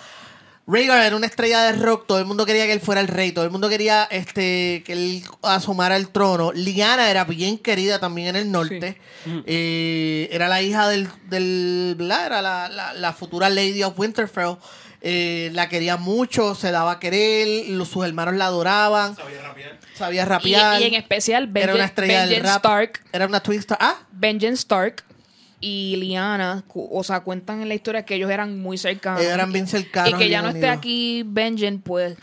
S4: Rhaegar era una estrella de rock, todo el mundo quería que él fuera el rey, todo el mundo quería este que él asomara al trono. Lyanna era bien querida también en el norte. Eh, era la hija del, del ¿verdad? Era la, la- la futura Lady of Winterfell. Eh, la quería mucho, se daba a querer, los, sus hermanos la adoraban,
S6: Sabía rapear.
S4: sabía
S1: Y,
S4: rapear.
S1: y en especial
S4: era
S1: Benjen,
S4: una estrella del
S1: Benjen
S4: rap.
S1: Stark,
S4: Era una twin star. Ah,
S1: Benjen Stark y Liana, o sea, cuentan en la historia que ellos eran muy cercanos.
S4: Ellos eran bien cercanos
S1: Y que ya no esté aquí Benjen, pues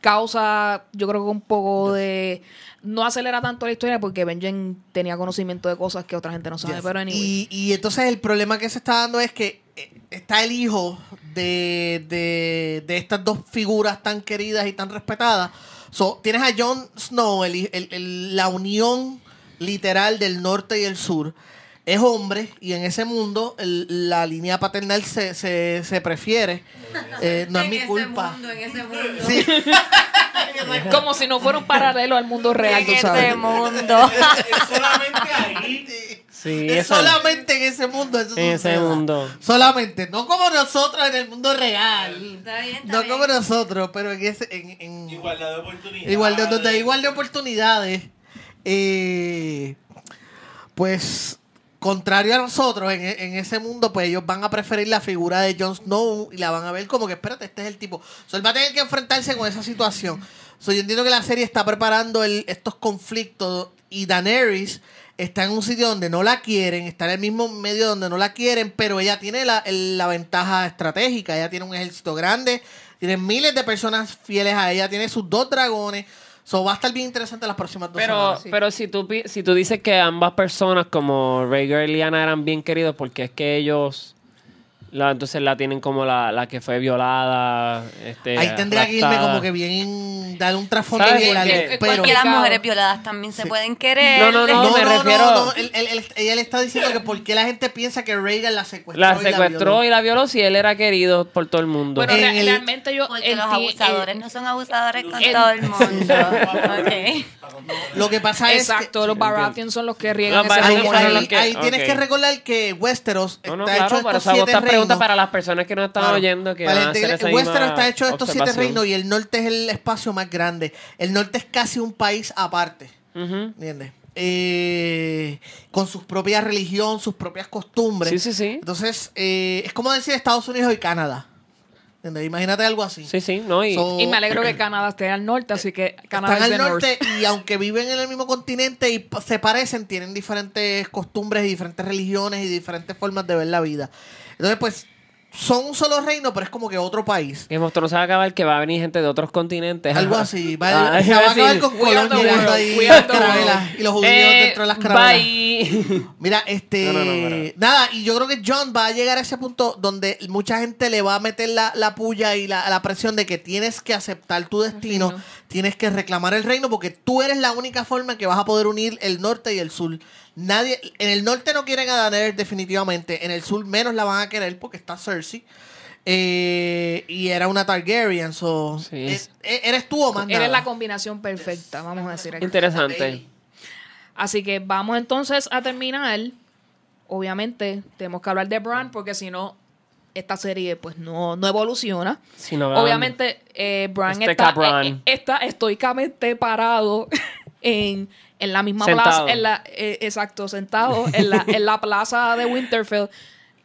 S1: causa, yo creo que un poco de... No acelera tanto la historia porque Benjen tenía conocimiento de cosas que otra gente no sabe,
S4: Yes.
S1: pero anyway.
S4: y, y entonces el problema que se está dando es que está el hijo de, de, de estas dos figuras tan queridas y tan respetadas. So, tienes a Jon Snow, el, el- el- la unión literal del norte y el sur. Es hombre y en ese mundo el- la línea paternal se, se, se prefiere. Eh, no es mi
S5: ese
S4: culpa.
S5: mundo, en ese mundo.
S4: Sí.
S1: Como si no fuera un paralelo al mundo real,
S5: En
S1: tú sabes.
S5: mundo.
S6: Es solamente ahí.
S2: Sí,
S4: Es
S2: eso-
S4: solamente en ese mundo. eso
S2: En ese mundo.
S4: Solamente, no como nosotros en el mundo real.
S5: Está bien, está
S4: No
S5: bien.
S4: como nosotros, pero en ese. En, en-
S6: Igualdad de oportunidades.
S4: igual de, donde hay igual de oportunidades. eh, pues, contrario a nosotros, en, en ese mundo, pues ellos van a preferir la figura de Jon Snow y la van a ver como que, espérate, este es el tipo. So, él va a tener que enfrentarse con esa situación. So, yo entiendo que la serie está preparando el- estos conflictos y Daenerys está en un sitio donde no la quieren, está en el mismo medio donde no la quieren, pero ella tiene la, la ventaja estratégica, ella tiene un ejército grande, tiene miles de personas fieles a ella, tiene sus dos dragones. So, va a estar bien interesante las próximas dos
S2: Pero,
S4: semanas.
S2: pero si tú si tú dices que ambas personas como Rhaegar y Lyanna eran bien queridos porque es que ellos la, entonces la tienen como la, la que fue violada este,
S4: Ahí tendría que irme como que bien, darle un trasfondo
S2: ¿Sabes
S4: bien largo.
S5: Porque las mujeres violadas también se pueden querer.
S2: No, no,
S4: No,
S2: me
S4: no,
S2: refiero-
S4: no, no, él- está diciendo que por qué la gente piensa que Reagan la secuestró.
S2: la
S4: y
S2: secuestró
S4: violó.
S2: y la violó si él era querido por todo el mundo
S1: Bueno,
S4: En
S1: re-
S4: el-
S1: realmente yo
S5: Porque los abusadores
S1: eh,
S5: no son abusadores con
S1: en-
S5: todo el mundo.
S4: Lo que pasa
S1: Exacto, los Baratheons son los que riegan
S4: es ahí,
S2: son
S4: ahí-
S2: los que-
S4: ahí tienes que recordar que Westeros
S2: no, no,
S4: está
S2: claro,
S4: hecho estos siete
S2: pregunta para las personas que no están
S4: Claro.
S2: oyendo que
S4: Para
S2: van a hacer esa
S4: Westeros está hecho de estos siete reinos y el norte es el espacio más grande. El norte es casi un país aparte.
S2: Ujú.
S4: ¿Entiendes? Eh, con su propia religión, sus propias costumbres.
S2: Sí, sí, sí.
S4: Entonces, eh, es como decir Estados Unidos y Canadá. ¿Entiendes? Imagínate algo así.
S2: Sí, sí, no, y,
S4: So-
S1: Y me alegro que Canadá esté al norte, así que Canadá
S4: Están
S1: es
S4: al norte y aunque viven en el mismo continente y se parecen, tienen diferentes costumbres y diferentes religiones y diferentes formas de ver la vida. Entonces, pues, son un solo reino, pero es como que otro país.
S2: Game of Thrones se va a acabar que va a venir gente de otros continentes.
S4: Algo así. Va,
S2: Ah,
S4: se va a acabar
S2: decir,
S4: con ahí carabelas y los judíos
S2: Eh,
S4: dentro de las carabelas.
S2: bye.
S4: Mira, este.
S2: No, no, no, pero-
S4: Nada, y yo creo que John va a llegar a ese punto donde mucha gente le va a meter la, la puya y la, la presión de que tienes que aceptar tu destino,
S1: Destino.
S4: tienes que reclamar el reino, porque tú eres la única forma en que vas a poder unir el norte y el sur. Nadie, en el norte no quieren a Daenerys definitivamente, en el sur menos la van a querer porque está Cersei. eh, y era una Targaryen, so,
S2: Sí,
S4: eh,
S2: es-
S4: eh, ¿Eres tú o más
S1: Eres
S4: nada?
S1: la combinación perfecta, vamos a decir aquí.
S2: Interesante.
S1: Así que vamos entonces a terminar. Obviamente, tenemos que hablar de Bran, porque si no, esta serie pues no, no evoluciona.
S2: Si no,
S1: Obviamente, eh, Bran
S2: Este
S1: está,
S2: Bran.
S1: eh, está estoicamente parado en, en la misma
S2: Sentado.
S1: plaza. En la, eh, exacto, sentado en la, en la plaza de Winterfell.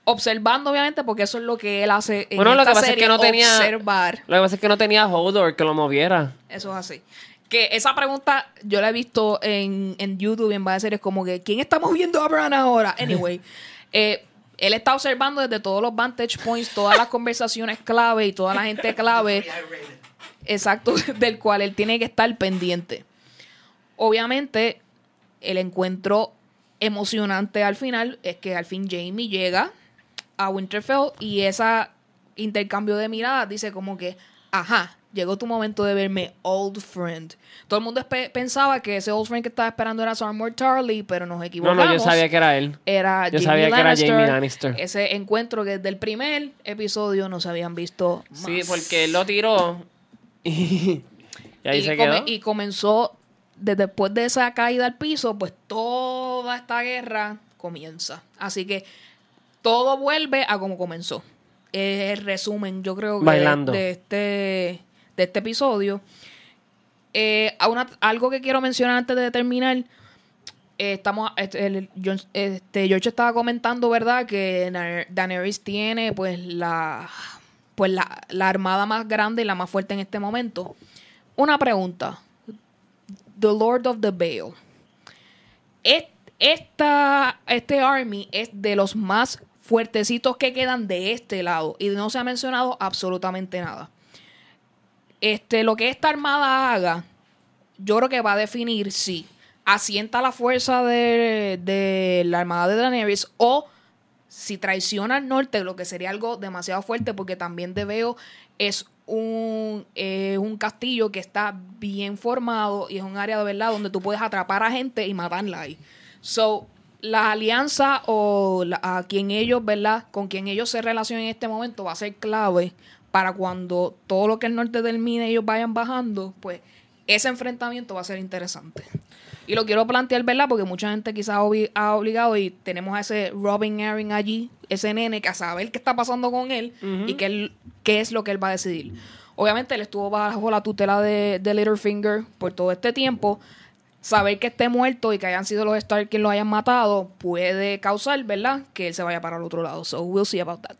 S1: Observando, obviamente, porque eso es lo que él hace en
S2: Bueno, lo que pasa es
S1: serie,
S2: que no tenía.
S1: observar.
S2: Lo que pasa es que no tenía Hodor que lo moviera.
S1: Eso es así. Que esa pregunta yo la he visto en, en YouTube y en varias series como que ¿quién está moviendo a Bran ahora? Anyway, eh, él está observando desde todos los vantage points, todas las conversaciones clave y toda la gente clave, exacto, del cual él tiene que estar pendiente. Obviamente, el encuentro emocionante al final es que al fin Jamie llega a Winterfell y ese intercambio de miradas dice como que, ajá, llegó tu momento de verme old friend. Todo el mundo pensaba que ese old friend que estaba esperando era Sir Tarly, pero nos
S2: No,
S1: equivocamos.
S2: no, yo sabía que era él.
S1: Era
S2: Yo
S1: Jaime
S2: sabía que era. Jaime Lannister.
S1: Ese encuentro que desde el primer episodio no se habían visto más.
S2: Sí, porque él lo tiró y, y ahí
S1: y,
S2: se
S1: come-
S2: quedó.
S1: y comenzó, desde después de esa caída al piso, pues toda esta guerra comienza. Así que todo vuelve a como comenzó. Es el resumen, yo creo que
S2: Bailando.
S1: de este, de este episodio. Eh, a una- algo que quiero mencionar antes de terminar. eh, estamos, este, el- este, George estaba comentando, ¿verdad? Que Daenerys tiene pues la pues la, la armada más grande y la más fuerte en este momento. Una pregunta. The Lord of the Vale. Es- Esta, este army es de los más fuertecitos que quedan de este lado y no se ha mencionado absolutamente nada. Este, lo que esta armada haga, yo creo que va a definir si asienta la fuerza de, de la armada de Daenerys o si traiciona al norte, lo que sería algo demasiado fuerte, porque también de Veo es un, eh, un castillo que está bien formado y es un área de verdad donde tú puedes atrapar a gente y matarla ahí. So, la alianza o la- a quien ellos, ¿verdad? Con quien ellos se relacionen en este momento va a ser clave para cuando todo lo que el norte termine ellos vayan bajando, pues ese enfrentamiento va a ser interesante. Y lo quiero plantear, ¿verdad? Porque mucha gente quizás ha obli- ha obligado y tenemos a ese Robin Aaron allí, ese nene, que a saber qué está pasando con él y qué, él- qué es lo que él va a decidir. Obviamente él estuvo bajo la tutela de, de Littlefinger por todo este tiempo. Saber que esté muerto y que hayan sido los Stark quienes lo hayan matado puede causar, ¿verdad? Que él se vaya para el otro lado. So we'll see about that.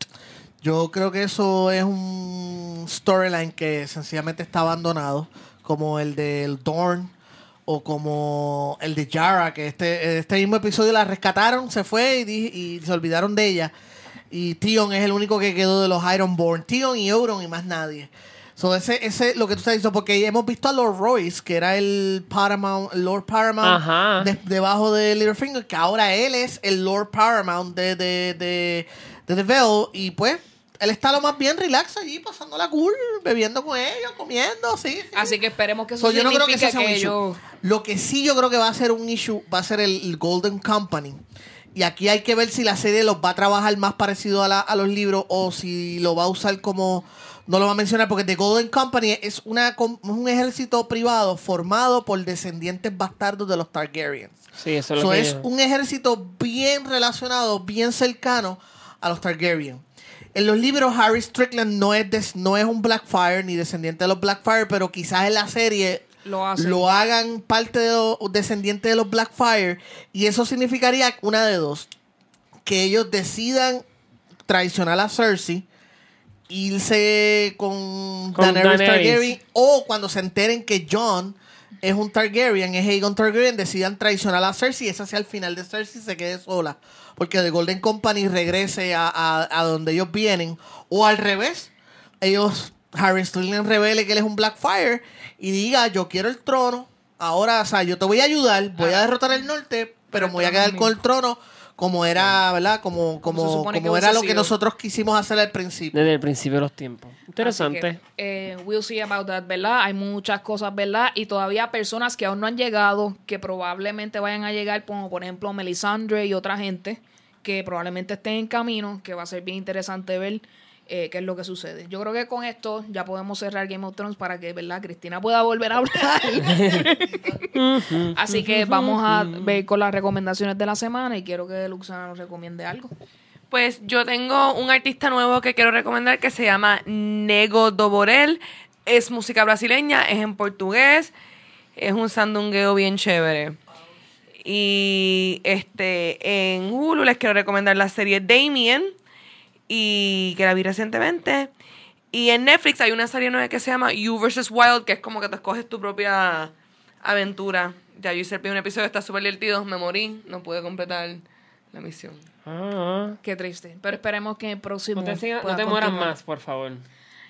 S4: Yo creo que eso es un storyline que sencillamente está abandonado, como el del Dorn o como el de Yara, que este, este mismo episodio la rescataron, se fue y, y se olvidaron de ella. Y Tion es el único que quedó de los Ironborn. Tion y Euron y más nadie. So, ese, ese, lo que tú estás diciendo, porque hemos visto a Lord Royce, que era el Paramount, Lord Paramount de- debajo de Littlefinger, que ahora él es el Lord Paramount de, de, de, de The Veil, y pues él está lo más bien relax allí, pasando la cool, bebiendo con ellos, comiendo, sí. sí.
S1: Así que esperemos que eso
S4: So, yo no creo que sea un
S1: que.
S4: Lo que sí yo creo que va a ser un issue va a ser el, el Golden Company. Y aquí hay que ver si la serie los va a trabajar más parecido a, la- a los libros o si lo va a usar como... No lo va a mencionar porque The Golden Company es, una, un ejército privado formado por descendientes bastardos de los Targaryens.
S2: Sí, eso es lo
S4: So,
S2: que
S4: es
S2: yo-
S4: un ejército bien relacionado, bien cercano a los Targaryen. En los libros, Harry Strickland no es, des- no es un Blackfire ni descendiente de los Blackfire, pero quizás en la serie
S1: Lo hacen.
S4: lo hagan parte de los descendientes de los Blackfire. Y eso significaría una de dos: que ellos decidan traicionar a Cersei, irse con,
S2: Con
S4: Daenerys,
S2: Daenerys.
S4: Targaryen, o cuando se enteren que John es un Targaryen, es Aegon Targaryen, decidan traicionar a Cersei y esa sea el final de Cersei se quede sola. Porque The Golden Company regrese a, a- a donde ellos vienen. O al revés, ellos, Harry Strickland revele que él es un Blackfire y diga, yo quiero el trono. Ahora, o sea, yo te voy a ayudar, voy a derrotar el norte, pero me voy a quedar con el trono como era, ¿verdad? Como,
S1: Como
S4: como, era lo que nosotros quisimos hacer al principio.
S2: Desde el principio de los tiempos. Interesante.
S1: Que, eh, we'll see about that, ¿verdad? Hay muchas cosas, ¿verdad? Y todavía personas que aún no han llegado, que probablemente vayan a llegar, como por ejemplo Melisandre y otra gente, que probablemente estén en camino, que va a ser bien interesante ver eh, qué es lo que sucede. Yo creo que con esto ya podemos cerrar Game of Thrones para que, ¿verdad? Cristina pueda volver a hablar. Así que vamos a ver con las recomendaciones de la semana y quiero que Luxana nos recomiende algo.
S3: Pues yo tengo un artista nuevo que quiero recomendar que se llama Nego Doborel. Es música brasileña, es en portugués, es un sandungueo bien chévere. Y este en Hulu les quiero recomendar la serie Damien y que la vi recientemente. Y en Netflix hay una serie nueva que se llama You vs. Wild, que es como que te escoges tu propia aventura. Ya yo hice el primer episodio, está súper divertido, me morí, no pude completar la misión.
S2: Ah,
S1: Qué triste. Pero esperemos que el próximo.
S2: no te, sigas- no te mueras más, por favor.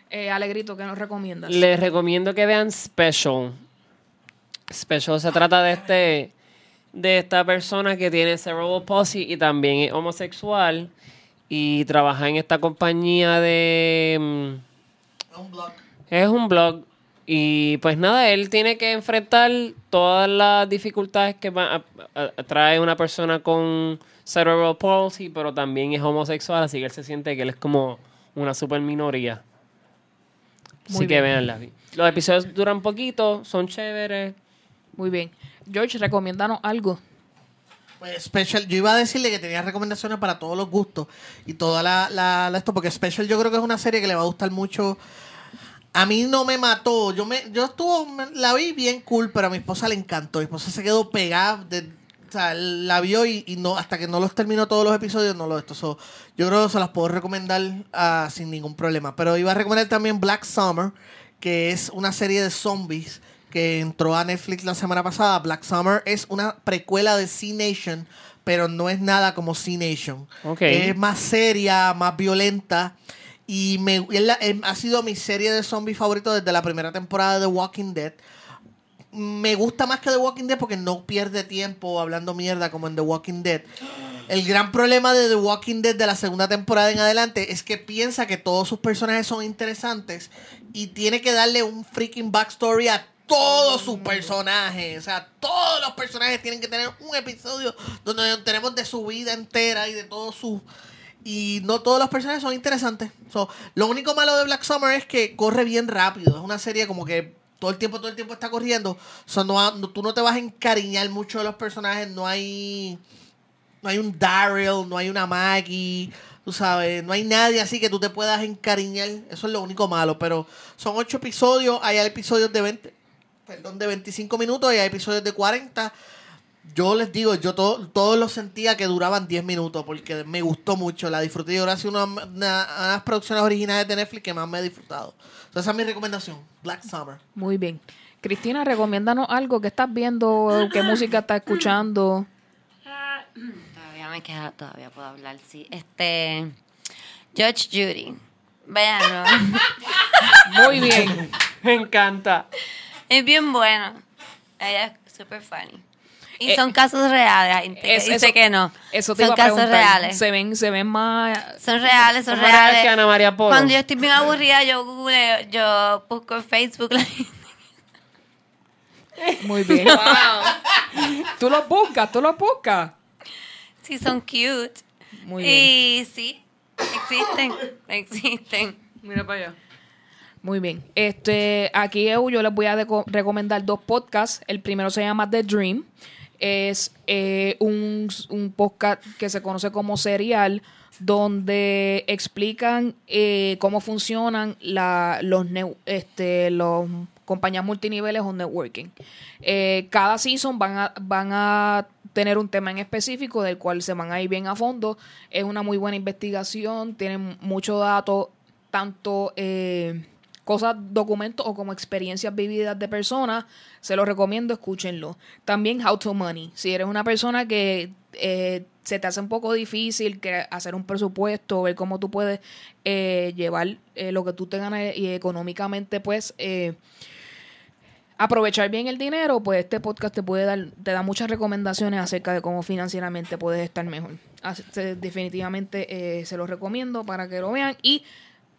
S1: Eh, Alegrito, ¿qué nos recomiendas?
S2: Les recomiendo que vean Special. Special se trata de este de esta persona que tiene cerebral palsy y también es homosexual y trabaja en esta compañía de mm,
S4: Un blog.
S2: es un blog y pues nada, él tiene que enfrentar todas las dificultades que va a- a- a- trae una persona con cerebral palsy, pero también es homosexual, así que él se siente que él es como una super minoría.
S1: Muy
S2: Así que
S1: bien.
S2: veanla. Los episodios duran poquito, son chéveres.
S1: Muy bien. George, recomiéndanos algo.
S4: Pues Special, yo iba a decirle que tenía recomendaciones para todos los gustos y toda la, la- esto, porque Special yo creo que es una serie que le va a gustar mucho. A mí no me mató, yo me, yo estuvo, la vi bien cool, pero a mi esposa le encantó. Mi esposa se quedó pegada, o sea, la vio y, y no, hasta que no los terminó todos los episodios, no lo esto. So, yo creo que se las puedo recomendar ah, sin ningún problema. Pero iba a recomendar también Black Summer, que es una serie de zombies que entró a Netflix la semana pasada. Black Summer es una precuela de C Nation, pero no es nada como C Nation.
S2: Ok.
S4: Es más seria, más violenta. Y me, la- em, ha sido mi serie de zombies favorito desde la primera temporada de The Walking Dead. Me gusta más que The Walking Dead porque no pierde tiempo hablando mierda como en The Walking Dead. El gran problema de The Walking Dead de la segunda temporada en adelante es que piensa que todos sus personajes son interesantes y tiene que darle un freaking backstory a todos sus personajes. O sea, todos los personajes tienen que tener un episodio donde nos enteremos de su vida entera y de todos sus... Y no todos los personajes son interesantes. So, lo único malo de Black Summer es que corre bien rápido. Es una serie como que todo el tiempo, todo el tiempo está corriendo. So, no no- tú no te vas a encariñar mucho de los personajes. No hay no hay un Daryl, no hay una Maggie, tú sabes, no hay nadie así que tú te puedas encariñar. Eso es lo único malo, pero son ocho episodios, hay episodios de 20, perdón, de 25 minutos y hay episodios de 40. yo les digo, yo todo, todos los sentía que duraban 10 minutos porque me gustó mucho, la disfruté y ahora ha sido una, una- unas producciones originales de Netflix que más me he disfrutado. Entonces esa es mi recomendación, Black Summer.
S1: Muy bien. Cristina, recomiéndanos algo que estás viendo, qué música estás escuchando.
S5: Todavía me queda, todavía puedo hablar, sí. Este, Judge Judy. Véanlo.
S1: Muy bien.
S2: Me encanta.
S5: Es bien bueno. Ella es super funny. Y
S1: Eh,
S5: son casos reales.
S1: Es-
S5: dice
S1: eso-
S5: que no.
S1: Eso te
S5: son
S1: iba
S5: casos
S1: preguntar.
S5: reales.
S1: Se ven, se ven más.
S5: Son reales, son
S2: reales
S5: reales.
S2: que Ana María Polo.
S5: Cuando yo estoy bien aburrida, yo googleo, yo busco en Facebook la
S1: Muy bien. Tú los buscas, tú los buscas.
S5: si son cute.
S1: Muy bien.
S5: Y sí, existen, existen.
S3: Mira para allá.
S1: Muy bien. Este, aquí yo les voy a recomendar dos podcasts. El primero se llama The Dream. Es eh, un, podcast que se conoce como serial, donde explican eh, cómo funcionan la, los, este, los compañías multiniveles o networking. Eh, cada season van a, van a tener un tema en específico del cual se van a ir bien a fondo. Es una muy buena investigación, tienen mucho dato, tanto eh, cosas, documentos o como experiencias vividas de personas. Se los recomiendo, escúchenlo. También How to Money. Si eres una persona que eh, se te hace un poco difícil que hacer un presupuesto, ver cómo tú puedes eh, llevar eh, lo que tú te ganas y económicamente, pues... eh, aprovechar bien el dinero, pues este podcast te puede dar, te da muchas recomendaciones acerca de cómo financieramente puedes estar mejor. Así- definitivamente eh, se los recomiendo para que lo vean. Y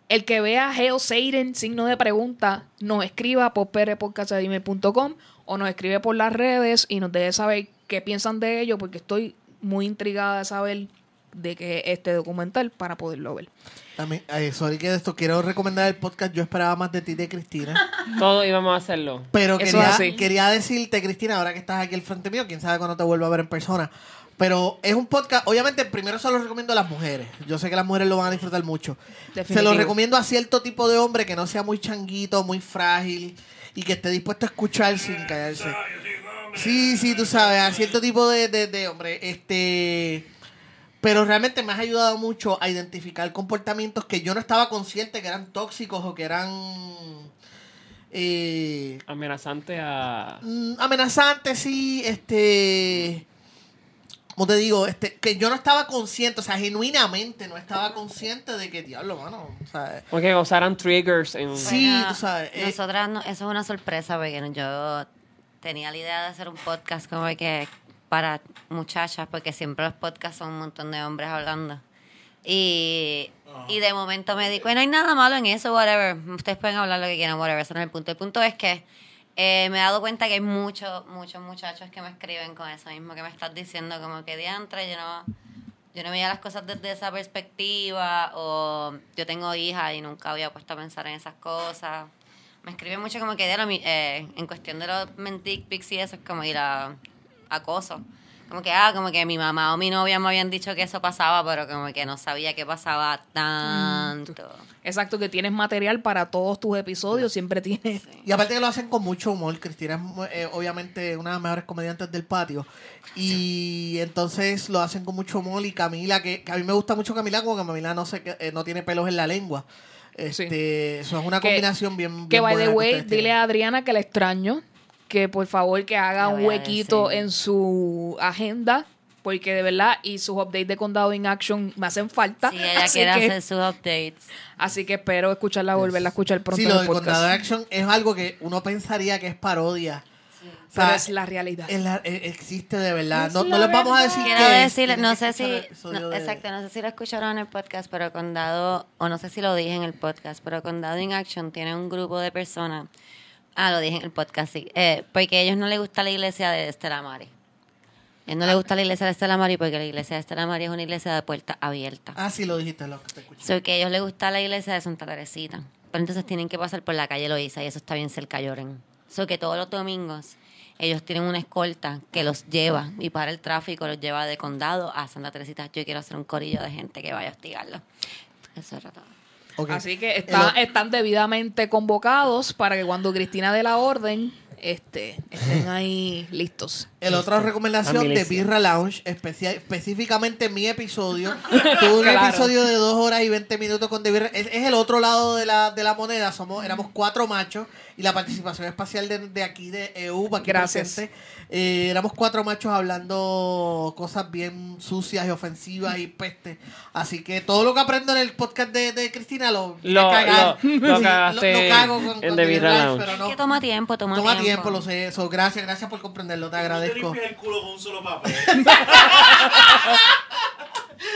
S1: el que vea Hail Satan, signo de pregunta, nos escriba por prpodcast.com o nos escribe por las redes y nos deje saber qué piensan de ello, porque estoy muy intrigada de saber de qué este documental para poderlo ver.
S4: También, ay, sorry que de esto quiero recomendar el podcast Yo esperaba más de ti de Cristina.
S2: Todos íbamos a hacerlo.
S4: Pero
S1: Eso
S4: quería, decirte, Cristina, ahora que estás aquí al frente mío, quién sabe cuándo te vuelvo a ver en persona. Pero es un podcast, obviamente, primero se lo recomiendo a las mujeres. Yo sé que las mujeres lo van a disfrutar mucho. Se lo recomiendo a cierto tipo de hombre que no sea muy changuito, muy frágil y que esté dispuesto a escuchar sin callarse. Sí, sí, tú sabes, a cierto tipo de, de, de hombre. Este. Pero realmente me has ayudado mucho a identificar comportamientos que yo no estaba consciente que eran tóxicos o que eran. Eh,
S2: Amenazante a.
S4: Mm, amenazante, sí, este, como te digo, este, que yo no estaba consciente, o sea, genuinamente no estaba consciente de que, diablo, mano, o sea,
S2: Como que usaran triggers en.
S4: Sí,
S5: Bueno,
S4: tú sabes, eh.
S5: Nosotras, no- eso es una sorpresa porque yo tenía la idea de hacer un podcast como que para muchachas, porque siempre los podcasts son un montón de hombres hablando. Y, y de momento me di cuenta, no hay nada malo en eso, whatever. Ustedes pueden hablar lo que quieran, whatever. Ese no es el punto. El punto es que eh, me he dado cuenta que hay muchos, muchos muchachos que me escriben con eso mismo que me estás diciendo, como que diantre, yo no, yo no veía las cosas desde esa perspectiva, o yo tengo hija y nunca había puesto a pensar en esas cosas. Me escriben mucho como que de lo, eh, en cuestión de los mentic pics y eso, es como ir a acoso. Como que, ah, como que mi mamá o mi novia me habían dicho que eso pasaba, pero como que no sabía que pasaba tanto.
S1: Exacto, que tienes material para todos tus episodios, siempre tienes...
S4: y aparte que lo hacen con mucho humor, Cristina es eh, obviamente una de las mejores comediantes del patio, y entonces lo hacen con mucho humor, y Camila, que, que a mí me gusta mucho Camila, como que Camila no, se, que- eh, no tiene pelos en la lengua, este, eso es una
S1: Que-
S4: combinación bien,
S1: Que
S4: bien
S1: by the way, dile
S4: tienen.
S1: a Adriana que la extraño, que por favor que haga un huequito
S5: decir.
S1: en su agenda, porque de verdad, y sus updates de Condado in Action me hacen falta.
S5: Sí, ella
S1: así,
S5: quiere
S1: que,
S5: hacer sus updates.
S1: así que espero escucharla, volverla a escuchar pronto
S4: Sí, lo
S1: podcast.
S4: Condado de Action es algo que uno pensaría que es parodia. O sea,
S1: Pero es la realidad.
S4: es la- eh, existe de verdad.
S1: Es
S4: No, no les vamos a decir
S5: Quiero no sé si, no,
S4: de-
S5: exacto, no sé si lo escucharon en el podcast, pero Condado, o no sé si lo dije en el podcast, pero Condado in Action tiene un grupo de personas. Ah, lo dije en el podcast, sí. Eh, porque a ellos no les gusta la iglesia de Estela Mari. A ellos no les gusta la iglesia de Estela Mari porque la iglesia de Estela Mari es una iglesia de puerta abierta.
S4: Ah, sí, lo dijiste, lo que te escuché.
S5: So que a ellos les gusta la iglesia de Santa Teresita. Pero entonces tienen que pasar por la calle Loíza y eso está bien cerca Lloren. So que todos los domingos ellos tienen una escolta que los lleva y para el tráfico los lleva de condado a Santa Teresita. Yo quiero hacer un corillo de gente que vaya a hostigarlo. Eso era todo.
S1: Así que está-
S4: El-
S1: están debidamente convocados para que cuando Cristina dé la orden, este, estén ahí listos.
S4: El otra recomendación
S2: la
S4: de. Birra Lounge, específicamente mi episodio. Tuve un
S1: Claro.
S4: episodio de dos horas y 20 minutos con The Birra. Es, es el otro lado de la, de la moneda. Somos, éramos cuatro machos y la participación espacial de, de aquí, de EU, aquí
S1: Gracias.
S4: presente. Eh, éramos cuatro machos hablando cosas bien sucias y ofensivas y peste. Así que todo lo que aprendo en el podcast de, de Cristina lo,
S2: Lo-
S4: cagar.
S2: lo- lo
S4: Sí,
S2: cagaste
S4: cago con,
S2: en
S4: con
S2: The
S4: The
S2: Birra Lounge.
S4: pero
S5: Es
S4: no.
S5: que toma tiempo, toma,
S4: Toma tiempo, lo sé. Eso, gracias, gracias por comprenderlo, te
S6: No te limpias el culo con un solo papel.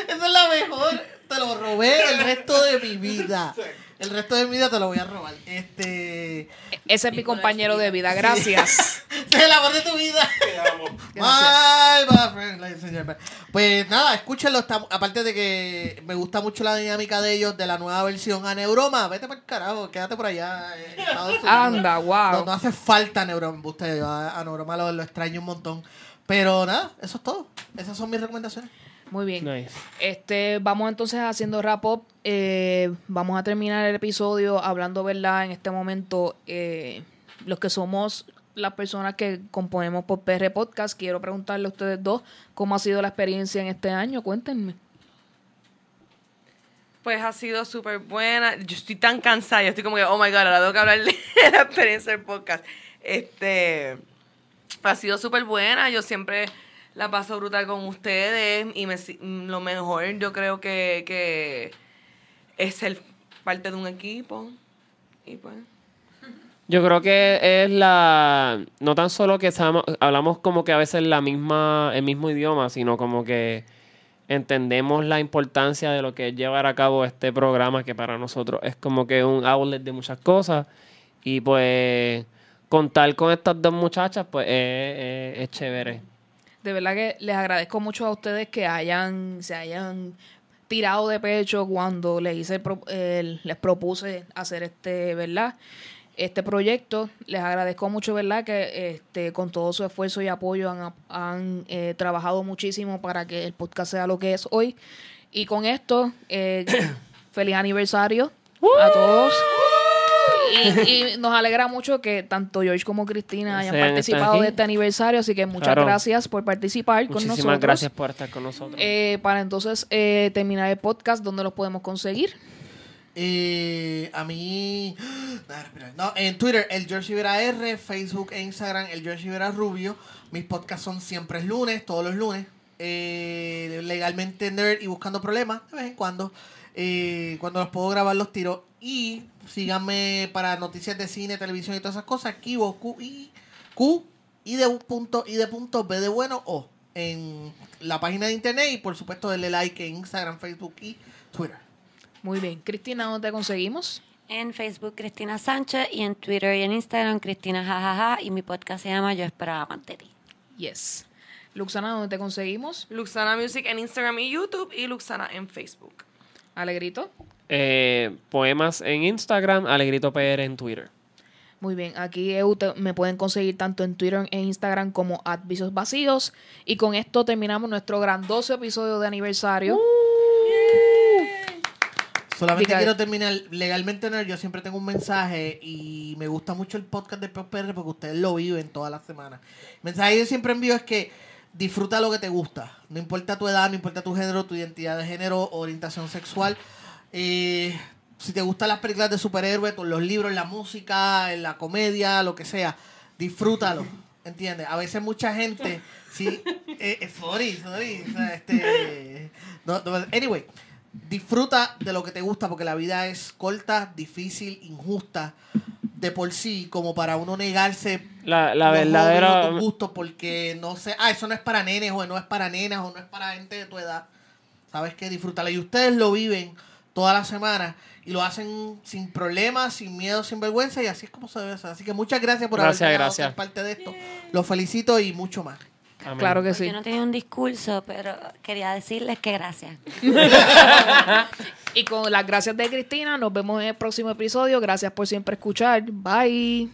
S4: Esa es la mejor. Te lo robé el resto de mi vida. El resto de mi vida te lo voy a robar. Este.
S1: Ese es mi compañero de vida, gracias.
S4: Es el amor de tu vida.
S6: Te amo.
S4: My my friend. Pues nada, escúchenlo. está- aparte de que me gusta mucho la dinámica de ellos, de la nueva versión a Neuroma. Vete para el carajo, quédate por allá. Unidos.
S1: Anda, wow.
S4: No, no hace falta Neuroma. Usted, a, a Neuroma lo, lo extraño un montón. Pero nada, eso es todo. Esas son mis recomendaciones.
S1: Muy bien.
S2: Nice.
S1: Este, vamos entonces haciendo wrap up. Eh, vamos a terminar el episodio hablando, ¿verdad? En este momento, eh, los que somos las personas que componemos por PR Podcast, quiero preguntarle a ustedes dos cómo ha sido la experiencia en este año. Cuéntenme.
S3: Pues ha sido súper buena. Yo estoy tan cansada. Yo estoy como que, oh my God, ahora tengo que hablar de la experiencia del podcast. Este. Ha sido súper buena. Yo siempre la paso brutal con ustedes. Y me, si- lo mejor, yo creo que, que es ser parte de un equipo. Y pues.
S2: Yo creo que es la. No tan solo que estamos- hablamos como que a veces la misma, el mismo idioma, sino como que entendemos la importancia de lo que es llevar a cabo este programa, que para nosotros es como que un outlet de muchas cosas. Y pues contar con estas dos muchachas, pues es, es- es chévere.
S1: De verdad que les agradezco mucho a ustedes que hayan, se hayan tirado de pecho cuando les hice les propuse hacer este, ¿verdad? Este proyecto. Les agradezco mucho, ¿verdad? Que este, con todo su esfuerzo y apoyo han, han, eh, trabajado muchísimo para que el podcast sea lo que es hoy. Y con esto, eh, feliz aniversario a todos. Y, y nos alegra mucho que tanto George como Cristina hayan participado de este aniversario, así que muchas
S2: Claro.
S1: gracias por participar con
S2: Muchísimas
S1: nosotros.
S2: gracias por estar con nosotros.
S1: Eh, para entonces eh, terminar el podcast, ¿dónde los podemos conseguir?
S4: Eh, a mí. No, en Twitter, el George Rivera R, Facebook e Instagram, el George Rivera Rubio. Mis podcasts son siempre es lunes, todos los lunes. Eh, legalmente nerd y buscando problemas, de vez en cuando. Eh, cuando los puedo grabar, los tiro. Y síganme para noticias de cine, televisión y todas esas cosas. Kibo, Q, I, Q, y de punto, y de punto, B de bueno, O. En la página de internet y por supuesto denle like en Instagram, Facebook y Twitter.
S1: Muy bien. Cristina, ¿dónde te conseguimos?
S5: En Facebook Cristina Sánchez y en Twitter y en Instagram Cristina Jajaja y mi podcast se llama Yo esperaba más de ti.
S1: Yes. Luxana, ¿dónde te conseguimos?
S3: Luxana Music en Instagram y YouTube y Luxana en Facebook.
S1: Alegrito.
S2: Eh, poemas en Instagram, Alegrito PR en Twitter.
S1: Muy bien, aquí me pueden conseguir tanto en Twitter e Instagram como Advisos Vacíos. Y con esto terminamos nuestro grandioso episodio de aniversario.
S4: Solamente
S1: Diga-
S4: quiero terminar legalmente nerd. Yo siempre tengo un mensaje y me gusta mucho el podcast de PopR porque ustedes lo viven todas las semanas. El mensaje que yo siempre envío es que disfruta lo que te gusta. No importa tu edad, no importa tu género, tu identidad de género, orientación sexual. Eh, si te gustan las películas de superhéroes, con los libros, la música, la comedia, lo que sea, disfrútalo. ¿Entiendes? A veces mucha gente, sí, eh, eh, sorry, sorry, o sea, este, no, no, anyway, disfruta de lo que te gusta porque la vida es corta, difícil, injusta de por sí, como para uno negarse
S2: La, la verdadera.
S4: o tus gustos porque no sé, ah, eso no es para nenes o no es para nenas o no es para gente de tu edad. ¿Sabes qué? Disfrútala. Y ustedes lo viven toda la semana y lo hacen sin problemas, sin miedo, sin vergüenza y así es como se debe hacer. Así que muchas gracias por
S2: Gracias,
S4: haber
S2: gracias.
S4: ser parte de esto. Los felicito y mucho más.
S2: Amén.
S1: Claro que sí.
S5: Yo no tenía un discurso, pero quería decirles que gracias.
S1: Y con las gracias de Cristina, nos vemos en el próximo episodio. Gracias por siempre escuchar. Bye.